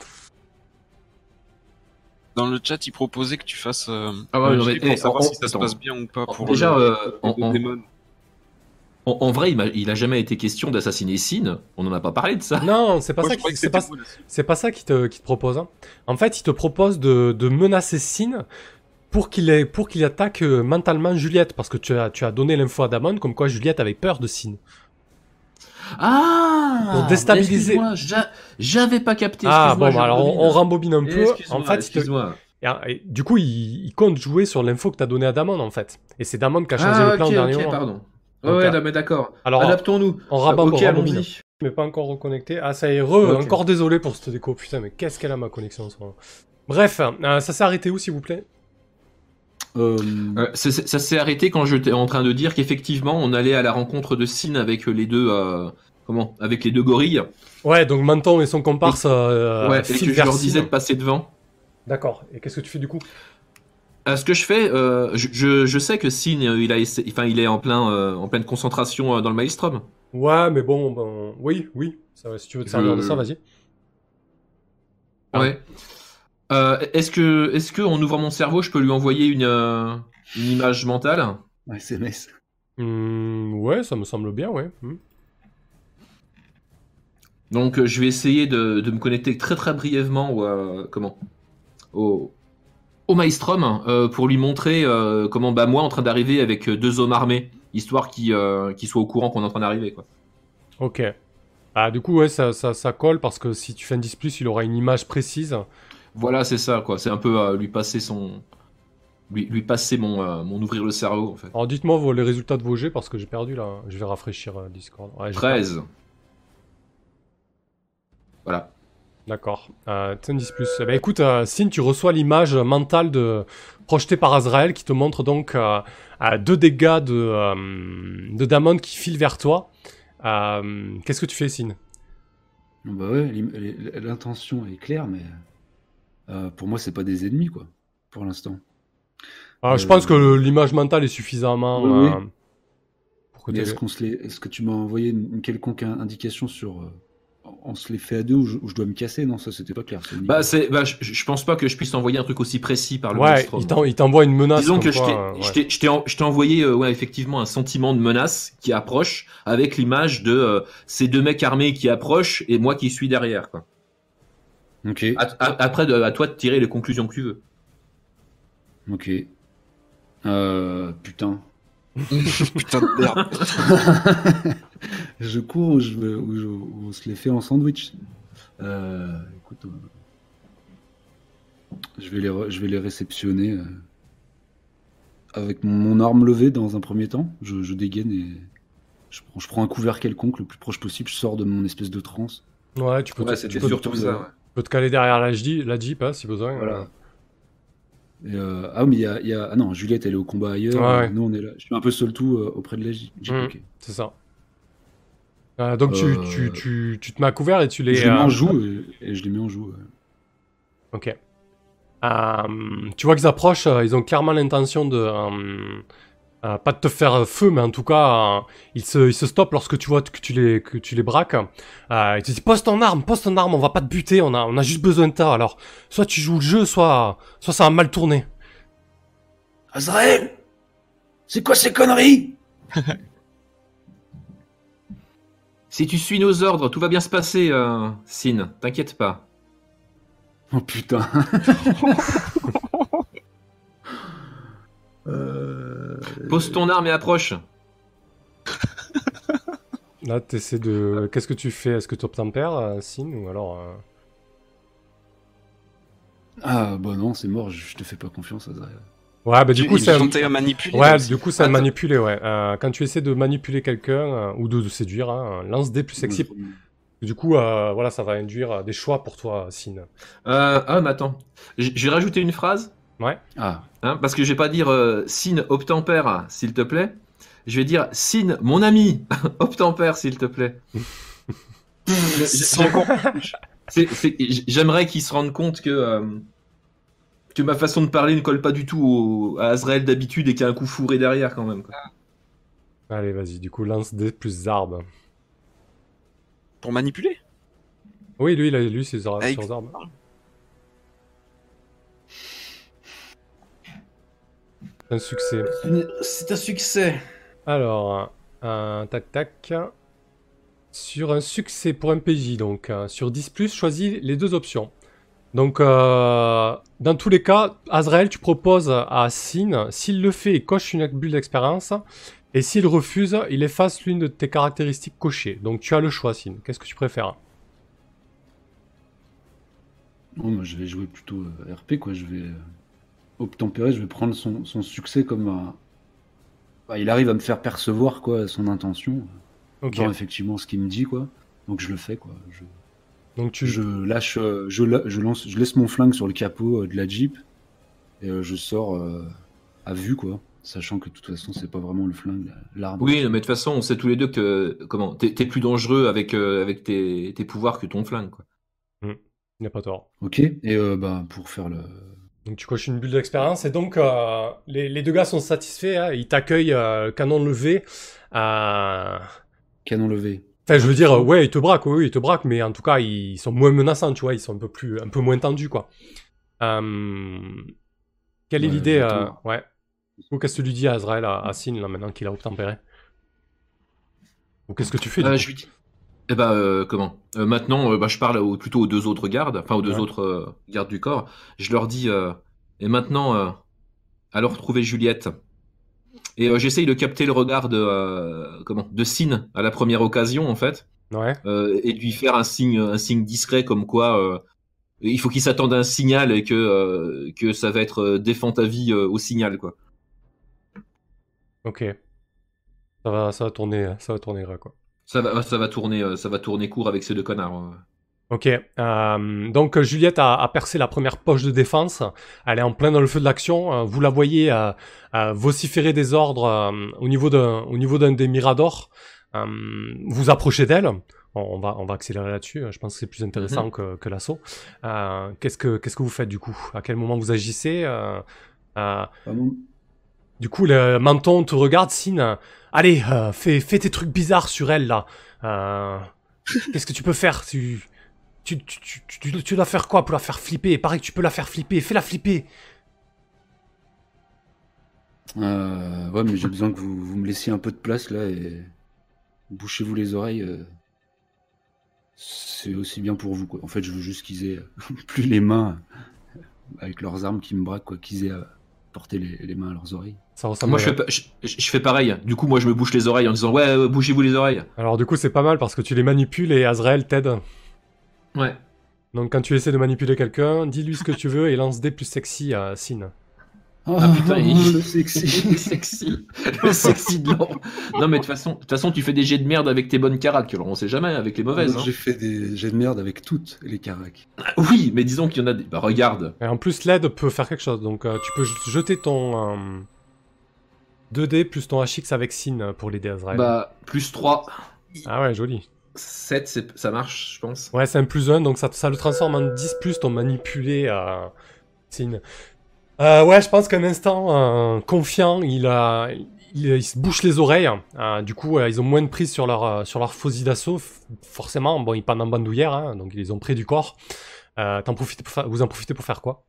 S3: Dans le chat, il proposait que tu fasses euh,
S2: Ah ouais,
S3: un
S2: non, mais,
S3: pour
S2: eh,
S3: savoir
S2: on-
S3: si ça se passe bien ou pas pour
S2: Déjà,
S3: le,
S2: euh,
S3: le démon.
S2: En, en vrai, il, m'a- il a jamais été question d'assassiner Sin. On n'en a pas parlé de ça.
S1: Non, c'est pas
S3: Moi,
S1: ça. qui- C'est pas, c'est ça qu'il te, propose. hein. En fait, il te propose de, de menacer Sin pour qu'il ait- pour qu'il attaque euh, mentalement Juliette, parce que tu as, tu as donné l'info à Damon comme quoi Juliette avait peur de Sin.
S2: Ah
S1: Pour déstabiliser.
S2: j'a- J'avais pas capté.
S1: Ah bon, bah, alors on,
S2: rembobine.
S1: on rembobine un peu. En fait, il te- et, et du coup, il, il compte jouer sur l'info que t'as donné à Damon, en fait. Et c'est Damon qui a changé
S2: Ah,
S1: le plan
S2: ok,
S1: au dernier moment.
S2: pardon. Ouais,
S1: Donc,
S2: ouais, non, mais d'accord.
S1: Alors,
S2: Adaptons-nous.
S1: on rabat,
S2: ok, allons-y.
S1: Mais pas encore reconnecté. Ah, ça y est, re, encore désolé pour cette déco. Putain, mais qu'est-ce qu'elle a ma connexion en ce moment? Bref, euh, ça s'est arrêté où, s'il vous plaît?
S4: Euh,
S2: Euh, ça ça- ça s'est arrêté quand j'étais en train de dire qu'effectivement, on allait à la rencontre de Sin avec les deux. euh, comment? Avec les deux gorilles.
S1: Ouais, donc Menton et son comparse euh,
S2: ouais, et que je leur disais de passer devant.
S1: D'accord. Et qu'est-ce que tu fais du coup?
S2: Euh, ce que je fais, euh, je, je, je sais que Sin, euh, il, a essa- enfin, il est en, plein, euh, en pleine concentration euh, dans le Maelstrom.
S1: Ouais, mais bon, bon, oui, oui. Ça, si tu veux te servir
S2: Je-
S1: de ça, vas-y. Ah.
S2: Ouais. Euh, est-ce que, est-ce que en ouvrant mon cerveau, je peux lui envoyer une, euh, une image mentale?
S4: Un SMS.
S1: Hmm, ouais, ça me semble bien, ouais. Hmm.
S2: Donc, euh, je vais essayer de, de me connecter très très brièvement au, euh, comment, au, au Maelstrom euh, pour lui montrer euh, comment bah moi en train d'arriver avec euh, deux hommes armés, histoire qu'il euh, soit au courant qu'on est en train d'arriver quoi.
S1: Ok. Ah, du coup, ouais, ça, ça, ça colle parce que si tu fais un 10, il aura une image précise.
S2: Voilà, c'est ça quoi. C'est un peu lui passer son, lui, lui passer mon, mon ouvrir le cerveau en fait.
S1: Alors, dites-moi les résultats de vos jets parce que j'ai perdu là. Je vais rafraîchir Discord. Ouais, j'ai
S2: 13. Voilà.
S1: D'accord. Euh, t'as un 10 plus. Eh ben, écoute, euh, Sin, tu reçois l'image mentale de... projetée par Azrael qui te montre donc euh, deux dégâts de, euh, de Damon qui filent vers toi. Euh, Qu'est-ce que tu fais, Sin
S4: Bah ouais, l'intention est claire, mais pour moi, c'est pas des ennemis, quoi, pour l'instant.
S1: Ah, Je pense que l'image mentale est suffisamment.
S4: Oui, oui. est-ce qu'on se l'est- est-ce que tu m'as envoyé une, quelconque in- indication sur on se les fait à deux ou je, ou je dois me casser Non, ça c'était pas clair.
S2: Bah, c'est, bah, je, je pense pas que je puisse envoyer un truc aussi précis par le
S1: Ouais, il t'en- il t'envoie une menace.
S2: Disons que je
S1: quoi,
S2: t'ai,
S1: euh,
S2: je
S1: ouais.
S2: t'ai- je t'ai en- je t'ai envoyé euh, ouais, effectivement un sentiment de menace qui approche avec l'image de euh, ces deux mecs armés qui approchent et moi qui suis derrière. Quoi.
S4: Ok,
S2: À- à- après, à toi de tirer les conclusions que tu veux.
S4: ok. Euh, putain. [laughs]
S3: Putain de merde. [laughs]
S4: je cours ou, je, ou je- ou on se les fait en sandwich Euh, Écoute, euh, je, vais les, re- je vais les réceptionner euh, avec mon, mon arme levée dans un premier temps. Je, je dégaine et je prends, je prends un couvert quelconque le plus proche possible. Je sors de mon espèce de transe.
S1: Ouais, tu peux, te-
S2: c'était
S1: tu peux,
S4: te-
S2: ça. ouais.
S1: tu peux te caler derrière la Jeep, la Jeep hein, si besoin.
S4: Voilà. Euh, ah, mais il y a, il y a- Ah non, Juliette, elle est au combat ailleurs.
S1: Ouais.
S4: Nous, on est là. Je suis un peu seul tout euh, auprès de la J. Ok.
S1: C'est ça. Euh, donc tu,
S4: Euh,
S1: tu, tu, tu te mets à couvert et tu les...
S4: je les mets en
S1: euh,
S4: joue et, et je les mets en joue. ouais.
S1: Ok. Tu vois qu'ils approchent, ils ont clairement l'intention de... euh, euh, pas de te faire feu, mais en tout cas, euh, ils, se, ils se stoppent lorsque tu vois que tu les, que tu les braques. Euh, ils te disent pose ton arme, pose ton arme, on va pas te buter, on a, on a juste besoin de toi. Alors, soit tu joues le jeu, soit, soit ça a mal tourné.
S4: Azrael C'est quoi ces conneries? [laughs]
S2: Si tu suis nos ordres, tout va bien se passer, euh, Sin. T'inquiète pas.
S4: Oh putain. [laughs] Euh,
S2: Pose ton arme et approche. [laughs]
S1: Là, t'essaies de... Qu'est-ce que tu fais? Est-ce que tu obtempères, euh, Sin, ou alors... euh,
S4: Ah bah non, c'est mort, je te fais pas confiance, Azrael.
S1: Ouais, bah du coup,
S3: à manipuler.
S1: Ouais,
S3: ça.
S1: du coup, c'est à
S2: Attends.
S1: manipuler, ouais. Euh, quand tu essaies de manipuler quelqu'un, euh, ou de, de séduire, hein, lance des plus sexy. Du coup, euh, voilà, ça va induire euh, des choix pour toi, Sin.
S2: Euh, ah, mais attends. J- Je vais rajouter une phrase.
S1: Ouais.
S4: Ah,
S2: Hein, parce que je vais pas dire euh, Sin obtempère, s'il te plaît. Je vais dire Sin, mon ami, [laughs] obtempère, s'il te plaît. J'aimerais qu'ils se rendent compte que euh, que ma façon de parler ne colle pas du tout au- à Azrael d'habitude et qu'il y a un coup fourré derrière quand même. quoi.
S1: Allez, vas-y, du coup, lance des plus Zarb.
S3: Pour manipuler?
S1: Oui, lui, il a lu ses ar-
S3: Avec-
S1: sur Zarb. Un succès.
S2: C'est un succès.
S1: Alors, un tac tac. Sur un succès pour un PJ, donc euh, sur 10, choisis les deux options. Donc, euh, dans tous les cas, Azrael, tu proposes à Sin, s'il le fait, il coche une bulle d'expérience. Et s'il refuse, il efface l'une de tes caractéristiques cochées. Donc, tu as le choix, Sin. Qu'est-ce que tu préfères?
S4: Non, moi, je vais jouer plutôt euh, RP, quoi. Je vais euh, obtempérer, je vais prendre son, son succès comme un. Bah, il arrive à me faire percevoir, quoi, son intention.
S1: Ok.
S4: Genre, effectivement, ce qu'il me dit, quoi. Donc, je le fais, quoi. Je,
S1: Donc, tu,
S4: je lâche, euh, je, la- je lance, je laisse mon flingue sur le capot euh, de la Jeep et euh, je sors euh, à vue, quoi. Sachant que de toute façon, c'est pas vraiment le flingue, la- l'arme.
S2: Oui, mais de toute façon, on sait tous les deux que comment t'es t'es plus dangereux avec, euh, avec tes, tes pouvoirs que ton flingue. Quoi.
S1: il n'y a pas tort.
S4: Ok, et euh, bah, pour faire le.
S1: Donc tu coches une bulle d'expérience et donc euh, les, les deux gars sont satisfaits, hein, ils t'accueillent euh, canon levé. euh,
S4: Canon levé.
S1: Enfin je veux dire, ouais ils te braquent, oui ils te braquent, mais en tout cas ils sont moins menaçants, tu vois, ils sont un peu plus, un peu moins tendus quoi. Quelle est
S4: Ouais,
S1: l'idée. Ouais. Qu'est-ce que tu lui dis à Azrael, à, à Sin, là maintenant qu'il a obtempéré? Ou qu'est-ce que tu fais
S2: je lui dis. Eh ben, euh, comment? Euh, Maintenant, euh, bah, je parle au- plutôt aux deux autres gardes, enfin aux deux
S1: Ouais.
S2: autres gardes du corps. Je leur dis, et maintenant, allons retrouver Juliette. Et j'essaye de capter le regard de, comment, de Sin à la première occasion, en fait,
S1: Ouais.
S2: et de lui faire un signe, un signe discret comme quoi il faut qu'il s'attende à un signal et que, que ça va être défend ta vie au signal, quoi.
S1: Ok. Ça va, ça va tourner, ça va tourner gras, quoi.
S2: Ça va, ça va tourner, euh, ça va tourner court avec ces deux connards.
S1: Ok, euh, donc euh, Juliette a, a percé la première poche de défense. Elle est en plein dans le feu de l'action. Vous la voyez euh, euh, vociférer des ordres euh, au niveau d'un au niveau d'un des miradors. Euh, vous approchez d'elle. On, on va on va accélérer là-dessus. Je pense que c'est plus intéressant que, que l'assaut. Euh, qu'est-ce que qu'est-ce que vous faites du coup? À quel moment vous agissez Euh, euh, Du coup, le menton te regarde, Sin. Allez, euh, fais, fais tes trucs bizarres sur elle, là. Euh, [laughs] Qu'est-ce que tu peux faire tu, tu, tu, tu, tu, tu dois faire quoi pour la faire flipper? Pareil que tu peux la faire flipper. Fais-la flipper.
S4: Euh, ouais, mais j'ai besoin que vous, vous me laissiez un peu de place là et bouchez-vous les oreilles. euh, C'est aussi bien pour vous. Quoi. En fait, je veux juste qu'ils aient [laughs] plus les mains avec leurs armes qui me braquent, quoi, qu'ils aient à porter les, les mains à leurs oreilles.
S1: Ça ressemble
S2: Moi,
S1: à-
S2: je fais, pas- je, je- je fais pareil. Du coup, moi, je me bouche les oreilles en disant Ouais, euh, bougez-vous les oreilles.
S1: Alors, du coup, c'est pas mal parce que tu les manipules et Azrael t'aide.
S2: Ouais.
S1: Donc, quand tu essaies de manipuler quelqu'un, dis-lui ce que tu veux et lance des plus sexy à Sin.
S2: Ah putain, [laughs] il-
S4: le sexy. [laughs]
S2: Le sexy. Le sexy de l'or. Non, mais de toute façon, de toute façon, tu fais des jets de merde avec tes bonnes caracs. Alors, on sait jamais avec les mauvaises. hein.
S4: J'ai fait des jets de merde avec toutes les caracs.
S2: Oui, mais disons qu'il y en a des. Bah, regarde.
S1: Et en plus, l'aide peut faire quelque chose. Donc, euh, tu peux jeter ton euh, 2D plus ton HX avec Sin pour l'aider Azrael.
S2: Bah, plus 3.
S1: Ah ouais, joli.
S2: 7, c'est- ça marche, je pense.
S1: Ouais, c'est un plus 1, donc ça, ça le transforme en 10 plus ton manipulé à Sin. Euh, ouais, je pense qu'un instant euh, confiant, il, a, il, il se bouche les oreilles. Euh, du coup, euh, ils ont moins de prise sur leur, euh, sur leur fusil d'assaut. Forcément, bon, ils pendent en bandoulière, hein, donc ils les ont près du corps. Euh, profites pour vous en profitez pour faire quoi?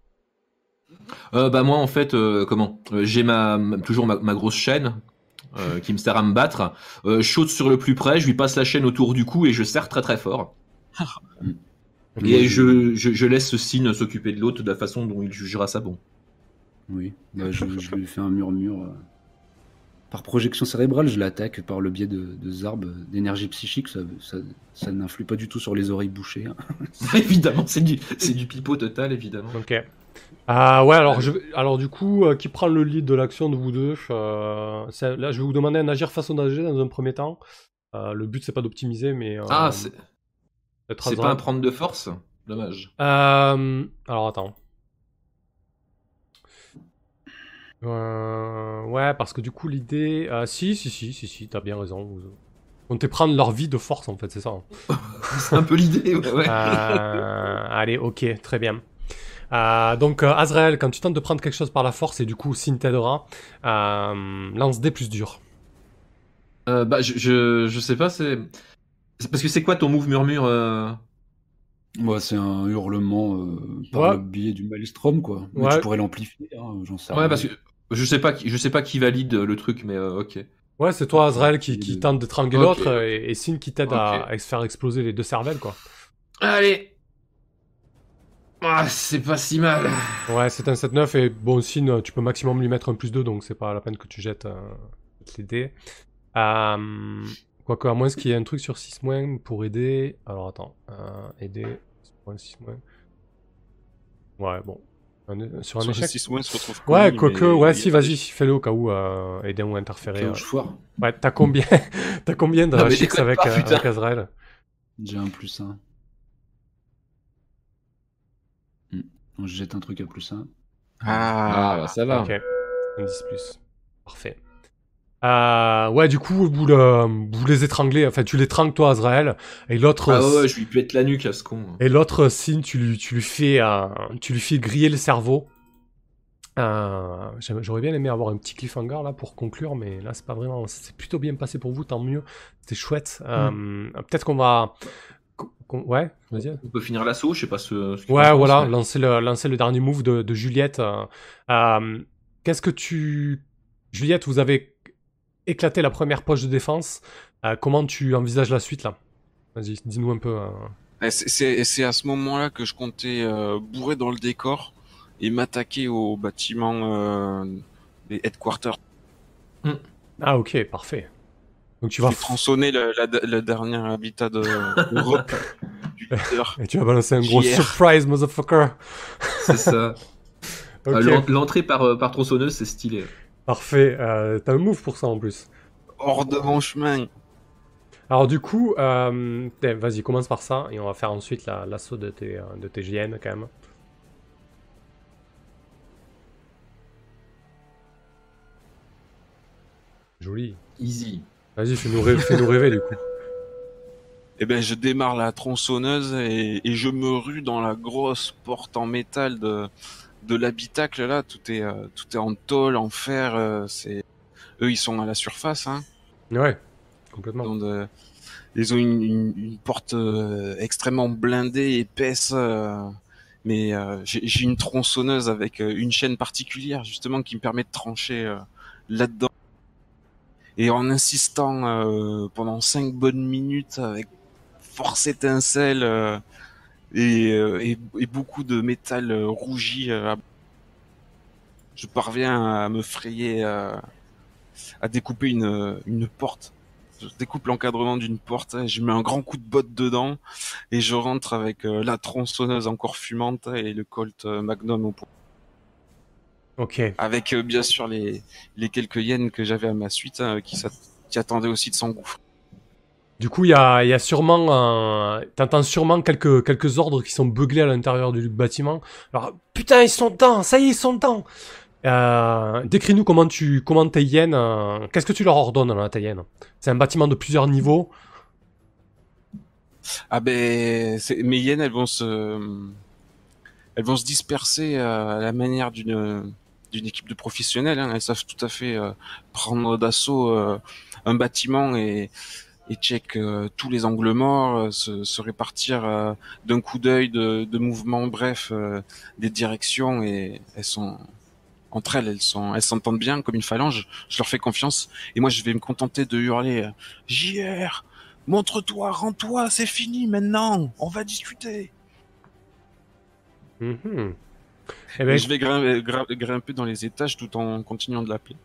S2: Euh, bah, moi, en fait, euh, comment? J'ai ma, ma- toujours ma, ma grosse chaîne. euh, qui me sert à me battre. Euh, je saute sur le plus près, je lui passe la chaîne autour du cou et je serre très très fort. [laughs] Et je, je, je laisse ce signe s'occuper de l'autre de la façon dont il jugera ça bon.
S4: Oui, bah, je, je lui fais un murmure. euh, Par projection cérébrale, je l'attaque par le biais de, de Zarb, euh, d'énergie psychique. Ça, ça, ça n'influe pas du tout sur les oreilles bouchées. hein. [laughs]
S2: évidemment, c'est du, c'est du pipeau total, évidemment.
S1: Ok. Ah ouais, alors, je, alors du coup, euh, qui prend le lead de l'action de vous deux Euh, Là, je vais vous demander un agir façon d'agir dans un premier temps. Euh, le but, c'est pas d'optimiser, mais...
S2: Ah, c'est c'est pas un prendre de force? Dommage.
S1: Alors attends. Ouais, parce que du coup l'idée, si, si, si, si, si, t'as bien raison. Vous comptez prendre leur vie de force en fait, c'est ça. hein. [laughs]
S2: C'est un peu l'idée, ouais. ouais.
S1: Allez, ok, très bien. Euh, donc, euh, Azrael, quand tu tentes de prendre quelque chose par la force, et du coup, Sin t'aidera, euh, lance des plus durs.
S2: Euh, bah, je, je, je sais pas, c'est. c'est Parce que c'est quoi ton move murmure euh?
S4: Moi, c'est un hurlement euh, par
S1: Ouais.
S4: le biais du maelstrom, quoi. Mais
S1: Ouais.
S4: tu pourrais l'amplifier, hein, j'en sais
S2: Ouais,
S4: rien.
S2: parce que je sais pas, qui- je sais pas qui valide le truc, mais euh, ok.
S1: Ouais, c'est toi, Azrael, qui, qui tente d'étrangler
S2: Ok.
S1: l'autre, et, et Sin qui t'aide à, à faire exploser les deux cervelles, quoi.
S2: Allez Ah, c'est pas si mal.
S1: Ouais, c'est un 7-9, et bon, Sin, euh, tu peux maximum lui mettre un plus 2, donc c'est pas la peine que tu jettes euh, les dés. Euh, quoique, à moins qu'il y ait un truc sur 6 moins pour aider. Alors, attends. Euh, aider. 6 moins? Ouais, bon. Un- sur un
S3: Sur
S1: échec.
S3: 6 mois, se retrouve
S1: Ouais, quoique,
S3: mais-
S1: ouais, si, vas-y, fais-le au cas où euh, aider ou interférer. Euh.
S4: foire.
S1: Ouais, t'as combien [laughs] T'as combien de
S2: Ah,
S1: avec,
S2: pas,
S1: avec Azrael?
S4: J'ai un plus 1. Je jette un truc à plus 1.
S3: Ah,
S2: bah ça va.
S1: Ok, un 10 plus. Parfait. Euh, ouais, du coup, vous, le- vous les étranglez, enfin, tu l'étrangles toi, Azrael, et l'autre,
S2: Ah ouais, je lui pète la nuque à ce con.
S1: et l'autre, Sin, tu lui, tu lui fais, euh, tu lui fais griller le cerveau. Euh, J'aurais bien aimé avoir un petit cliffhanger là pour conclure, mais là c'est pas vraiment. C'est plutôt bien passé pour vous, tant mieux. C'était chouette. Euh, Peut-être qu'on va. Ouais, vas-y.
S2: On peut finir l'assaut, je sais pas ce. ce
S1: Ouais, voilà,
S2: mais-
S1: lancer le, lancer le dernier move de, de Juliette. euh, euh, Qu'est-ce que tu. Juliette, vous avez éclaté la première poche de défense. Euh, comment tu envisages la suite là? Vas-y, dis-nous un peu. euh.
S3: Et c'est- à ce moment-là que je comptais euh, bourrer dans le décor et m'attaquer au bâtiment euh, des headquarters.
S1: Ah, ok, parfait. Donc tu vas.
S3: tronçonner le, la, le dernier habitat de [laughs] leader.
S1: Et tu vas balancer un gros surprise, motherfucker.
S2: C'est ça. [laughs] L'en- L'entrée par, euh, par tronçonneuse, c'est stylé.
S1: parfait. Euh, T'as un move pour ça en plus.
S3: Hors de mon chemin.
S1: Alors du coup, euh, eh, vas-y, commence par ça et on va faire ensuite la- l'assaut de tes, euh, de tes GN quand même. Joli.
S2: Easy.
S1: Vas-y, fais-nous rêver, fais-nous rêver du coup.
S3: Eh ben, je démarre la tronçonneuse et, et je me rue dans la grosse porte en métal de, de l'habitacle là. Tout est, euh, tout est en tôle, en fer. euh, c'est, eux, ils sont à la surface, hein.
S1: Ouais, complètement.
S3: Ils ont, de- ils ont une, une- une porte euh, extrêmement blindée, épaisse. euh, mais euh, j'ai j'ai une tronçonneuse avec une chaîne particulière justement qui me permet de trancher euh, là-dedans. Et en insistant euh, pendant cinq bonnes minutes avec force étincelle euh, et, euh, et, beaucoup de métal euh, rougi, euh, je parviens à me frayer, euh, à découper une, une porte. Je découpe l'encadrement d'une porte, je mets un grand coup de botte dedans et je rentre avec la tronçonneuse encore fumante et le Colt Magnum au poing. Avec euh, bien sûr les, les quelques yens que j'avais à ma suite hein, qui, qui attendaient aussi de s'engouffrer.
S1: Du coup, il y a, y a sûrement, un- t'entends sûrement quelques, quelques ordres qui sont buglés à l'intérieur du bâtiment. Alors, putain, ils sont dedans, ça y est, ils sont dedans. Euh, Décris-nous comment tu, comment tes hyènes, euh, qu'est-ce que tu leur ordonnes là, tes hyènes? C'est un bâtiment de plusieurs niveaux.
S3: Ah ben, mes hyènes, elles vont se, elles vont se disperser à la manière d'une d'une équipe de professionnels. hein. Elles savent tout à fait euh, prendre d'assaut euh, un bâtiment et check euh, tous les angles morts, se, répartir d'un coup d'œil, de, de mouvement, bref, des directions et elles sont entre elles, elles sont, elles s'entendent bien comme une phalange. Je leur fais confiance et moi je vais me contenter de hurler JR, montre-toi, rends-toi, c'est fini maintenant, on va discuter.
S1: Mhm. Eh ben,
S3: je vais grimper, dans les étages tout en continuant de l'appeler.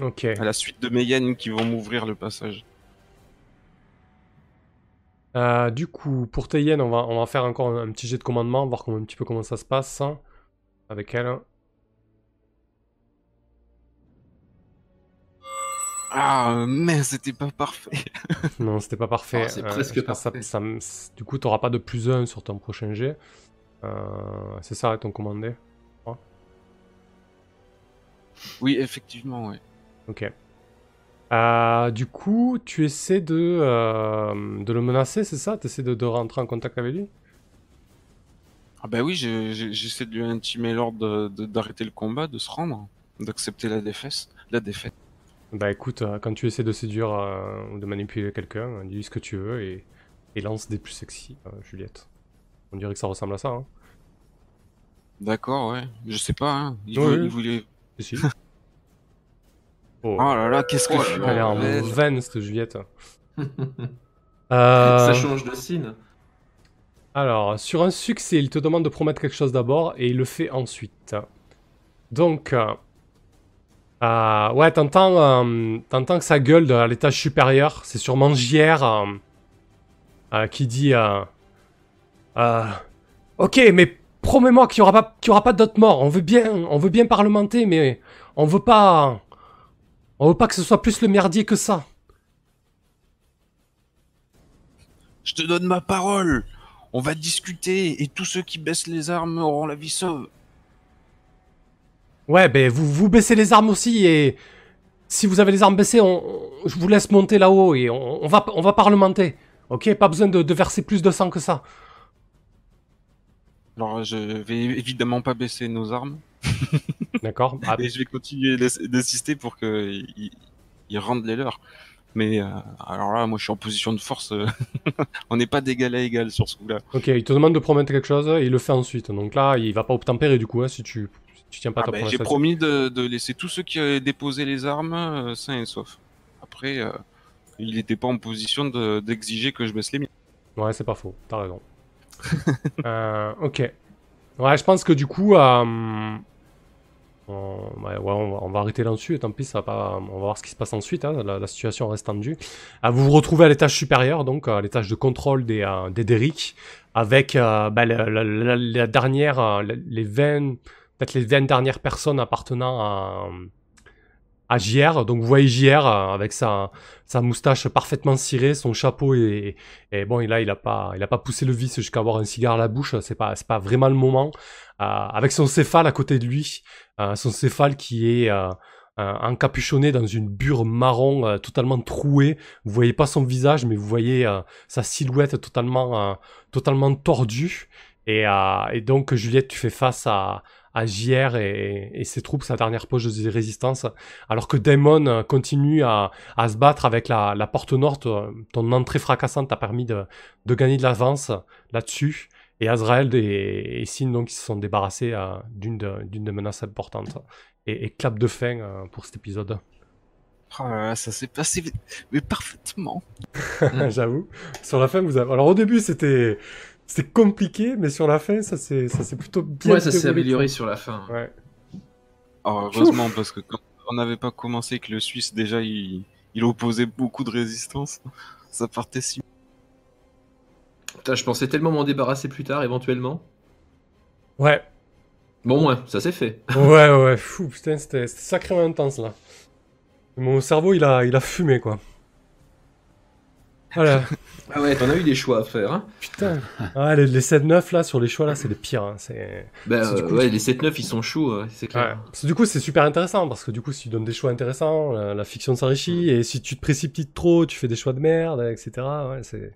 S1: ok.
S3: À la suite de mes hyènes qui vont m'ouvrir le passage.
S1: Euh, du coup, pour tes hyènes, on va, on va faire encore un, un petit jet de commandement, voir comment, un petit peu comment ça se passe hein, avec elles.
S3: Ah, euh, mais c'était pas parfait. [laughs]
S1: Non, c'était pas parfait.
S2: Ah, c'est
S1: Euh,
S2: presque
S1: ça-
S2: parfait.
S1: ça du coup, tu n'auras pas de plus 1 sur ton prochain jet. Euh, c'est ça, ton commandé.
S3: Oui, effectivement, ouais.
S1: Ok. Euh, du coup, tu essaies de, euh, de le menacer, c'est ça? Tu essaies de, de rentrer en contact avec lui?
S3: Ah bah oui, je- je- j'essaie de lui intimer l'ordre de- de- d'arrêter le combat, de se rendre, d'accepter la défaite. La défaite.
S1: Bah écoute, euh, quand tu essaies de séduire euh, ou de manipuler quelqu'un, dis ce que tu veux et, et lance des plus sexy, euh, Juliette. On dirait que ça ressemble à ça, hein.
S3: D'accord, ouais. Je sais pas, hein. Il,
S1: Ouais,
S3: vou-
S1: ouais.
S3: il voulait...
S1: Si, si. [laughs] Oh,
S3: Oh là là, qu'est-ce que
S2: Oh
S3: je suis
S1: elle est en veine, cette Juliette. [laughs]
S2: Ça
S1: Euh,
S2: change de signe.
S1: alors, sur un succès, il te demande de promettre quelque chose d'abord et il le fait ensuite. Donc, euh, euh, ouais, t'entends, euh, t'entends que ça gueule de- à l'étage supérieur. C'est sûrement JR euh, euh, qui dit euh, euh, Ok, mais promets-moi qu'il n'y aura pas, qu'il y aura pas d'autres morts. On veut bien, on veut bien parlementer, mais on veut pas, on veut pas que ce soit plus le merdier que ça.
S3: Je te donne ma parole. On va discuter et tous ceux qui baissent les armes auront la vie sauve.
S1: Ouais, ben vous, vous baissez les armes aussi et si vous avez les armes baissées, on, on- je vous laisse monter là-haut et on, on va, on va parlementer. Ok, pas besoin de, de verser plus de sang que ça.
S3: Alors je vais évidemment pas baisser nos armes [laughs]
S1: D'accord Ah,
S3: et je vais continuer d'insister pour qu'ils ils- ils rendent les leurs. Mais euh, alors là, moi je suis en position de force. euh, [laughs] On n'est pas d'égal à égal sur ce coup-là.
S1: Ok, il te demande de promettre quelque chose et il le fait ensuite. Donc là, il va pas obtempérer du coup hein, si tu, si tu tiens pas
S3: Ah
S1: ta
S3: ben,
S1: promesse.
S3: J'ai promis de, de laisser tous ceux qui avaient déposé les armes euh, sains et saufs. Après, euh, il n'était pas en position de- d'exiger que je baisse les miens.
S1: Ouais, c'est pas faux, t'as raison. [laughs] Euh, ok. Ouais, je pense que du coup, euh, on, ouais, on va, arrêter là-dessus et tant pis, ça va pas, on va voir ce qui se passe ensuite. hein, la, situation reste tendue. Ah, vous vous retrouvez à l'étage supérieur, donc à l'étage de contrôle des, euh, des Derrick, avec euh, bah, la, dernière, euh, les 20, peut-être les 20 dernières personnes appartenant à, à JR. Donc vous voyez JR euh, avec sa, sa moustache parfaitement cirée, son chapeau et, bon, et là, il a pas, il pas poussé le vice jusqu'à avoir un cigare à la bouche. C'est pas, pas vraiment le moment. Euh, avec son céphale à côté de lui, euh, son céphale qui est encapuchonné dans une bure marron totalement trouée. Vous voyez pas son visage, mais vous voyez sa silhouette totalement, totalement tordue. Et donc, Juliette, tu fais face à, à JR et, et ses troupes, sa dernière poche de résistance, alors que Daemon euh, continue à, à se battre avec la, la porte nord. euh, Ton entrée fracassante t'a permis de, de gagner de l'avance là-dessus. Et Azrael et, et Sin, donc, ils se sont débarrassés euh, d'une de- des menaces importantes. Et, et clap de fin euh, pour cet épisode.
S3: Oh là là, ça s'est passé mais parfaitement. [laughs]
S1: J'avoue. Sur la fin, vous avez... Alors au début, c'était c'était compliqué, mais sur la fin, ça s'est ça s'est plutôt bien
S2: Ouais, ça s'est amélioré sur la fin.
S1: Ouais.
S3: Oh, heureusement, parce que quand on n'avait pas commencé que le Suisse, déjà, il, il opposait beaucoup de résistance. [laughs] Ça partait si.
S2: Putain, je pensais tellement m'en débarrasser plus tard, éventuellement.
S1: Ouais.
S2: Bon, ouais, ça s'est fait. [laughs]
S1: Ouais, ouais, fou, putain, c'était c'était sacrément intense là. Mon cerveau, il a, il a fumé quoi. Voilà, [laughs]
S2: Ah ouais, t'en as eu des choix à faire. Hein.
S1: putain. Ah, les, les 7-9 là, sur les choix là, c'est les pires. hein, C'est...
S2: Bah,
S1: C'est
S2: euh,
S1: coup-
S2: ouais, les 7-9, ils sont chauds, ouais, c'est
S1: Ouais.
S2: clair.
S1: Parce que du coup, c'est super intéressant parce que du coup, si tu donnes des choix intéressants, la, la fiction s'enrichit et si tu te précipites trop, tu fais des choix de merde, etc. Ouais, c'est,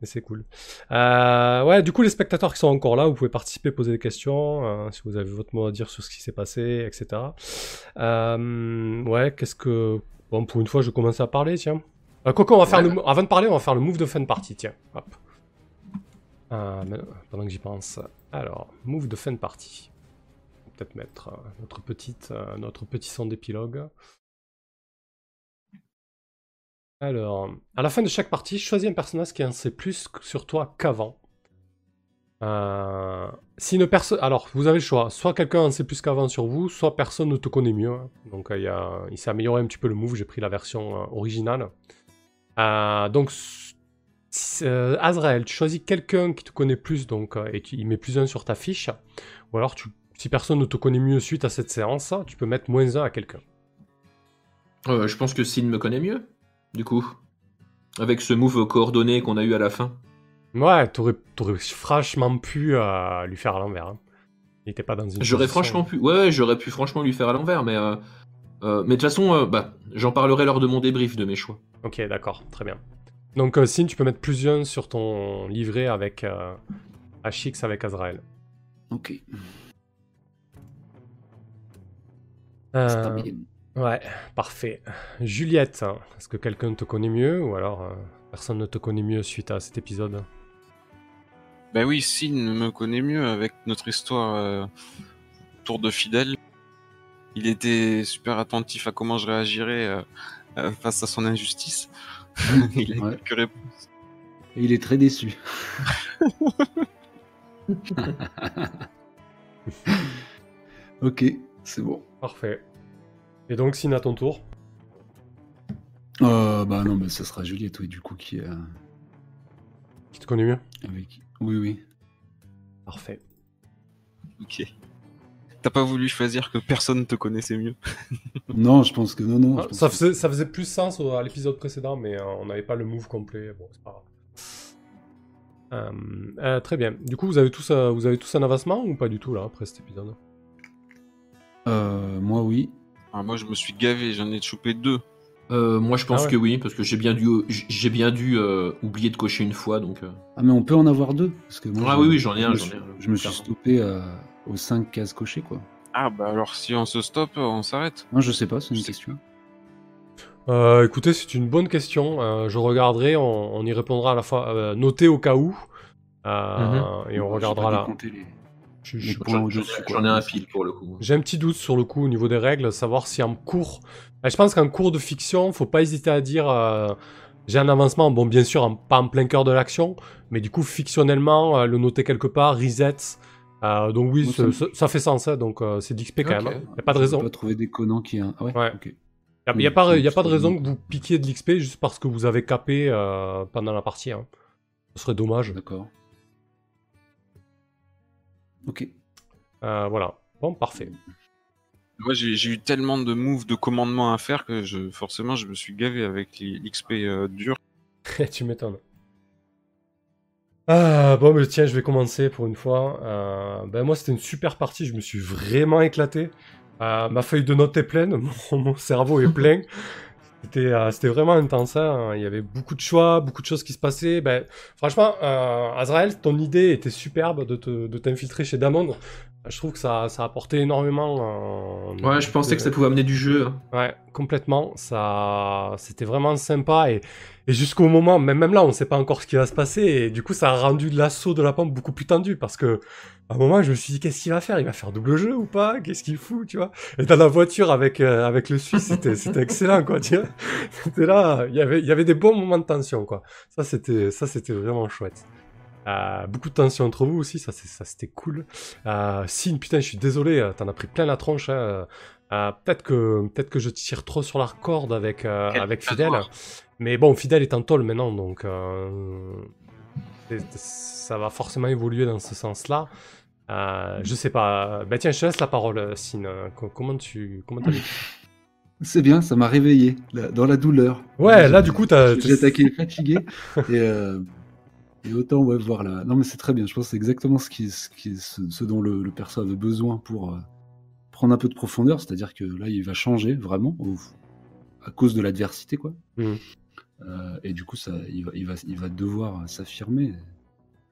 S1: mais c'est cool. Euh, ouais, du coup, les spectateurs qui sont encore là, vous pouvez participer, poser des questions, euh, si vous avez votre mot à dire sur ce qui s'est passé, etc. Euh, ouais, qu'est-ce que, bon, pour une fois, je commence à parler, tiens. Euh, Coco, on va faire
S2: Ouais.
S1: le, mo- avant de parler, on va faire le move de fin de partie, tiens. Hop. Euh, pendant que j'y pense. Alors, move de fin de partie peut-être mettre euh, notre, petite, euh, notre petit son d'épilogue. Alors, à la fin de chaque partie, choisis un personnage qui en sait plus sur toi qu'avant. Euh, si une personne, alors vous avez le choix, soit quelqu'un en sait plus qu'avant sur vous, soit personne ne te connaît mieux. hein. Donc euh, il y a- il s'est amélioré un petit peu le move, j'ai pris la version euh, originale. Euh, donc euh, Azrael, tu choisis quelqu'un qui te connaît plus, donc euh, et tu il met plus un sur ta fiche, ou alors tu, si personne ne te connaît mieux suite à cette séance, tu peux mettre moins un à quelqu'un.
S2: Euh, je pense que Sin me connaît mieux, du coup. Avec ce move coordonné qu'on a eu à la fin.
S1: Ouais, t'aurais, t'aurais franchement pu euh, lui faire à l'envers. hein. Il était pas dans une.
S2: J'aurais
S1: position-
S2: franchement pu. Ouais, ouais, j'aurais pu franchement lui faire à l'envers, mais. euh, euh, mais de toute façon, euh, bah, j'en parlerai lors de mon débrief de mes choix.
S1: Ok, d'accord, très bien. Donc, euh, Sin, tu peux mettre plus un sur ton livret avec euh, HX avec Azrael.
S4: Ok.
S1: Euh, ouais, parfait. Juliette, hein, est-ce que quelqu'un te connaît mieux ou alors euh, personne ne te connaît mieux suite à cet épisode?
S3: Bah oui, Sin me connaît mieux avec notre histoire euh, Tour de Fidèle. Il était super attentif à comment je réagirais euh, euh, face à son injustice. [laughs] Il a
S4: Ouais.
S3: quelques réponses.
S4: Et il est très déçu. [laughs] [laughs] ok, c'est bon.
S1: Parfait. Et donc, Sin à ton tour
S4: Euh, bah non, bah, ça sera Juliette, oui, du coup, qui euh,
S1: Qui te connaît mieux?
S4: avec. Oui, oui.
S1: Parfait.
S3: Ok. T'as pas voulu choisir que personne te connaissait mieux [laughs]
S4: Non, je pense que non, non. je
S1: Ah,
S4: pense
S1: ça,
S4: que-
S1: faisait, ça faisait plus sens au- à l'épisode précédent, mais euh, on n'avait pas le move complet. Bon, c'est pas grave. Euh, euh, très bien. Du coup, vous avez, tous, euh, vous avez tous un avancement ou pas du tout là après cet épisode?
S4: Euh, moi, oui.
S3: Ah, Moi, je me suis gavé, j'en ai chopé deux.
S2: Euh, moi, je pense
S1: Ah ouais.
S2: que oui, parce que j'ai bien dû, j'ai bien dû euh, oublier de cocher une fois, donc. euh,
S4: Ah, mais on peut en avoir deux. Parce que moi,
S2: Ah
S4: je-
S2: oui, oui, j'en ai
S4: je
S2: un, j'en ai un,
S4: Je me suis stoppé euh, aux 5 cases cochées, quoi.
S3: Ah bah alors si on se stoppe, on s'arrête.
S4: Non, je sais pas, c'est une question.
S1: Euh, écoutez, c'est une bonne question. Euh, je regarderai, on, on y répondra à la fois. Euh, notez au cas où. Euh, Et on regardera là.
S4: les-
S1: Je- je-
S2: J'en ai un pile pour le coup.
S1: J'ai un petit doute sur le coup au niveau des règles, savoir si en cours. Je pense qu'en cours de fiction, faut pas hésiter à dire euh, j'ai un avancement. Bon, bien sûr, en- pas en plein cœur de l'action, mais du coup, fictionnellement, euh, le noter quelque part, reset. Euh, donc oui,
S4: Moi,
S1: ça,
S4: me-
S1: fait sens. hein, donc euh, c'est d'XP quand même. Il y a pas de raison.
S4: qu'il y ait un. Ah ouais,
S1: Ouais.
S4: ok.
S1: Il n'y a,
S4: Oui,
S1: y a pas,
S4: c'est-
S1: y a pas de raison que vous piquiez de l'XP juste parce que vous avez capé euh, pendant la partie. hein. Ce serait dommage.
S4: D'accord. Ok.
S1: Euh, voilà. Bon, parfait.
S3: Moi j'ai eu tellement de moves de commandement à faire que je forcément je me suis gavé avec les- l'XP euh, dur. [laughs]
S1: tu m'étonnes. Ah, bon, mais tiens, je vais commencer pour une fois. Euh, ben, moi, c'était une super partie. Je me suis vraiment éclaté. Euh, ma feuille de notes est pleine. [laughs] Mon, mon cerveau est plein. [laughs] C'était euh, c'était vraiment intense. hein. Il y avait beaucoup de choix, beaucoup de choses qui se passaient. Ben, franchement, Azrael, ton idée était superbe de te- de t'infiltrer chez Damon. Je trouve que ça, ça a apporté énormément. euh,
S2: Ouais, je pensais que ça pouvait amener du jeu. hein.
S1: Ouais, complètement. Ça, c'était vraiment sympa et, et jusqu'au moment, même, même là, on ne sait pas encore ce qui va se passer et du coup, ça a rendu l'assaut de la pompe beaucoup plus tendu parce que à un moment, je me suis dit, qu'est-ce qu'il va faire? Il va faire double jeu ou pas? Qu'est-ce qu'il fout, tu vois? Et dans la voiture avec euh, avec le Suisse, c'était c'était excellent, quoi. Tu vois C'était là, il y avait il y avait des bons moments de tension, quoi. Ça, c'était ça, c'était vraiment chouette. Euh, beaucoup de tension entre vous aussi, ça, c'était cool. Euh, Sin, putain, je suis désolé, euh, t'en as pris plein la tronche. Hein. Euh, peut-être que peut-être que je tire trop sur la corde avec euh, avec Fidel,
S2: hasard.
S1: mais bon, Fidel est en tôle maintenant, donc euh, ça va forcément évoluer dans ce sens-là. Euh, je sais pas. Bah tiens, je te laisse la parole, Sin. Co- Comment tu comment t'as [laughs]
S4: C'est bien, ça m'a réveillé là, dans la douleur.
S1: Ouais, là du coup t'as.
S4: J'ai attaqué fatigué et, euh, et autant ouais, voir là. Non mais c'est très bien. Je pense que c'est exactement ce qui, ce, qui, ce, ce dont le, le perso avait besoin pour euh, prendre un peu de profondeur. C'est-à-dire que là, il va changer vraiment au- à cause de l'adversité, quoi.
S1: Mhm.
S4: Euh, et du coup, ça, il va, il va, il va devoir s'affirmer.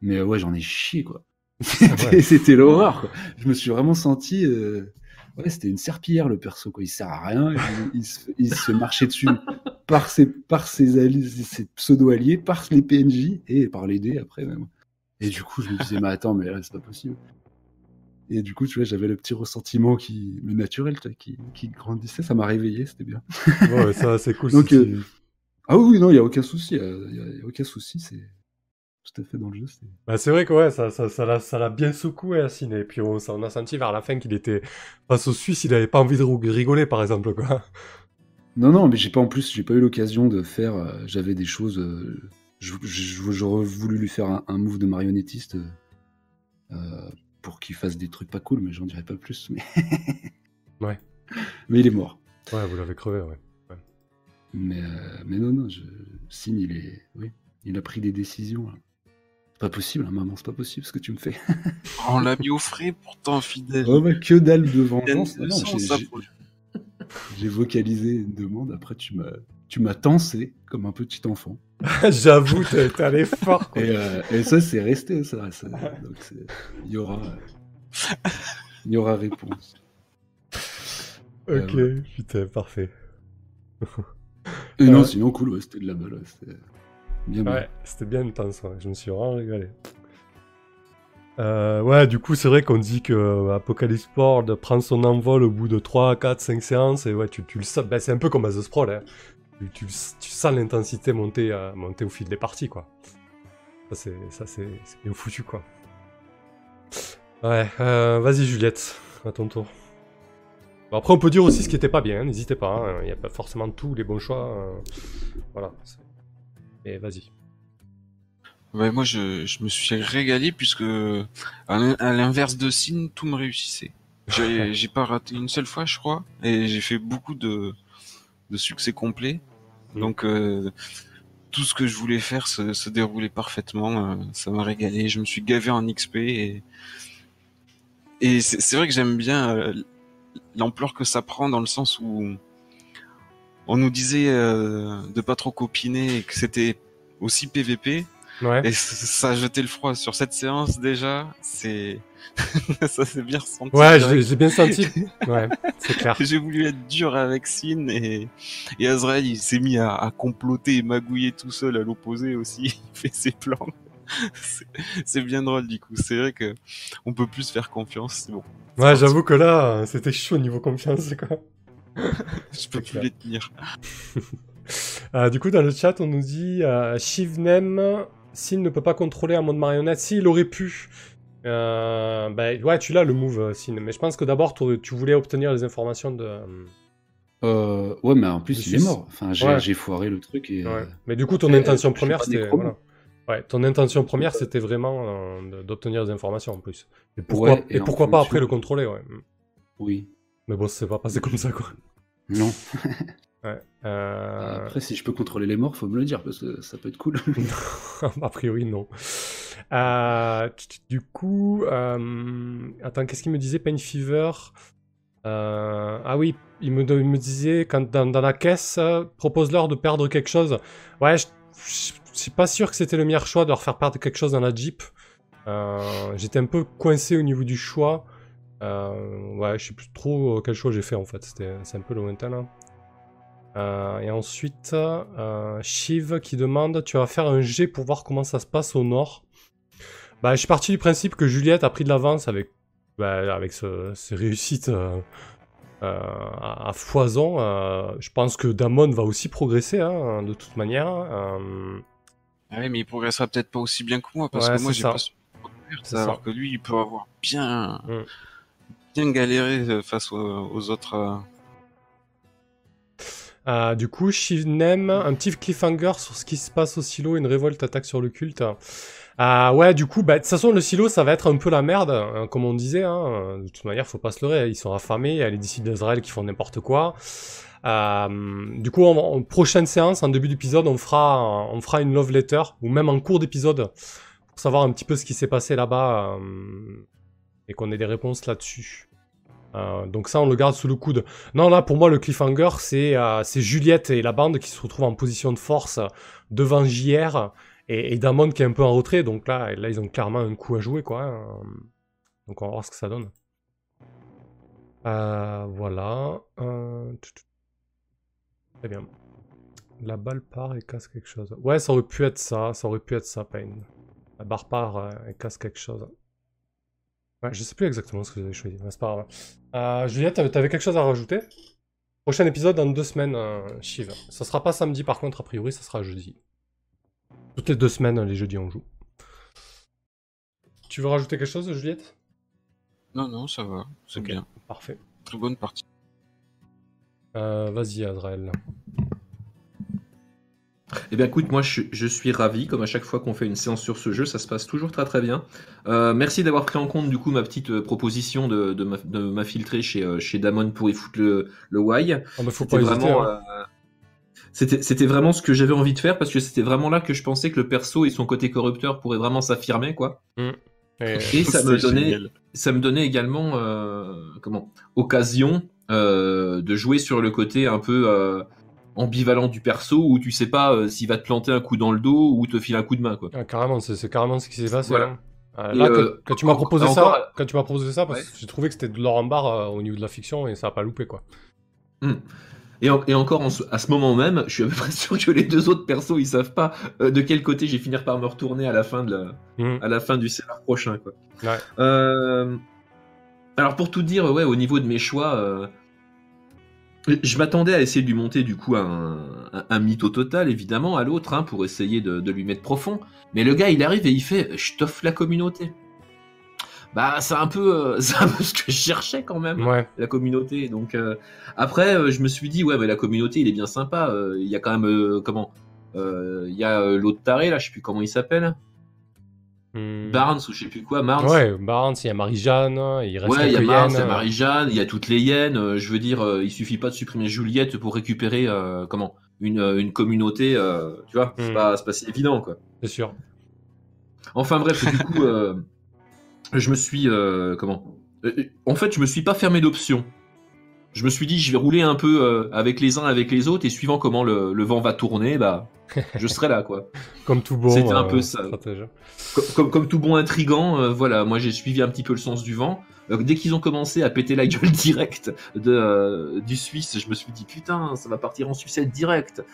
S4: Mais euh, ouais, j'en ai chié, quoi. [laughs] C'était
S1: Ouais.
S4: c'était l'horreur, quoi. Je me suis vraiment senti. euh, Ouais, c'était une serpillière le perso, quoi. Il sert à rien. Il, il se, il se fait marcher dessus par ses, par ses, alliés, ses pseudo-alliés, par les PNJ et par les dés après même. Et du coup, je me disais, mais attends, mais là, c'est pas possible. Et du coup, tu vois, j'avais le petit ressentiment qui, mais naturel, qui, qui grandissait. Ça m'a réveillé, c'était bien.
S1: Ouais, ça c'est cool. [laughs]
S4: Donc,
S1: si
S4: euh,
S1: tu-
S4: Ah oui, non, il y a aucun souci. euh, Il y a, il y a aucun souci. C'est tout à fait dans le jeu. c'est-
S1: Bah, vrai que ouais, ça, ça, ça l'a, ça l'a bien secoué, Sin. Et puis on, on a senti vers la fin qu'il était face au Suisse, il avait pas envie de rigoler, par exemple, quoi.
S4: Non, non, mais j'ai pas en plus, j'ai pas eu l'occasion de faire. euh, J'avais des choses. euh, je- je- J'aurais voulu lui faire un, un move de marionnettiste euh, pour qu'il fasse des trucs pas cool, mais j'en dirai pas plus. Mais... [laughs]
S1: Ouais.
S4: Mais il est mort.
S1: Ouais, vous l'avez crevé, ouais.
S4: Mais, euh, mais non, non, je... Signe, il est. Oui, il a pris des décisions. là. C'est pas possible, hein, maman, c'est pas possible ce que tu me fais.
S3: On l'a mis au frais pourtant, fidèle.
S4: Oh, bah, que dalle de vengeance. Non, j'ai- j'ai-
S3: pour-
S4: J'ai vocalisé une demande, après tu m'as tu m'as tensé comme un petit enfant. [laughs]
S1: J'avoue, t'es, t'es allé fort, quoi.
S4: Et, euh, et ça, c'est resté, ça. il y aura, Il y aura réponse.
S1: Ok,
S4: Euh,
S1: putain, parfait.
S4: Et non,
S1: Ouais.
S4: sinon, cool, ouais, c'était de la balle. ouais, c'était bien, bien.
S1: Ouais, c'était bien intense, ouais. je me suis vraiment régalé. Euh, ouais, du coup, c'est vrai qu'on dit que euh, Apocalypse World prend son envol au bout de 3, 4, 5 séances, et ouais, tu, tu le sens. Ben, c'est un peu comme à The Sprawl, hein. tu, tu, sens l'intensité monter, euh, monter au fil des parties, quoi. Ça, c'est, bien foutu, quoi. Ouais, euh, vas-y, Juliette, à ton tour. Bon, après, on peut dire aussi ce qui était pas bien, hein, n'hésitez pas, hein, il n'y a pas forcément tous les bons choix. voilà. Et vas-y.
S3: Ouais, moi, je, je me suis régalé puisque, à l'in- à l'inverse de Sin, tout me réussissait. [laughs] J'ai pas raté une seule fois, je crois, et j'ai fait beaucoup de, de succès complets.
S1: Mm.
S3: Donc, euh, tout ce que je voulais faire se, se déroulait parfaitement. euh, ça m'a régalé. Je me suis gavé en XP et, et c'est c'est vrai que j'aime bien euh, l'ampleur que ça prend dans le sens où on nous disait euh, de pas trop copiner et que c'était aussi PVP.
S1: Ouais.
S3: Et ça a jeté le froid sur cette séance déjà. C'est [laughs] ça s'est bien ressenti.
S1: Ouais, j'ai bien senti. [laughs] Ouais, c'est clair.
S3: J'ai voulu être dur avec Sin et, et Azrael il s'est mis à, à comploter et magouiller tout seul à l'opposé aussi. [laughs] Il fait ses plans. C'est- bien drôle du coup. C'est vrai que on peut plus faire confiance. C'est bon.
S1: Ouais, j'avoue que là, c'était chaud niveau confiance, quoi.
S3: Je peux plus
S1: clair.
S3: les tenir.
S1: Euh, du coup, dans le chat, on nous dit euh, Shivnem, s'il ne peut pas contrôler un mode marionnette, s'il aurait pu. Euh, bah, ouais, tu l'as le move, euh, Sin. Mais je pense que d'abord, tu voulais obtenir les informations de. euh,
S4: Euh, ouais, mais en plus, il est mort. Enfin, j'ai
S1: Ouais.
S4: foiré le truc et.
S1: Ouais. Mais du coup, ton intention première, c'était. Voilà. Ouais, ton intention première, c'était vraiment euh, d'obtenir des informations en plus. Et pourquoi,
S4: Ouais,
S1: et pourquoi pas après le contrôler, ouais.
S4: Oui.
S1: Mais bon, c'est pas passé comme ça, quoi.
S4: Non. [laughs]
S1: Ouais. Euh...
S4: Après, si je peux contrôler les morts, faut me le dire parce que ça peut être cool. [laughs] [laughs]
S1: a priori, non. Euh, du coup, euh, attends, qu'est-ce qu'il me disait, Pain Fever? Ah oui, il me, il me disait, quand dans, dans la caisse, propose-leur de perdre quelque chose. Ouais, je je- je suis pas sûr que c'était le meilleur choix de leur faire perdre quelque chose dans la Jeep. J'étais un peu coincé au niveau du choix. Ouais, je sais plus trop quel choix j'ai fait en fait. C'était- C'est un peu lointain là. Euh, et ensuite, euh, Shiv qui demande Tu vas faire un jet pour voir comment ça se passe au nord. Bah, je suis parti du principe que Juliette a pris de l'avance avec, bah, avec ce- ses réussites euh, à, à foison. Je pense que Damon va aussi progresser hein, de toute manière. Euh,
S3: Ouais, mais il progressera peut-être pas aussi bien que moi parce
S1: Ouais,
S3: que moi j'ai pas alors
S1: ça.
S3: que lui il peut avoir bien
S1: Mm.
S3: bien galéré face aux, aux autres. Euh,
S1: du coup, Shivnem, un petit cliffhanger sur ce qui se passe au silo, une révolte attaque sur le culte. Euh, ouais, du coup, bah, de toute façon, le silo, ça va être un peu la merde, hein, comme on disait. Hein. De toute manière, faut pas se leurrer, ils sont affamés, il y a les disciples d'Israël qui font n'importe quoi. Euh, du coup, en, prochaine séance, en début d'épisode, on fera, on fera une love letter, ou même en cours d'épisode, pour savoir un petit peu ce qui s'est passé là-bas, euh, et qu'on ait des réponses là-dessus. Euh, donc ça, on le garde sous le coude. Non, là, pour moi, le cliffhanger, c'est euh, Juliette et la bande qui se retrouvent en position de force devant JR et, Damon qui est un peu en retrait. Donc là, là, ils ont clairement un coup à jouer, quoi. hein. Donc on va voir ce que ça donne. Euh, voilà. Très bien. La balle part et casse quelque chose. Ouais, ça aurait pu être ça. Ça aurait pu être ça, Pain. La barre part et casse quelque chose. Ouais, je sais plus exactement ce que j'avais choisi. mais C'est pas grave. Euh, Juliette, t'avais quelque chose à rajouter? Prochain épisode dans deux semaines, euh, Shiv. Ça sera pas samedi par contre, a priori, ça sera jeudi. Toutes les deux semaines, les jeudis, on joue. Tu veux rajouter quelque chose, Juliette?
S3: Non non ça va, c'est bien,
S1: Parfait.
S3: très bonne partie.
S1: Euh, Vas-y, Azrael.
S2: Eh bien écoute, moi je, je suis ravi, comme à chaque fois qu'on fait une séance sur ce jeu, ça se passe toujours très très bien. Euh, merci d'avoir pris en compte du coup ma petite euh, proposition de, de, m'infiltrer chez, euh, chez Damon pour y foutre le, le why.
S1: Oh, bah, faut
S2: C'était
S1: pas hésiter.
S2: vraiment,
S1: hein.
S2: euh, c'était, c'était vraiment ce que j'avais envie de faire parce que c'était vraiment là que je pensais que le perso et son côté corrupteur pourraient vraiment s'affirmer quoi.
S1: Et-
S2: Et ça me donnait,
S3: génial.
S2: ça me donnait également euh, comment occasion euh, de jouer sur le côté un peu euh, ambivalent du perso où tu sais pas euh, s'il va te planter un coup dans le dos ou te filer un coup de main quoi.
S1: Ah, carrément, c'est carrément ce qui s'est passé.
S2: Voilà.
S1: hein. Euh,
S2: Et,
S1: là,
S2: euh,
S1: quand, quand tu m'as proposé
S2: encore-
S1: ça, quand tu m'as proposé ça, parce
S2: Ouais.
S1: que j'ai trouvé que c'était de l'or en barre euh, au niveau de la fiction et ça a pas loupé quoi.
S2: Et, en- et encore en à ce moment même, je suis à peu près [laughs] sûr que les deux autres persos ils savent pas euh, de quel côté j'ai finir par me retourner à la fin de la,
S1: Mhm.
S2: à la fin du scénar prochain quoi.
S1: Ouais.
S2: Euh, alors pour tout dire, ouais, au niveau de mes choix, euh, je m'attendais à essayer de lui monter du coup un, un, un mythe au total évidemment à l'autre hein, pour essayer de, de lui mettre profond. Mais le gars il arrive et il fait, je t'offre la communauté. Bah c'est un peu, euh, [laughs] c'est un peu ce que je cherchais quand même
S1: Ouais.
S2: la communauté. Donc euh, après, euh, je me suis dit ouais, mais la communauté, il est bien sympa. Il y a quand même comment Il y a l'autre taré là, je sais plus comment il s'appelle,
S1: Hmm.
S2: Barnes ou je sais plus quoi, Barnes.
S1: Ouais, Barnes, il y a Marie-Jeanne, il reste
S2: Ouais, il y a Barnes, il y a Marie-Jeanne, il y a toutes les hyènes. euh, je veux dire, euh, il suffit pas de supprimer Juliette pour récupérer euh, comment une, une communauté. euh, tu vois, c'est
S1: Hmm.
S2: pas, c'est pas si évident quoi.
S1: C'est sûr.
S2: Enfin bref, du coup, euh, je me suis comment En fait, je me suis pas fermé d'options. Je me suis dit, je vais rouler un peu euh, avec les uns, avec les autres, et suivant comment le, le vent va tourner, bah, je serai là, quoi. [laughs]
S1: Comme tout bon.
S2: C'était un
S1: euh,
S2: peu ça. Comme, comme, comme tout bon intrigant, euh, voilà, moi j'ai suivi un petit peu le sens du vent. Dès qu'ils ont commencé à péter la [laughs] gueule directe de, euh, du Suisse, je me suis dit, putain, ça va partir en sucette direct.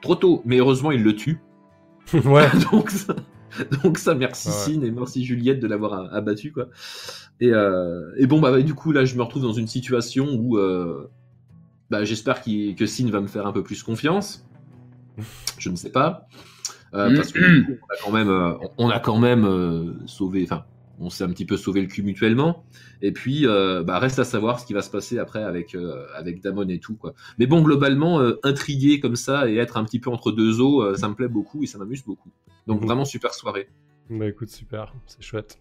S2: Trop tôt, mais heureusement, il le tue. [laughs]
S1: ouais.
S2: donc, ça, donc ça, merci
S1: Ouais.
S2: Cine et merci Juliette de l'avoir abattu quoi. Et, euh, et bon bah, bah, du coup là je me retrouve dans une situation où euh, bah, j'espère que Cine va me faire un peu plus confiance. Je ne sais pas Euh, parce que du coup, on a quand même, on a quand même sauvé, enfin on s'est un petit peu sauvé le cul mutuellement. Et puis euh, bah, reste à savoir ce qui va se passer après avec euh, avec Damon et tout quoi. Mais bon globalement euh, intrigué comme ça et être un petit peu entre deux eaux, ça me plaît beaucoup et ça m'amuse beaucoup. Donc
S1: Mhm.
S2: vraiment super soirée.
S1: Bah écoute, super, c'est chouette.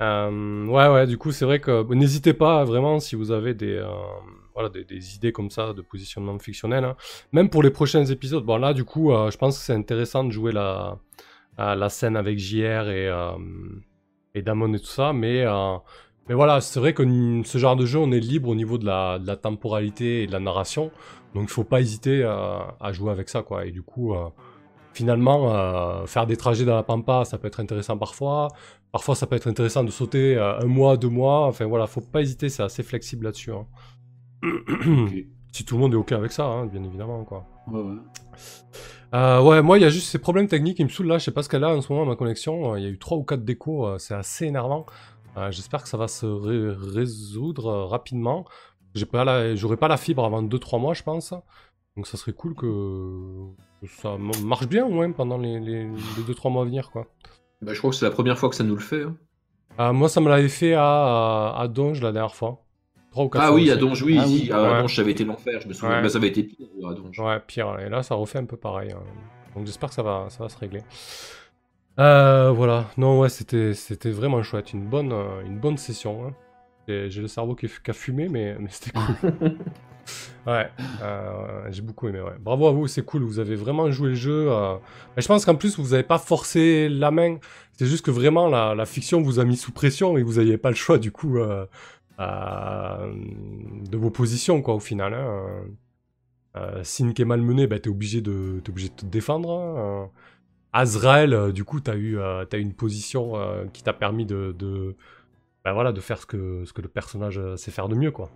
S1: Euh, ouais, ouais, du coup, c'est vrai que n'hésitez pas vraiment si vous avez des, euh, voilà, des, idées comme ça de positionnement fictionnel, hein. même pour les prochains épisodes. Bon, là, du coup, euh, je pense que c'est intéressant de jouer la, la scène avec JR et, et Damon et tout ça, mais, mais voilà, c'est vrai que ce genre de jeu, on est libre au niveau de la, de la temporalité et de la narration, donc il faut pas hésiter à jouer avec ça, quoi. Et du coup. finalement, faire des trajets dans la pampa, ça peut être intéressant parfois. Parfois, ça peut être intéressant de sauter euh, un mois, deux mois. Enfin voilà, faut pas hésiter, c'est assez flexible là-dessus. hein. [clears throat] si tout le monde est ok avec ça, hein, bien évidemment, quoi.
S4: Ouais, ouais.
S1: Euh, ouais, moi, il y a juste ces problèmes techniques qui me saoulent là. Je sais pas ce qu'elle a en ce moment, ma connexion. Euh, Il y a eu trois ou quatre décos, c'est assez énervant. Euh, J'espère que ça va se ré- résoudre rapidement. J'aurai pas la fibre avant 2-3 mois, je pense. Donc ça serait cool que, ça marche bien au moins pendant les, les, 2-3 mois à venir, quoi.
S2: Bah, je crois que c'est la première fois que ça nous le fait. hein.
S1: Euh, moi, ça me l'avait fait à, à Donge la dernière fois. 3 ou 4
S2: Ah
S1: fois
S2: oui, à Donge, oui,
S4: Ah
S2: si,
S4: oui.
S2: à
S1: Ouais.
S2: Donge, ça avait été l'enfer, je me souviens.
S1: Ouais.
S2: Bah, ça avait été pire à Donge.
S1: Ouais, pire. Et là, ça refait un peu pareil. hein. Donc j'espère que ça va, ça va se régler. Euh, voilà. Non, ouais, c'était, c'était vraiment chouette. Une bonne, euh, une bonne session. hein. Et J'ai le cerveau qui, qui a fumé, mais, mais c'était cool. [laughs] ouais, euh, j'ai beaucoup aimé. Ouais. Bravo à vous, c'est cool. Vous avez vraiment joué le jeu. euh. Je pense qu'en plus, vous n'avez pas forcé la main. C'est juste que vraiment, la, fiction vous a mis sous pression et vous n'aviez pas le choix, du coup, euh, de vos positions, quoi, au final. hein. Est malmené, bah, t'es obligé de obligé de te défendre. hein. Azrael, du coup, t'as eu eu une position qui t'a permis de, de bah, voilà de faire ce que ce que le personnage sait faire de mieux, quoi.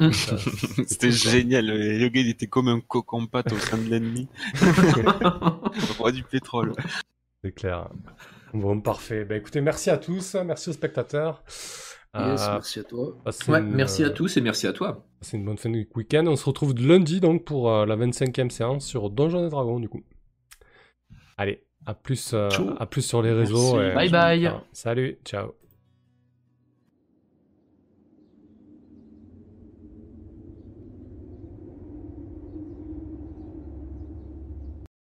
S2: Mm.
S1: Euh, [laughs]
S3: C'était génial. Le gars, il était comme un cocon pâte au sein de l'ennemi. Le [laughs] roi du pétrole.
S1: C'est clair. Bon, parfait. Bah, écoutez, merci à tous, merci aux spectateurs.
S4: Yes,
S1: Euh,
S4: merci à toi.
S1: passez
S2: Ouais,
S1: une,
S2: merci
S1: euh,
S2: à tous et merci à toi.
S1: passez une bonne fin de week-end. On se retrouve lundi donc pour euh, la 25e séance sur Donjons et Dragons du coup. Allez, à plus, euh, à plus sur les réseaux. Et-
S2: Bye bye.
S1: Salut, ciao.